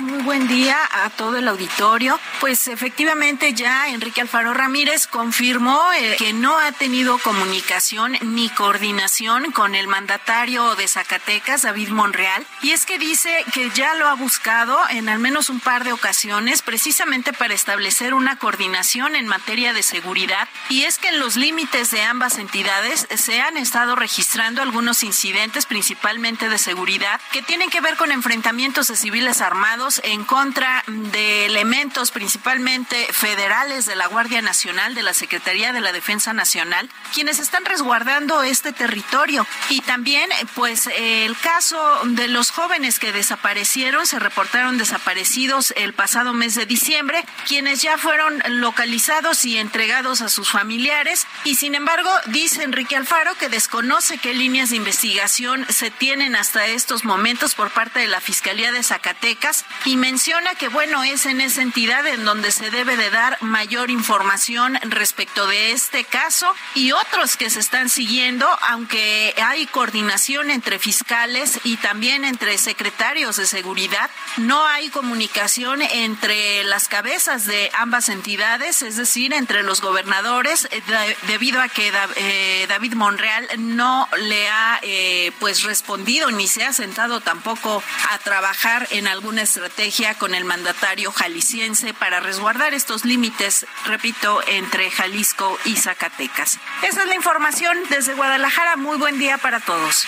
Muy buen día a todo el auditorio. Pues efectivamente ya Enrique Alfaro Ramírez confirmó eh, que no ha tenido comunicación ni coordinación con el mandatario de Zacatecas, David Monreal, y es que dice que ya lo ha buscado en al menos un par de ocasiones precisamente para establecer una coordinación en materia de seguridad y es que en los límites de ambas entidades se han estado registrando algunos incidentes principalmente de seguridad que tienen que ver con enfrentamientos de civiles armados en contra de elementos principalmente federales de la Guardia Nacional, de la Secretaría de la Defensa Nacional, quienes están resguardando este territorio. Y también, pues, el caso de los jóvenes que desaparecieron, se reportaron desaparecidos el pasado mes de diciembre, quienes ya fueron localizados y entregados a sus familiares. Y sin embargo, dice Enrique Alfaro que desconoce qué líneas de investigación se tienen hasta estos momentos por parte de la Fiscalía de Zacatecas y menciona que bueno, es en esa entidad en donde se debe de dar mayor información respecto de este caso y otros que se están siguiendo, aunque hay coordinación entre fiscales y también entre secretarios de seguridad, no hay comunicación entre las cabezas de ambas entidades, es decir, entre los gobernadores, eh, debido a que eh, David Monreal no le ha eh, pues respondido ni se ha sentado tampoco a trabajar en alguna estrategia estrategia con el mandatario jalisciense para resguardar estos límites, repito, entre Jalisco y Zacatecas. Esa es la información desde Guadalajara. Muy buen día para todos.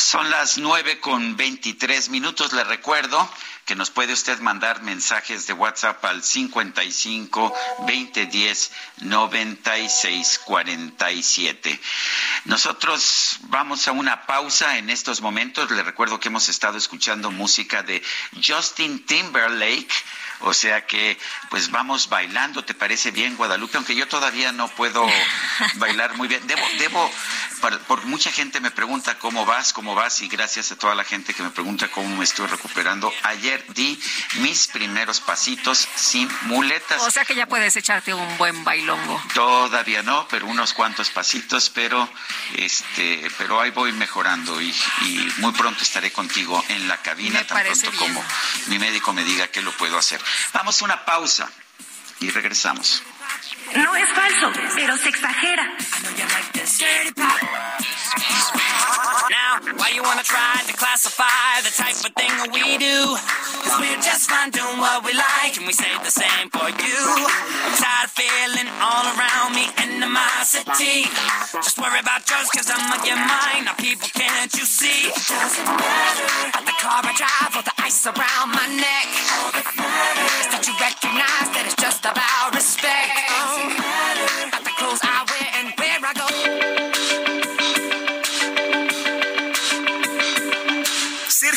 Son las nueve con veintitrés minutos. Le recuerdo que nos puede usted mandar mensajes de WhatsApp al 55 2010 96 47. Nosotros vamos a una pausa en estos momentos. Le recuerdo que hemos estado escuchando música de Justin Timberlake. O sea que, pues vamos bailando, ¿te parece bien, Guadalupe? Aunque yo todavía no puedo bailar muy bien. Debo, debo, por mucha gente me pregunta cómo vas, cómo vas, y gracias a toda la gente que me pregunta cómo me estoy recuperando. Ayer di mis primeros pasitos sin muletas. O sea que ya puedes echarte un buen bailongo. Todavía no, pero unos cuantos pasitos, pero este, pero ahí voy mejorando y, muy pronto estaré contigo en la cabina, tan pronto como mi médico me diga que lo puedo hacer. Vamos a una pausa y regresamos. No es falso, pero se exagera. Why you wanna try to classify the type of thing we do? Cause we're just fine doing what we like, and we say the same for you. I'm tired of feeling all around me animosity. Just worry about drugs, cause I'm on your mind. Now, people, can't you see? It doesn't matter. At the car I drive, or the ice around my neck. All that matters is that you recognize that it's just about respect. At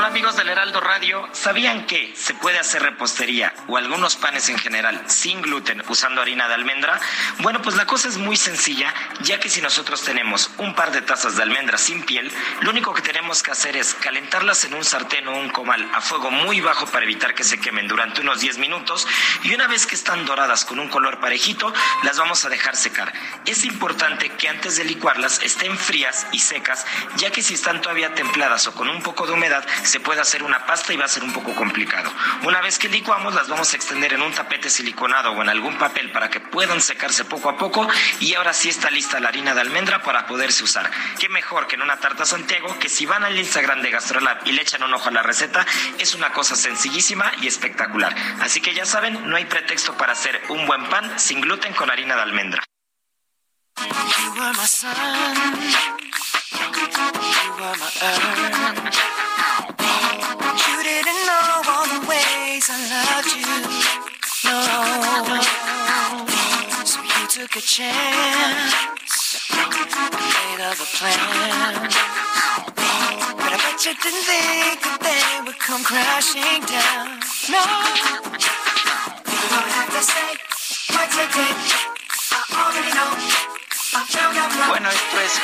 Hola amigos del Heraldo Radio, ¿sabían que se puede hacer repostería o algunos panes en general sin gluten usando harina de almendra? Bueno, pues la cosa es muy sencilla, ya que si nosotros tenemos un par de tazas de almendra sin piel, lo único que tenemos que hacer es calentarlas en un sartén o un comal a fuego muy bajo para evitar que se quemen durante unos 10 minutos y una vez que están doradas con un color parejito, las vamos a dejar secar. Es importante que antes de licuarlas estén frías y secas, ya que si están todavía templadas o con un poco de humedad, se puede hacer una pasta y va a ser un poco complicado. Una vez que licuamos, las vamos a extender en un tapete siliconado o en algún papel para que puedan secarse poco a poco y ahora sí está lista la harina de almendra para poderse usar. Qué mejor que en una tarta Santiago, que si van al Instagram de Gastrolab y le echan un ojo a la receta, es una cosa sencillísima y espectacular. Así que ya saben, no hay pretexto para hacer un buen pan sin gluten con harina de almendra. Ways I loved you. No. So you took a chance, made of a plan. But I bet you didn't think that they would come crashing down. No. You don't have to say what you did. I already know. Bueno, esto es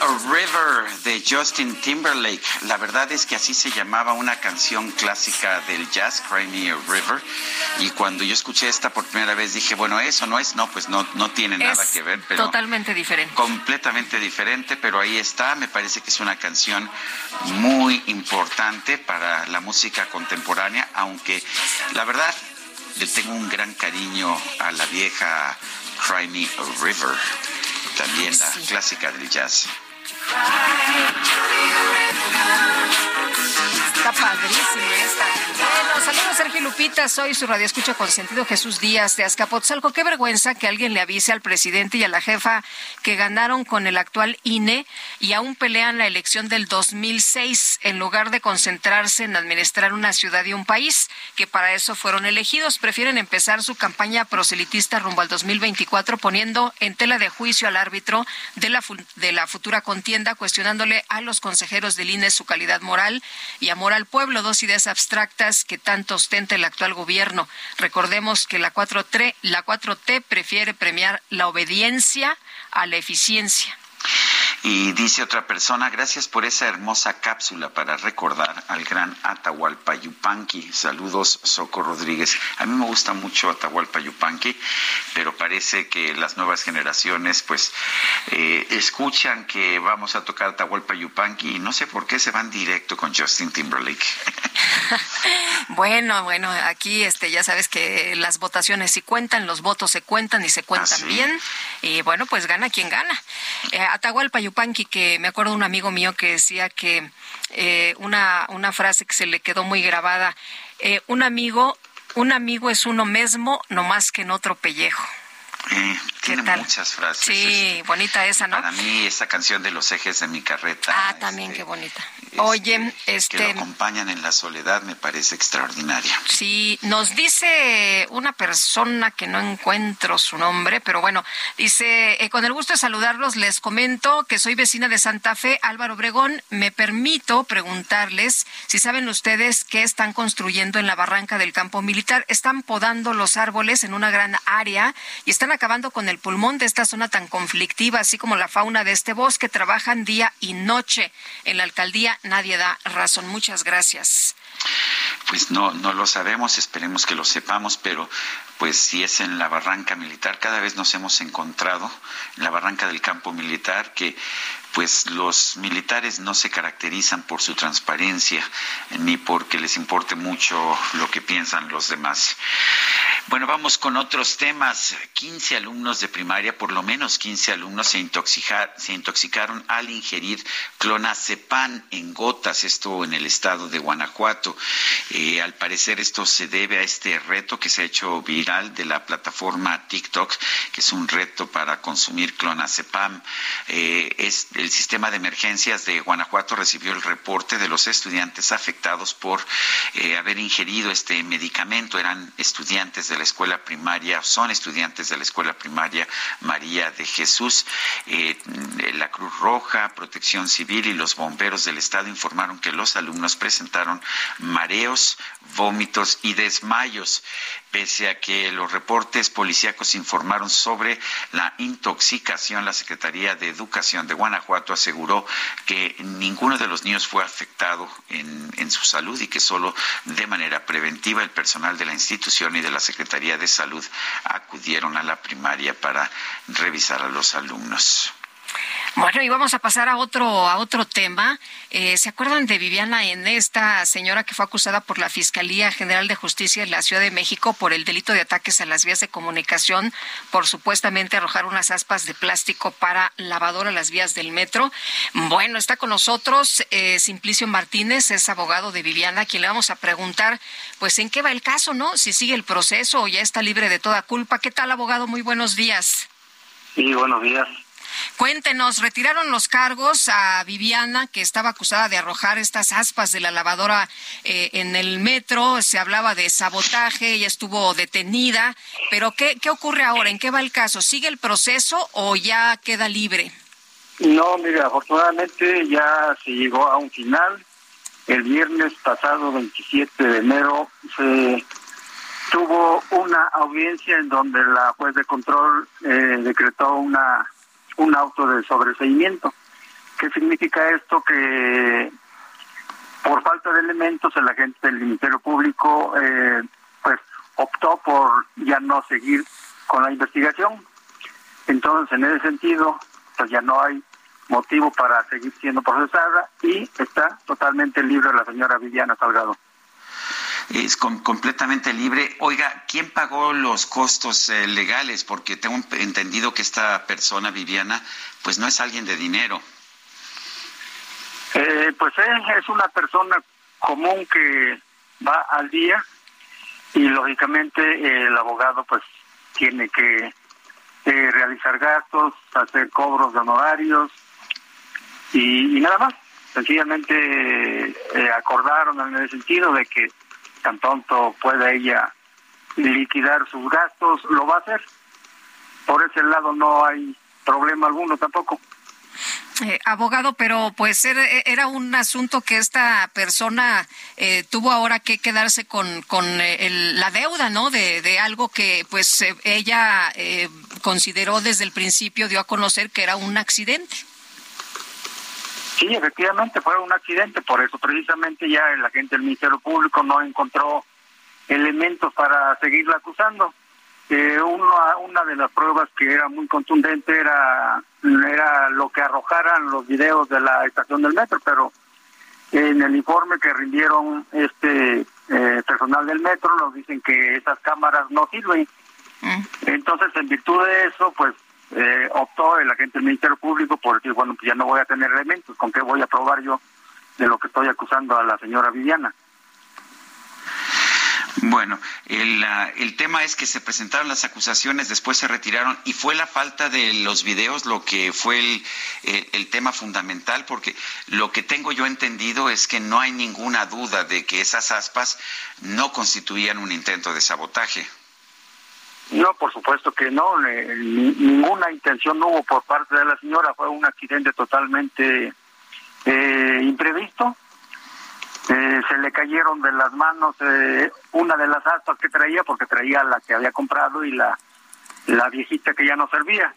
a River de Justin Timberlake. La verdad es que así se llamaba una canción clásica del jazz, a River. Y cuando yo escuché esta por primera vez dije, bueno, eso no es, no, pues no, no tiene nada que ver. Pero totalmente diferente. Completamente diferente, pero ahí está. Me parece que es una canción muy importante para la música contemporánea, aunque la verdad le tengo un gran cariño a la vieja Cry Me a River también la clásica del jazz. Está padrísima esta. Bueno, saludos Sergio Lupita, soy su radio escucha con sentido Jesús Díaz de Azcapotzalco. Qué vergüenza que alguien le avise al presidente y a la jefa que ganaron con el actual INE y aún pelean la elección del 2006 en lugar de concentrarse en administrar una ciudad y un país, que para eso fueron elegidos. Prefieren empezar su campaña proselitista rumbo al 2024 poniendo en tela de juicio al árbitro de la, de la futura contienda, cuestionándole a los consejeros del INE su calidad moral y amor al pueblo, dos ideas abstractas que tanto ostenta el actual gobierno. Recordemos que la 4T, la 4T prefiere premiar la obediencia a la eficiencia. Y dice otra persona, gracias por esa hermosa cápsula para recordar al gran Atahualpa Yupanqui. Saludos, Soco Rodríguez. A mí me gusta mucho Atahualpa Yupanqui, pero parece que las nuevas generaciones pues eh, escuchan que vamos a tocar Atahualpa Yupanqui y no sé por qué se van directo con Justin Timberlake. bueno, bueno, aquí este ya sabes que las votaciones sí cuentan, los votos se cuentan y se cuentan bien. Y bueno, pues gana quien gana. Eh, Atahualpa Yupanqui, que me acuerdo un amigo mío que decía que eh, una, una frase que se le quedó muy grabada, eh, un amigo, un amigo es uno mismo, no más que en otro pellejo. Eh, tiene muchas frases. Sí, bonita esa, ¿no? Para mí, esa canción de los ejes de mi carreta. Ah, también, qué bonita. Oye, este... Que lo acompañan en la soledad me parece extraordinaria. Sí, nos dice una persona que no encuentro su nombre, pero bueno, dice, eh, con el gusto de saludarlos, les comento que soy vecina de Santa Fe, Álvaro Obregón. Me permito preguntarles si saben ustedes qué están construyendo en la barranca del campo militar. Están podando los árboles en una gran área y están acabando con el pulmón de esta zona tan conflictiva, así como la fauna de este bosque. Trabajan día y noche. En la alcaldía nadie da razón. Muchas gracias. Pues no, no lo sabemos, esperemos que lo sepamos, pero pues si es en la barranca militar, cada vez nos hemos encontrado en la barranca del campo militar que pues los militares no se caracterizan por su transparencia ni porque les importe mucho lo que piensan los demás. Bueno, vamos con otros temas. 15 alumnos de primaria, por lo menos 15 alumnos se, intoxicaron al ingerir clonazepam en gotas, esto en el estado de Guanajuato. Eh, al parecer esto se debe a este reto que se ha hecho viral de la plataforma TikTok, que es un reto para consumir clonazepam. Eh, el sistema de emergencias de Guanajuato recibió el reporte de los estudiantes afectados por eh, haber ingerido este medicamento. Eran estudiantes de la escuela primaria, son estudiantes de la escuela primaria María de Jesús. Eh, la Cruz Roja, Protección Civil y los bomberos del estado informaron que los alumnos presentaron mareos, vómitos y desmayos pese a que los reportes policíacos informaron sobre la intoxicación, la Secretaría de Educación de Guanajuato aseguró que ninguno de los niños fue afectado en, su salud y que solo de manera preventiva el personal de la institución y de la Secretaría de Salud acudieron a la primaria para revisar a los alumnos. Bueno, y vamos a pasar a otro, a otro tema. Eh, ¿Se acuerdan de Viviana N., esta señora que fue acusada por la Fiscalía General de Justicia de la Ciudad de México por el delito de ataques a las vías de comunicación por supuestamente arrojar unas aspas de plástico para lavadora a las vías del metro? Bueno, está con nosotros eh, Simplicio Martínez, es abogado de Viviana, a quien le vamos a preguntar, pues, ¿en qué va el caso, no? Si sigue el proceso o ya está libre de toda culpa. ¿Qué tal, abogado? Muy buenos días. Sí, buenos días. Cuéntenos, retiraron los cargos a Viviana, que estaba acusada de arrojar estas aspas de la lavadora eh, en el metro. Se hablaba de sabotaje, ella estuvo detenida. Pero ¿qué, ¿qué ocurre ahora? ¿En qué va el caso? ¿Sigue el proceso o ya queda libre? No, mira, afortunadamente ya se llegó a un final. El viernes pasado, 27 de enero, se tuvo una audiencia en donde la juez de control eh, decretó una un auto de sobreseimiento. ¿Qué significa esto? Que por falta de elementos el agente del Ministerio Público eh, pues optó por ya no seguir con la investigación. Entonces, en ese sentido, pues ya no hay motivo para seguir siendo procesada y está totalmente libre la señora Viviana Salgado es completamente libre. Oiga, ¿quién pagó los costos eh, legales? Porque tengo entendido que esta persona, Viviana, pues no es alguien de dinero. Eh, pues es una persona común que va al día y lógicamente el abogado pues tiene que eh, realizar gastos, hacer cobros de honorarios y, y nada más. Sencillamente acordaron en el sentido de que tan pronto pueda ella liquidar sus gastos, lo va a hacer. Por ese lado no hay problema alguno tampoco. Eh, abogado, pero pues era, un asunto que esta persona eh, tuvo ahora que quedarse con, con eh, la deuda, ¿no? De, de algo que pues ella consideró desde el principio, dio a conocer que era un accidente. Sí, efectivamente fue un accidente, por eso precisamente ya el agente del Ministerio Público no encontró elementos para seguirla acusando. Eh, una, una de las pruebas que era muy contundente era, era lo que arrojaran los videos de la estación del metro, pero en el informe que rindieron este eh, personal del metro nos dicen que esas cámaras no sirven. Mm. Entonces, en virtud de eso, pues eh, optó el agente del Ministerio Público por decir, bueno, pues ya no voy a tener elementos, ¿con qué voy a probar yo de lo que estoy acusando a la señora Viviana? Bueno, el, el tema es que se presentaron las acusaciones, después se retiraron y fue la falta de los videos lo que fue el, el tema fundamental, porque lo que tengo yo entendido es que no hay ninguna duda de que esas aspas no constituían un intento de sabotaje. No, por supuesto que no, ninguna intención hubo por parte de la señora, fue un accidente totalmente eh, imprevisto. Eh, se le cayeron de las manos eh, una de las aspas que traía, porque traía la que había comprado y la, la viejita que ya no servía.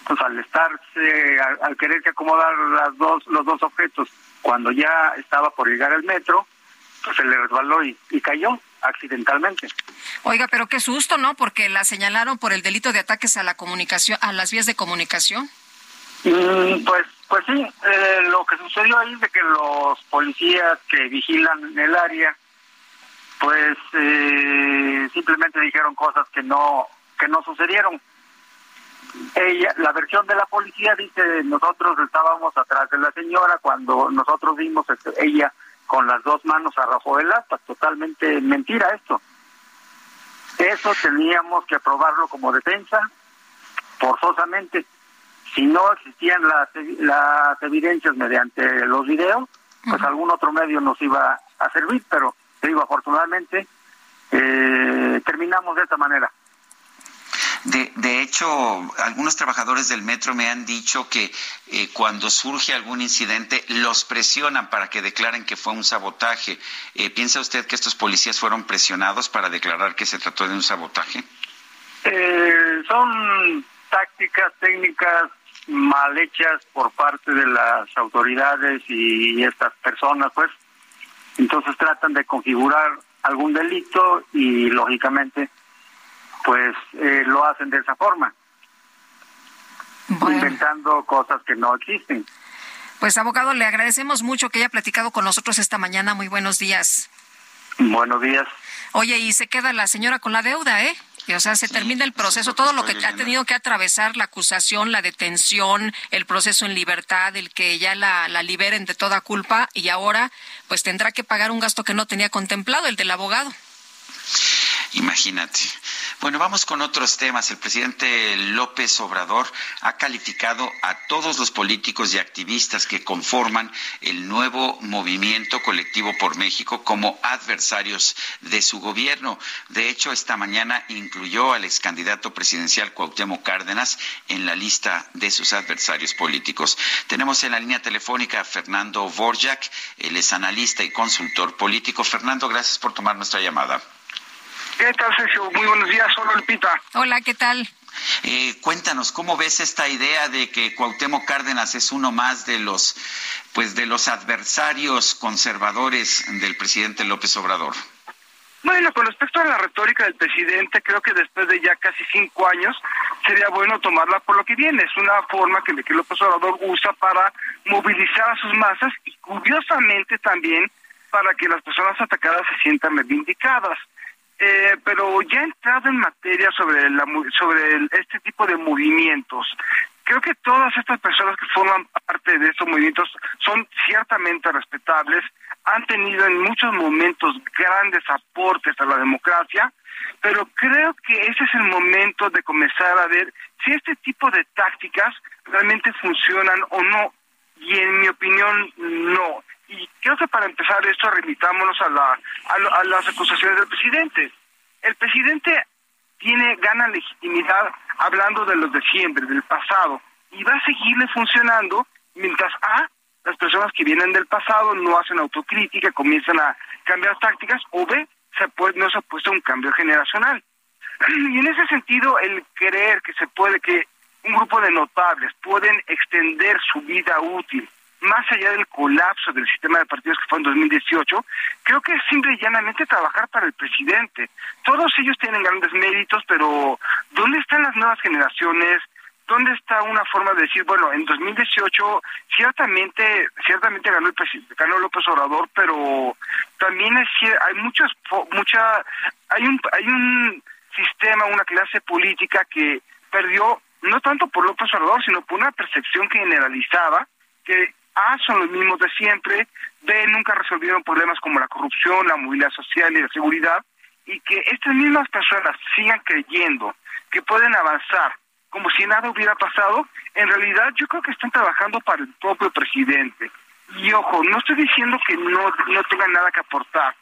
Entonces, al estarse, al, al quererse acomodar las dos, los dos objetos, cuando ya estaba por llegar al metro, pues se le resbaló y, y cayó accidentalmente. Oiga, pero qué susto, ¿no? Porque la señalaron por el delito de ataques a la comunicación, a las vías de comunicación. Mm, pues, pues sí, eh, lo que sucedió ahí es de que los policías que vigilan el área, pues eh, simplemente dijeron cosas que no que no sucedieron. Ella, la versión de la policía dice nosotros estábamos atrás de la señora cuando nosotros vimos este, ella con las dos manos arrojó el asta, totalmente mentira esto. Eso teníamos que aprobarlo como defensa forzosamente. Si no existían las, las evidencias mediante los videos, pues algún otro medio nos iba a servir, pero te digo, afortunadamente eh, terminamos de esta manera. De, de, hecho, algunos trabajadores del metro me han dicho que eh, cuando surge algún incidente los presionan para que declaren que fue un sabotaje. Eh, ¿Piensa usted que estos policías fueron presionados para declarar que se trató de un sabotaje? Eh, son tácticas, técnicas mal hechas por parte de las autoridades y estas personas, pues. Entonces tratan de configurar algún delito y lógicamente pues eh, lo hacen de esa forma, inventando cosas que no existen. Pues abogado, le agradecemos mucho que haya platicado con nosotros esta mañana. Muy buenos días. Buenos días. Oye, y se queda la señora con la deuda, ¿eh? o sea, se termina el proceso, todo lo que ha tenido que atravesar, la acusación, la detención, el proceso en libertad, el que ya la, la liberen de toda culpa y ahora pues tendrá que pagar un gasto que no tenía contemplado, el del abogado. Imagínate. Bueno, vamos con otros temas. El presidente López Obrador ha calificado a todos los políticos y activistas que conforman el nuevo movimiento colectivo por México como adversarios de su gobierno. De hecho, esta mañana incluyó al ex candidato presidencial Cuauhtémoc Cárdenas en la lista de sus adversarios políticos. Tenemos en la línea telefónica a Fernando Borjak, él es analista y consultor político. Fernando, gracias por tomar nuestra llamada. ¿Qué tal, Sergio? Muy buenos días. Hola, Lupita. Hola, ¿qué tal? Eh, cuéntanos, ¿cómo ves esta idea de que Cuauhtémoc Cárdenas es uno más de los, pues, de los adversarios conservadores del presidente López Obrador? Bueno, con respecto a la retórica del presidente, creo que después de ya casi cinco años sería bueno tomarla por lo que viene. Es una forma que, que López Obrador usa para movilizar a sus masas y curiosamente también para que las personas atacadas se sientan reivindicadas. Eh, pero ya entrado en materia sobre la, sobre este tipo de movimientos, creo que todas estas personas que forman parte de estos movimientos son ciertamente respetables, han tenido en muchos momentos grandes aportes a la democracia, pero creo que ese es el momento de comenzar a ver si este tipo de tácticas realmente funcionan o no. Y en mi opinión, no y creo que para empezar esto remitámonos a, la, a, las acusaciones del presidente. El presidente tiene gana legitimidad hablando de los de siempre, del pasado, y va a seguirle funcionando mientras A, las personas que vienen del pasado no hacen autocrítica, comienzan a cambiar tácticas, o B, se puede, no se ha puesto un cambio generacional. Y en ese sentido, el creer que se puede, que un grupo de notables pueden extender su vida útil más allá del colapso del sistema de partidos que fue en 2018, creo que es simple y llanamente trabajar para el presidente. Todos ellos tienen grandes méritos, pero ¿dónde están las nuevas generaciones? ¿Dónde está una forma de decir, bueno, en 2018 ciertamente ciertamente ganó el presidente, ganó López Obrador, pero también hay, hay muchos mucha hay un hay un sistema, una clase política que perdió no tanto por López Obrador, sino por una percepción generalizada que a son los mismos de siempre, B nunca resolvieron problemas como la corrupción, la movilidad social y la seguridad, y que estas mismas personas sigan creyendo que pueden avanzar como si nada hubiera pasado, en realidad yo creo que están trabajando para el propio presidente. Y ojo, no estoy diciendo que no, no tengan nada que aportar,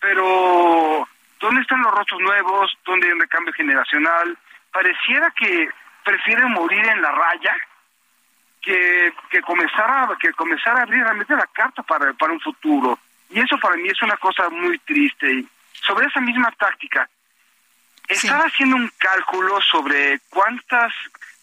pero ¿dónde están los rostros nuevos? ¿Dónde hay un recambio generacional? Pareciera que prefieren morir en la raya que, que comenzara que comenzara a abrir realmente la carta para, para un futuro. Y eso para mí es una cosa muy triste. Y sobre esa misma táctica, estaba haciendo un cálculo sobre cuántas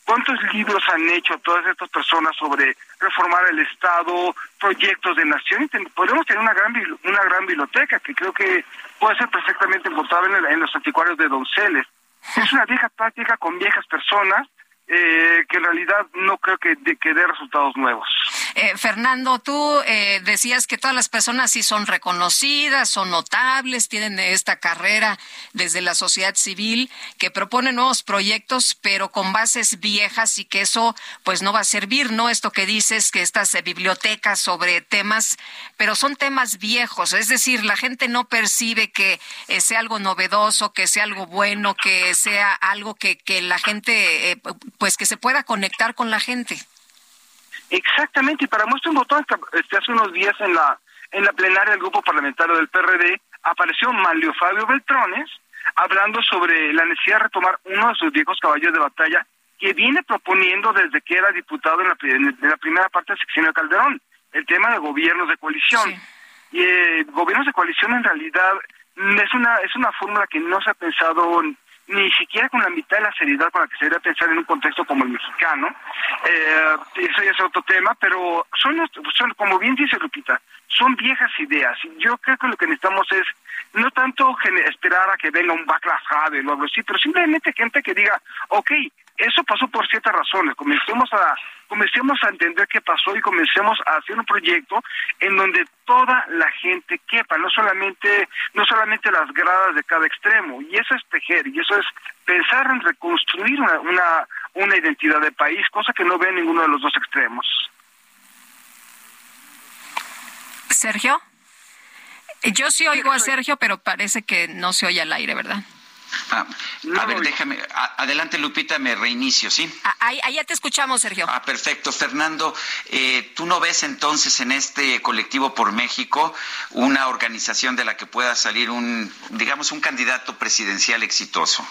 cuántos libros han hecho todas estas personas sobre reformar el Estado, proyectos de nación. Podemos tener una gran una gran biblioteca que creo que puede ser perfectamente encontrable en, en los anticuarios de Donceles. Es una vieja práctica con viejas personas eh, que en realidad no creo que, que dé resultados nuevos. Eh, Fernando, tú eh, decías que todas las personas sí son reconocidas, son notables, tienen esta carrera desde la sociedad civil, que propone nuevos proyectos, pero con bases viejas y que eso pues no va a servir, ¿no? Esto que dices, que estas bibliotecas sobre temas, pero son temas viejos, es decir, la gente no percibe que sea algo novedoso, que sea algo bueno, que sea algo que, que la gente pues que se pueda conectar con la gente. Exactamente, y para muestra un botón, este, hace unos días en la en la plenaria del grupo parlamentario del PRD apareció Manlio Fabio Beltrones hablando sobre la necesidad de retomar uno de sus viejos caballos de batalla que viene proponiendo desde que era diputado en la, la primera parte del sección de Calderón, el tema de gobiernos de coalición. Y eh, gobiernos de coalición en realidad es una es una fórmula que no se ha pensado ni siquiera con la mitad de la seriedad con la que se debería pensar en un contexto como el mexicano. Eh, eso ya es otro tema, pero son, son, como bien dice Lupita, son viejas ideas. Yo creo que lo que necesitamos es no tanto esperar a que venga un backlash o algo así, pero simplemente gente que diga, ok, eso pasó por ciertas razones. Comencemos a, comencemos a entender qué pasó y comencemos a hacer un proyecto en donde toda la gente quepa, no solamente, no solamente las gradas de cada extremo. Y eso es tejer, y eso es pensar en reconstruir una, una, una identidad de país, cosa que no ve ninguno de los dos extremos. Sergio. Yo sí oigo a Sergio, pero parece que no se oye al aire, ¿verdad? Ah, a ver, déjame. adelante, Lupita, me reinicio, ¿sí? Ah, ahí, ya te escuchamos, Sergio. Ah, perfecto. Fernando, eh, ¿tú no ves entonces en este colectivo por México una organización de la que pueda salir un, digamos, un candidato presidencial exitoso?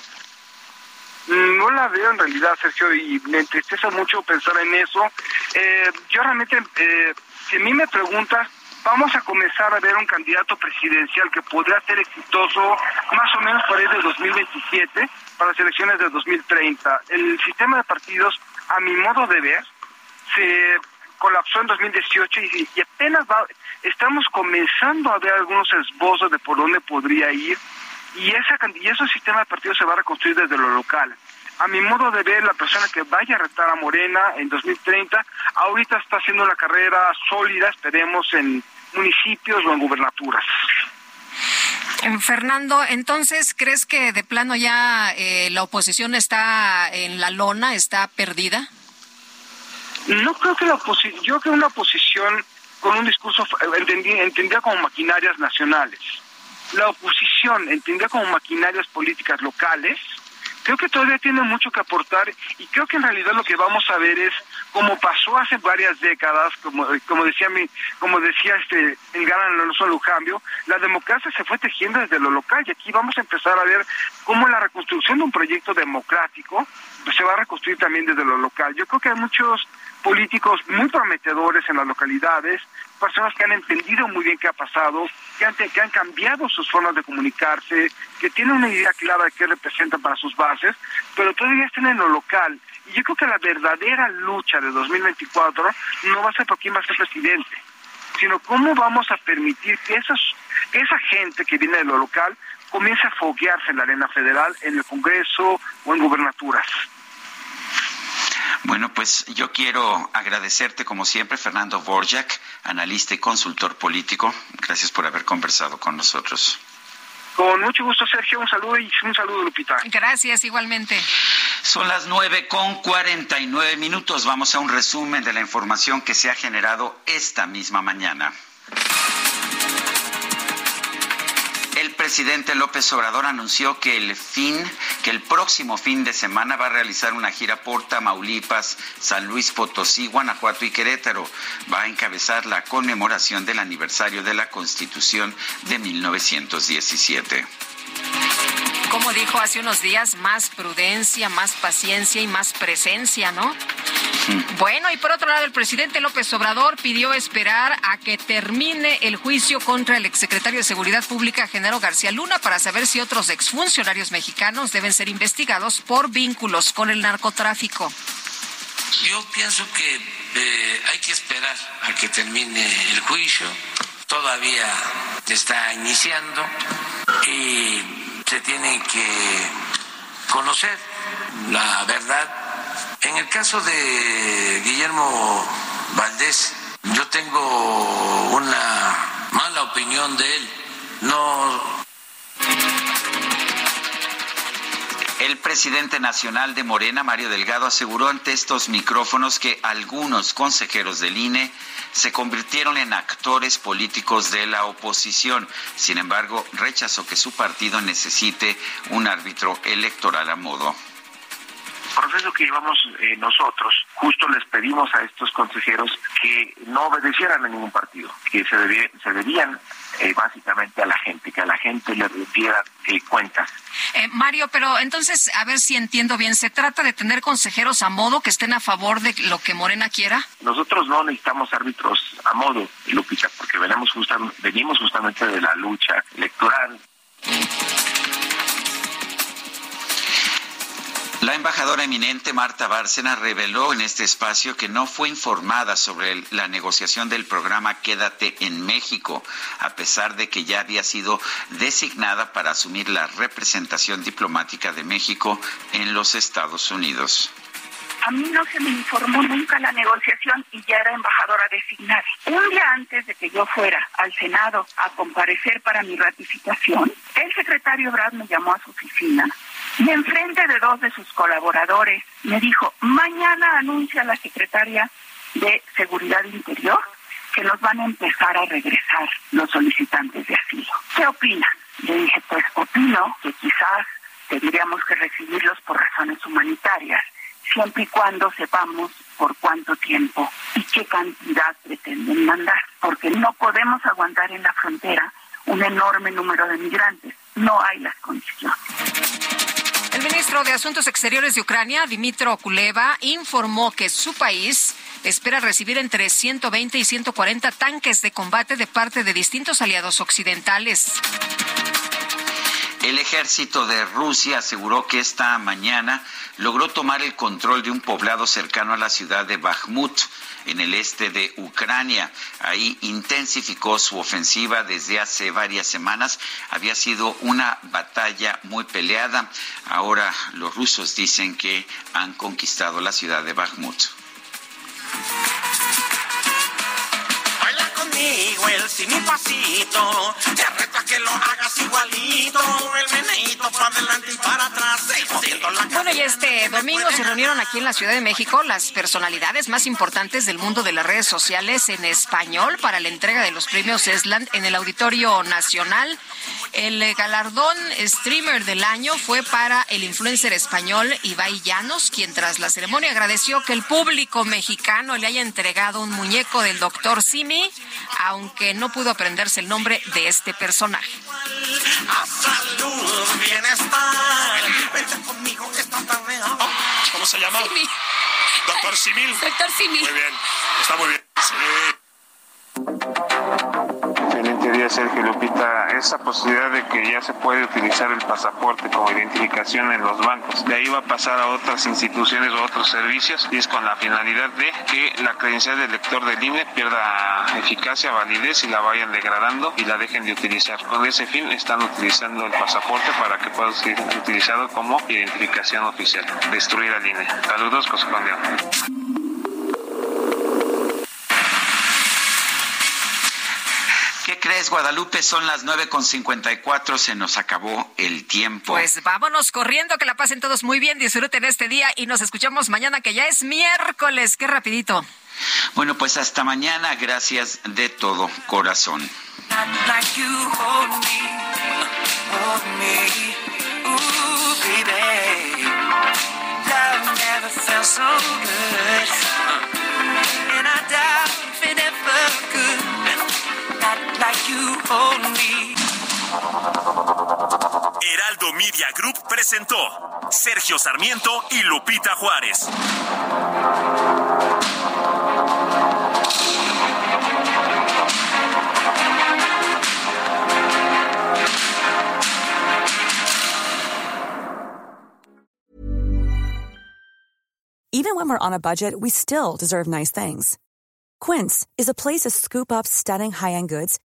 Mm, no la veo en realidad, Sergio, y me entristece mucho pensar en eso. Eh, yo realmente, eh, si a mí me preguntas, vamos a comenzar a ver un candidato presidencial que podría ser exitoso más o menos por ahí de 2027 para las elecciones de 2030. El sistema de partidos, a mi modo de ver, se colapsó en 2018 y, y apenas estamos comenzando a ver algunos esbozos de por dónde podría ir y, esa, y ese sistema de partidos se va a reconstruir desde lo local a mi modo de ver, la persona que vaya a retar a Morena en 2030, ahorita está haciendo una carrera sólida, esperemos, en municipios o en gubernaturas. Fernando, entonces, ¿crees que de plano ya eh, la oposición está en la lona, está perdida? No creo que la oposición, yo creo una oposición con un discurso entendida como maquinarias nacionales. La oposición entendida como maquinarias políticas locales, creo que todavía tiene mucho que aportar y creo que en realidad lo que vamos a ver es como pasó hace varias décadas, como, como decía mi, como decía este el gran Alonso Lujambio, la democracia se fue tejiendo desde lo local y aquí vamos a empezar a ver cómo la reconstrucción de un proyecto democrático pues, se va a reconstruir también desde lo local. Yo creo que hay muchos políticos muy prometedores en las localidades, personas que han entendido muy bien qué ha pasado, que han, que han cambiado sus formas de comunicarse, que tienen una idea clara de qué representan para sus bases, pero todavía están en lo local y yo creo que la verdadera lucha de 2024 no va a ser por quién va a ser presidente, sino cómo vamos a permitir que esos, esa gente que viene de lo local comience a foguearse en la arena federal, en el Congreso o en gubernaturas. Bueno, pues yo quiero agradecerte como siempre, Fernando Borjak, analista y consultor político. Gracias por haber conversado con nosotros. Con mucho gusto, Sergio. Un saludo y un saludo, Lupita. Gracias, igualmente. Son las nueve con cuarenta y nueve minutos. Vamos a un resumen de la información que se ha generado esta misma mañana. El presidente López Obrador anunció que el fin, que el próximo fin de semana va a realizar una gira por Tamaulipas, San Luis Potosí, Guanajuato y Querétaro. Va a encabezar la conmemoración del aniversario de la Constitución de 1917 como dijo hace unos días, más prudencia, más paciencia y más presencia, ¿no? Bueno, y por otro lado, el presidente López Obrador pidió esperar a que termine el juicio contra el exsecretario de Seguridad Pública, Genaro García Luna, para saber si otros exfuncionarios mexicanos deben ser investigados por vínculos con el narcotráfico. Yo pienso que eh, hay que esperar a que termine el juicio. Todavía está iniciando y se tiene que conocer la verdad En el caso de Guillermo Valdés, yo tengo una mala opinión de él. No El presidente nacional de Morena, Mario Delgado, aseguró ante estos micrófonos que algunos consejeros del INE se convirtieron en actores políticos de la oposición. Sin embargo, rechazó que su partido necesite un árbitro electoral a modo proceso que llevamos eh, nosotros, justo les pedimos a estos consejeros que no obedecieran a ningún partido, que se, se debían eh, básicamente a la gente, que a la gente le rindiera eh, cuentas. Mario, pero entonces, a ver si entiendo bien, ¿se trata de tener consejeros a modo que estén a favor de lo que Morena quiera? Nosotros no necesitamos árbitros a modo, Lupita, porque venimos, venimos justamente de la lucha electoral. La embajadora eminente Marta Bárcena reveló en este espacio que no fue informada sobre la negociación del programa Quédate en México, a pesar de que ya había sido designada para asumir la representación diplomática de México en los Estados Unidos. A mí no se me informó nunca la negociación y ya era embajadora designada. Un día antes de que yo fuera al Senado a comparecer para mi ratificación, el secretario Brad me llamó a su oficina y enfrente de dos de sus colaboradores me dijo, mañana anuncia la secretaria de Seguridad Interior que nos van a empezar a regresar los solicitantes de asilo. ¿Qué opina? Le dije, pues opino que quizás tendríamos que recibirlos por razones humanitarias, siempre y cuando sepamos por cuánto tiempo y qué cantidad pretenden mandar, porque no podemos aguantar en la frontera un enorme número de migrantes. No hay las condiciones. El ministro de Asuntos Exteriores de Ucrania, Dimitro Kuleva, informó que su país espera recibir entre 120 y 140 tanques de combate de parte de distintos aliados occidentales. El ejército de Rusia aseguró que esta mañana logró tomar el control de un poblado cercano a la ciudad de Bakhmut en el este de Ucrania. Ahí intensificó su ofensiva desde hace varias semanas. Había sido una batalla muy peleada. Ahora los rusos dicen que han conquistado la ciudad de Bakhmut. El sin pasito. Te reto a que lo hagas igualito. El meneito para adelante y para atrás. Bueno, y este domingo se reunieron aquí en la Ciudad de México las personalidades más importantes del mundo de las redes sociales en español para la entrega de los premios ESLAND en el Auditorio Nacional. El galardón streamer del año fue para el influencer español Ibai Llanos, quien tras la ceremonia agradeció que el público mexicano le haya entregado un muñeco del doctor Simi aunque no pudo aprenderse el nombre de este personaje. ¿Cómo se llama? Doctor Simil. Doctor Simil. Muy bien, está muy bien. Sí día, Sergio Lupita, esa posibilidad de que ya se puede utilizar el pasaporte como identificación en los bancos. De ahí va a pasar a otras instituciones o otros servicios y es con la finalidad de que la credencial del lector del INE pierda eficacia, validez y la vayan degradando y la dejen de utilizar. Con ese fin están utilizando el pasaporte para que pueda ser utilizado como identificación oficial. Destruir al INE. Saludos, José ¿Qué crees, Guadalupe? Son las nueve con cincuenta y cuatro, se nos acabó el tiempo. Pues vámonos corriendo, que la pasen todos muy bien, disfruten este día y nos escuchamos mañana, que ya es miércoles. Qué rapidito. Bueno, pues hasta mañana, gracias de todo corazón. Heraldo Media Group presentó Sergio Sarmiento y Lupita Juárez. Even when we're on a budget, we still deserve nice things. Quince is a place to scoop up stunning high-end goods